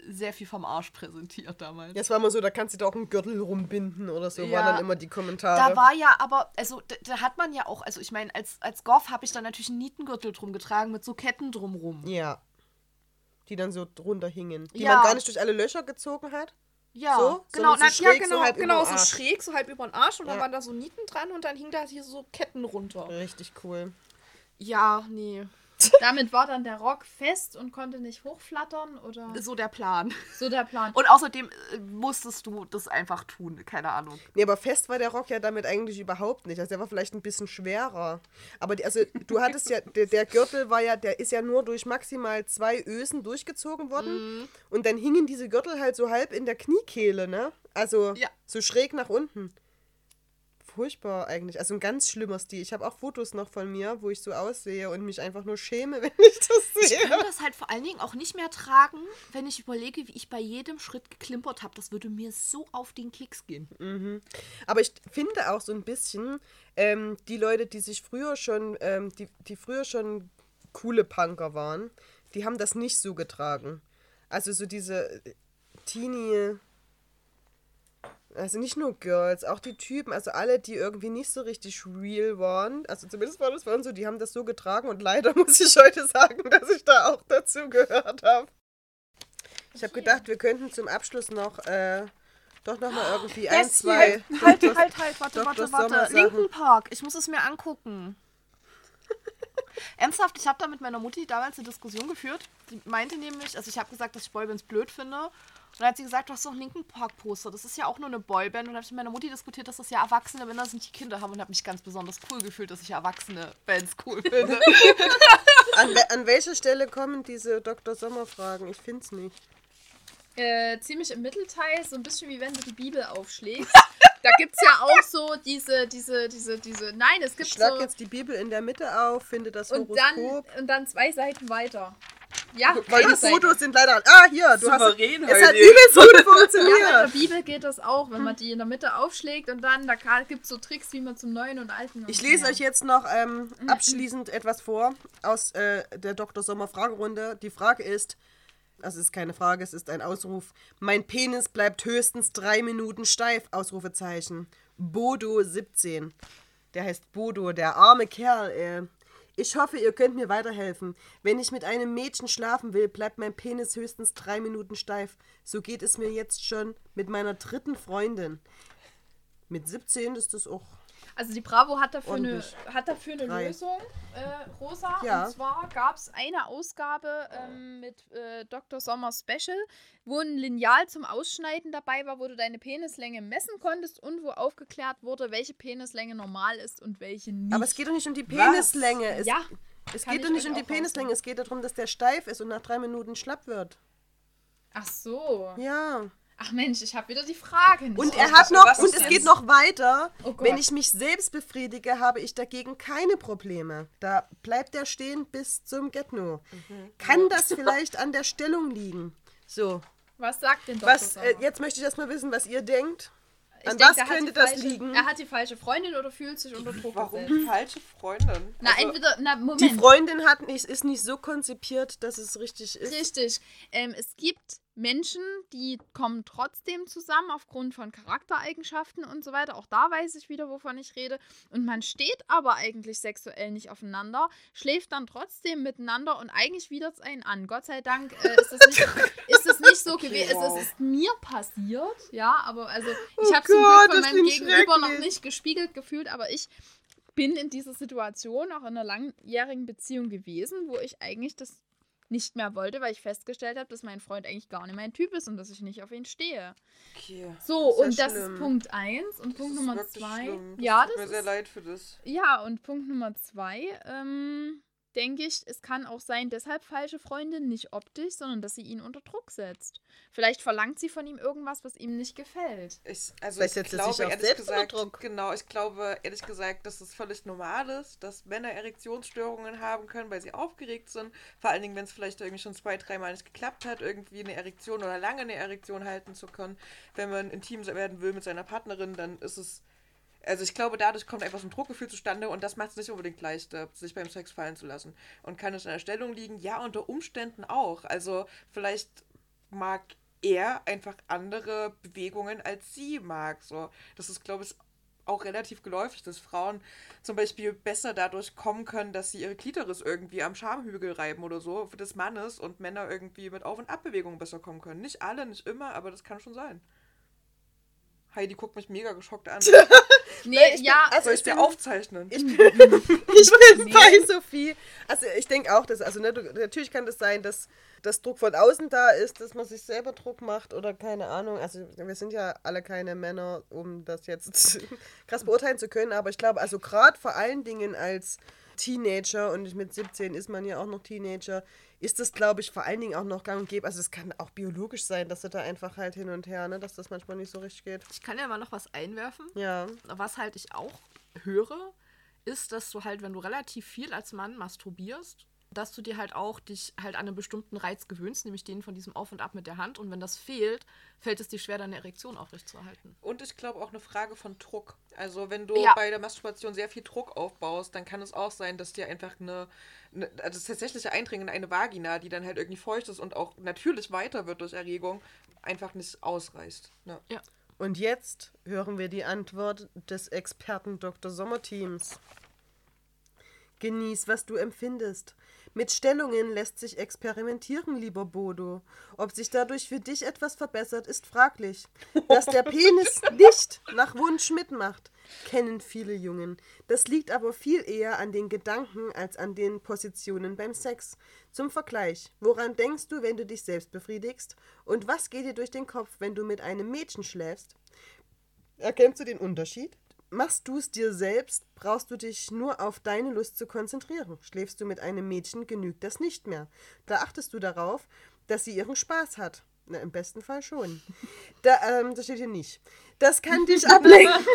sehr viel vom Arsch präsentiert damals. Jetzt war immer so, da kannst du da auch einen Gürtel rumbinden oder so, Ja. waren dann immer die Kommentare. Da war ja aber, also da, da hat man ja auch, also ich meine, als, als Goth habe ich dann natürlich einen Nietengürtel drum getragen mit so Ketten drumrum. ja. Die dann so drunter hingen. Die Ja. man gar nicht durch alle Löcher gezogen hat. Ja, So? genau, so na, ja, schräg, so genau, halb genau, so schräg, so halb über den Arsch und dann Ja. waren da so Nieten dran und dann hing da hier so Ketten runter. Richtig cool. Ja, nee, (laughs) Damit war dann der Rock fest und konnte nicht hochflattern oder so der Plan. so der Plan. Und außerdem äh, musstest du das einfach tun, keine Ahnung. Nee, aber fest war der Rock ja damit eigentlich überhaupt nicht. Also der war vielleicht ein bisschen schwerer. Aber die, also du hattest ja, der, der Gürtel war ja, der ist ja nur durch maximal zwei Ösen durchgezogen worden. Mhm. Und dann hingen diese Gürtel halt so halb in der Kniekehle, ne? Also Ja. so schräg nach unten. Furchtbar eigentlich. Also ein ganz schlimmer Stil. Ich habe auch Fotos noch von mir, wo ich so aussehe und mich einfach nur schäme, (laughs) wenn ich das Ich sehe. kann das halt vor allen Dingen auch nicht mehr tragen, wenn ich überlege, wie ich bei jedem Schritt geklimpert habe. Das würde mir so auf den Keks gehen. Aber ich finde auch so ein bisschen, ähm, die Leute, die sich früher schon, ähm, die, die früher schon coole Punker waren, die haben das nicht so getragen. Also so diese äh, Teenie, Also nicht nur Girls, auch die Typen, also alle, die irgendwie nicht so richtig real waren. Also zumindest war das waren so, die haben das so getragen und leider (laughs) muss ich heute sagen, dass ich da auch dazu gehört habe. Ich habe gedacht, wir könnten zum Abschluss noch äh, doch noch mal (gasps) irgendwie ein, Yes, zwei halt, halt, halt, halt, warte, warte, warte. Linken Park, ich muss es mir angucken. (laughs) Ernsthaft, ich habe da mit meiner Mutti damals eine Diskussion geführt. Die meinte nämlich, also ich habe gesagt, dass ich Boybands blöd finde. Und dann hat sie gesagt, du hast doch ein Linken Park Poster. Das ist ja auch nur eine Boyband. Und dann habe ich mit meiner Mutti diskutiert, dass das ja erwachsene Männer sind, die Kinder haben. Und habe mich ganz besonders cool gefühlt, dass ich erwachsene Bands cool finde. (laughs) An, an welcher Stelle kommen diese Dr. Sommer-Fragen? Ich finde es nicht. Äh, ziemlich im Mittelteil, so ein bisschen wie wenn du die Bibel aufschlägst. (laughs) da gibt es ja auch so diese, diese, diese, diese. Nein, es Ich gibt schlag so. jetzt die Bibel in der Mitte auf, finde das und dann, Horoskop. und dann zwei Seiten weiter. Ja, Weil die. Fotos sind leider. Ah, hier, du hast. Souverän Es hat übelst gut (laughs) Ja, bei der funktioniert. Bibel geht das auch, wenn man die in der Mitte aufschlägt und dann, da gibt es so Tricks, wie man zum Neuen und Alten. Ich lese ja. euch jetzt noch ähm, abschließend etwas vor aus äh, der Dr. Sommer Fragerunde. Die Frage ist, also es ist keine Frage, es ist ein Ausruf. Mein Penis bleibt höchstens drei Minuten steif, Ausrufezeichen. Bodo 17. Der heißt Bodo, der arme Kerl, ey. Ich hoffe, ihr könnt mir weiterhelfen. Wenn ich mit einem Mädchen schlafen will, bleibt mein Penis höchstens drei Minuten steif. So geht es mir jetzt schon mit meiner dritten Freundin. Mit 17 ist das auch Also die Bravo hat dafür eine, hat dafür eine Drei. Lösung, äh, Rosa. Ja. Und zwar gab es eine Ausgabe ähm, mit äh, Dr. Sommer Special, wo ein Lineal zum Ausschneiden dabei war, wo du deine Penislänge messen konntest und wo aufgeklärt wurde, welche Penislänge normal ist und welche nicht. Aber es geht doch nicht um die Penislänge. Es, ja, es geht doch nicht um die Penislänge. Es geht darum, dass der steif ist und nach drei Minuten schlapp wird. ach so. Ja. Ach Mensch, ich habe wieder die Frage nicht. Und er hat noch, und es geht noch weiter. Oh. Wenn ich mich selbst befriedige, habe ich dagegen keine Probleme. Da bleibt er stehen bis zum Get-No. Mhm. Kann das vielleicht an der Stellung liegen? So. Was sagt denn Dr. Was, äh, jetzt möchte ich erst mal wissen, was ihr denkt. Ich an denk, was könnte das falsche, liegen? Er hat die falsche Freundin oder fühlt sich unter Druck Warum gesetzt. die falsche Freundin? Na, Also, entweder, na, Moment. Die Freundin hat nicht, ist nicht so konzipiert, dass es richtig ist. Richtig. Ähm, es gibt Menschen, die kommen trotzdem zusammen aufgrund von Charaktereigenschaften und so weiter. Auch da weiß ich wieder, wovon ich rede. Und man steht aber eigentlich sexuell nicht aufeinander, schläft dann trotzdem miteinander und eigentlich widert es einen an. Gott sei Dank äh, ist, das nicht, (laughs) ist das nicht so gewesen. wow. Es ist mir passiert, ja, aber also ich Oh habe zum Glück Gott, von meinem Gegenüber noch nicht gespiegelt gefühlt, aber ich bin in dieser Situation auch in einer langjährigen Beziehung gewesen, wo ich eigentlich das nicht mehr wollte, weil ich festgestellt habe, dass mein Freund eigentlich gar nicht mein Typ ist und dass ich nicht auf ihn stehe. okay. So, Das ist und das schlimm. ist Punkt 1 und Punkt Das ist Nummer wirklich 2. schlimm. Ja, tut mir das sehr ist, leid für das. ja, und Punkt Nummer 2, ähm, denke ich, es kann auch sein, deshalb falsche Freundin, nicht optisch, sondern dass sie ihn unter Druck setzt. Vielleicht verlangt sie von ihm irgendwas, was ihm nicht gefällt. Ich, also Vielleicht ich setzt glaube sich auch ehrlich selbst unter gesagt, Druck. genau, ich glaube ehrlich gesagt, dass es völlig normal ist, dass Männer Erektionsstörungen haben können, weil sie aufgeregt sind. Vor allen Dingen, wenn es vielleicht irgendwie schon zwei, dreimal nicht geklappt hat, irgendwie eine Erektion oder lange eine Erektion halten zu können. Wenn man intim werden will mit seiner Partnerin, dann ist es also ich glaube, dadurch kommt einfach so ein Druckgefühl zustande und das macht es nicht unbedingt leichter, sich beim Sex fallen zu lassen. Und kann es an der Stellung liegen? Ja, unter Umständen auch. Also vielleicht mag er einfach andere Bewegungen als sie mag. So, das ist, glaube ich, auch relativ geläufig, dass Frauen zum Beispiel besser dadurch kommen können, dass sie ihre Klitoris irgendwie am Schamhügel reiben oder so für des Mannes und Männer irgendwie mit Auf- und Abbewegungen besser kommen können. Nicht alle, nicht immer, aber das kann schon sein. Heidi guckt mich mega geschockt an. (laughs) Nee, ja, also Soll ich ich dir bin- aufzeichnen? Ich (laughs) bin, ich bin bei Sophie. Also ich denke auch, dass, also ne, du, natürlich kann das sein, dass dass Druck von außen da ist, dass man sich selber Druck macht oder keine Ahnung. Also wir sind ja alle keine Männer, um das jetzt (laughs) krass beurteilen zu können, aber ich glaube, also gerade vor allen Dingen als Teenager und mit 17 ist man ja auch noch Teenager, ist das, glaube ich, vor allen Dingen auch noch gang und gäbe. Also es kann auch biologisch sein, dass du da einfach halt hin und her, ne, dass das manchmal nicht so richtig geht. Ich kann ja mal noch was einwerfen. Ja. Was halt ich auch höre, ist, dass du halt, wenn du relativ viel als Mann masturbierst, dass du dir halt auch dich halt an einen bestimmten Reiz gewöhnst, nämlich den von diesem Auf und Ab mit der Hand. Und wenn das fehlt, fällt es dir schwer, deine Erektion aufrechtzuerhalten. Und ich glaube auch eine Frage von Druck. Also wenn du Ja. bei der Masturbation sehr viel Druck aufbaust, dann kann es auch sein, dass dir einfach eine, eine also das tatsächliche Eindringen in eine Vagina, die dann halt irgendwie feucht ist und auch natürlich weiter wird durch Erregung, einfach nicht ausreißt. Ne? Ja. Und jetzt hören wir die Antwort des Experten Dr. Sommerteams. Genieß, was du empfindest. Mit Stellungen lässt sich experimentieren, lieber Bodo. Ob sich dadurch für dich etwas verbessert, ist fraglich. Dass der Penis (laughs) nicht nach Wunsch mitmacht, kennen viele Jungen. Das liegt aber viel eher an den Gedanken als an den Positionen beim Sex. Zum Vergleich, woran denkst du, wenn du dich selbst befriedigst? Und was geht dir durch den Kopf, wenn du mit einem Mädchen schläfst? Erkennst du den Unterschied? Machst du es dir selbst, brauchst du dich nur auf deine Lust zu konzentrieren. Schläfst du mit einem Mädchen, genügt das nicht mehr. Da achtest du darauf, dass sie ihren Spaß hat. Na, im besten Fall schon. Da, ähm, das steht hier nicht. Das kann dich (laughs) ablenken.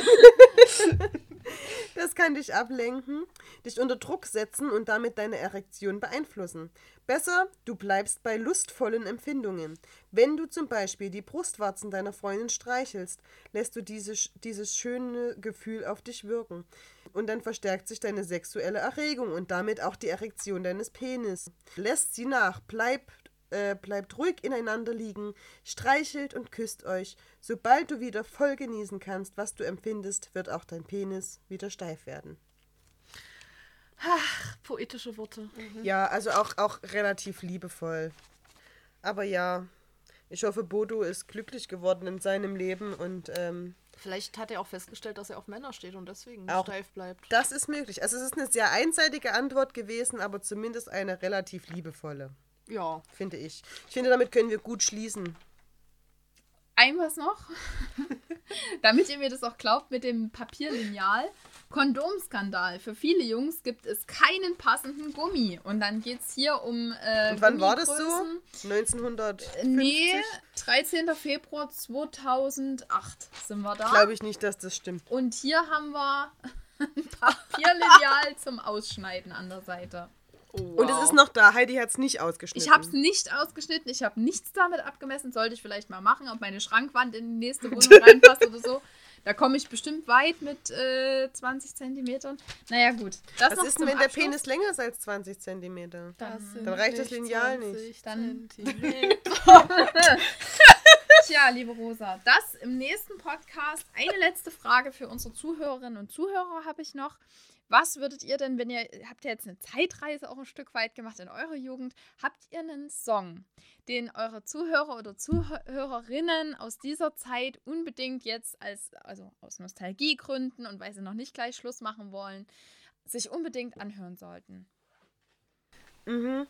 Das kann dich ablenken, dich unter Druck setzen und damit deine Erektion beeinflussen. Besser, du bleibst bei lustvollen Empfindungen. Wenn du zum Beispiel die Brustwarzen deiner Freundin streichelst, lässt du dieses, dieses schöne Gefühl auf dich wirken. Und dann verstärkt sich deine sexuelle Erregung und damit auch die Erektion deines Penis. Lässt sie nach, bleib äh, bleibt ruhig ineinander liegen, streichelt und küsst euch. Sobald du wieder voll genießen kannst, was du empfindest, wird auch dein Penis wieder steif werden. Ach, poetische Worte. Ja, also auch, auch relativ liebevoll. Aber ja, ich hoffe, Bodo ist glücklich geworden in seinem Leben und ähm, Vielleicht hat er auch festgestellt, dass er auf Männer steht und deswegen steif bleibt. das ist möglich. Also es ist eine sehr einseitige Antwort gewesen, aber zumindest eine relativ liebevolle, Ja. finde ich. Ich finde, damit können wir gut schließen. Ein was noch, (laughs) damit ihr mir das auch glaubt mit dem Papierlineal. Kondomskandal. Für viele Jungs gibt es keinen passenden Gummi. Und dann geht es hier um. Äh, Und wann war das so? Gummigrößen. 1950? Nee, 13. Februar 2008 sind wir da. Glaube ich nicht, dass das stimmt. Und hier haben wir (laughs) ein Papierlineal zum Ausschneiden an der Seite. Und es ist noch da. Heidi hat es nicht ausgeschnitten. Ich habe es nicht ausgeschnitten, ich habe nichts damit abgemessen. Sollte ich vielleicht mal machen, ob meine Schrankwand in die nächste Wohnung (laughs) reinpasst oder so. Da komme ich bestimmt weit mit äh, 20 Zentimetern. Naja, gut. Das Was ist denn, wenn der Abschluss. Penis länger ist als 20 Zentimeter? Dann, Dann reicht das Lineal nicht. Dann-. (laughs) Tja, liebe Rosa, das im nächsten Podcast. Eine letzte Frage für unsere Zuhörerinnen und Zuhörer habe ich noch. Was würdet ihr denn, wenn ihr, habt ihr jetzt eine Zeitreise auch ein Stück weit gemacht in eurer Jugend, habt ihr einen Song, den eure Zuhörer oder Zuhörerinnen aus dieser Zeit unbedingt jetzt als, also aus Nostalgiegründen und weil sie noch nicht gleich Schluss machen wollen, sich unbedingt anhören sollten? Mhm.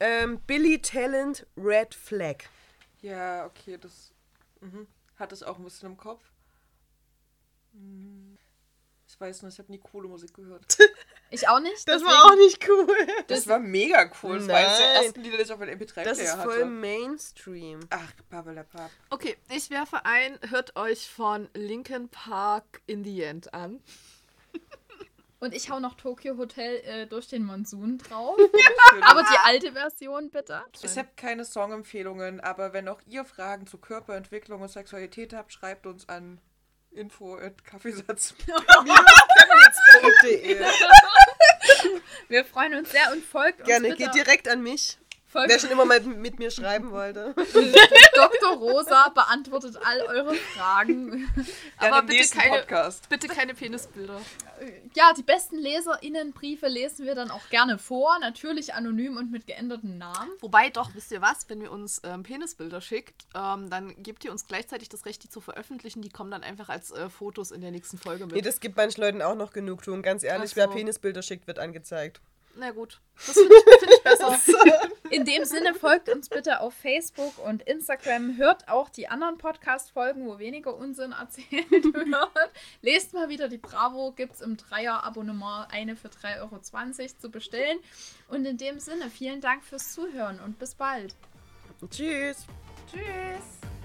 Ähm, Billy Talent Red Flag. Ja, okay, das mhm. hatte ich auch ein bisschen im Kopf. Hm. Ich weiß nicht, ich habe nie coole Musik gehört. (laughs) Ich auch nicht. Das deswegen- war auch nicht cool. Das war mega cool. Das war eines der Nein. ersten Lieder, die ich auf meinem Das MP3-Player ist hatte. voll Mainstream. Ach, Pappelapapp. Okay, ich werfe ein, hört euch von Linkin Park in the End an. (laughs) Und ich hau noch Tokyo Hotel äh, durch den Monsun drauf. (laughs) Aber die alte Version bitte. Ich habe keine Songempfehlungen, aber wenn auch ihr Fragen zu Körperentwicklung und Sexualität habt, schreibt uns an info at kaffeesatz. (laughs) Chemnitz.de. Wir freuen uns sehr und folgt Gerne, uns bitte. geht direkt an mich. folgt Wer schon immer mal mit mir schreiben wollte. (laughs) Dr. Rosa beantwortet all eure Fragen. Dann Aber bitte keine- Podcast. Bitte keine Penisbilder. Ja, die besten LeserInnenbriefe lesen wir dann auch gerne vor. Natürlich anonym und mit geänderten Namen. Wobei doch, wisst ihr was, wenn ihr uns ähm, Penisbilder schickt, ähm, dann gebt ihr uns gleichzeitig das Recht, die zu veröffentlichen. Die kommen dann einfach als äh, Fotos in der nächsten Folge mit. Nee, das gibt manchen Leuten auch noch genug tun. Ganz ehrlich, Ach wer so. Penisbilder schickt, wird angezeigt. Na gut, das finde ich, find ich besser. (laughs) (laughs) In dem Sinne folgt uns bitte auf Facebook und Instagram. Hört auch die anderen Podcast-Folgen, wo weniger Unsinn erzählt (laughs) wird. Lest mal wieder die Bravo. Gibt es im Dreier-Abonnement eine für 3,20 Euro zu bestellen. Und in dem Sinne, vielen Dank fürs Zuhören und bis bald. Tschüss. Tschüss.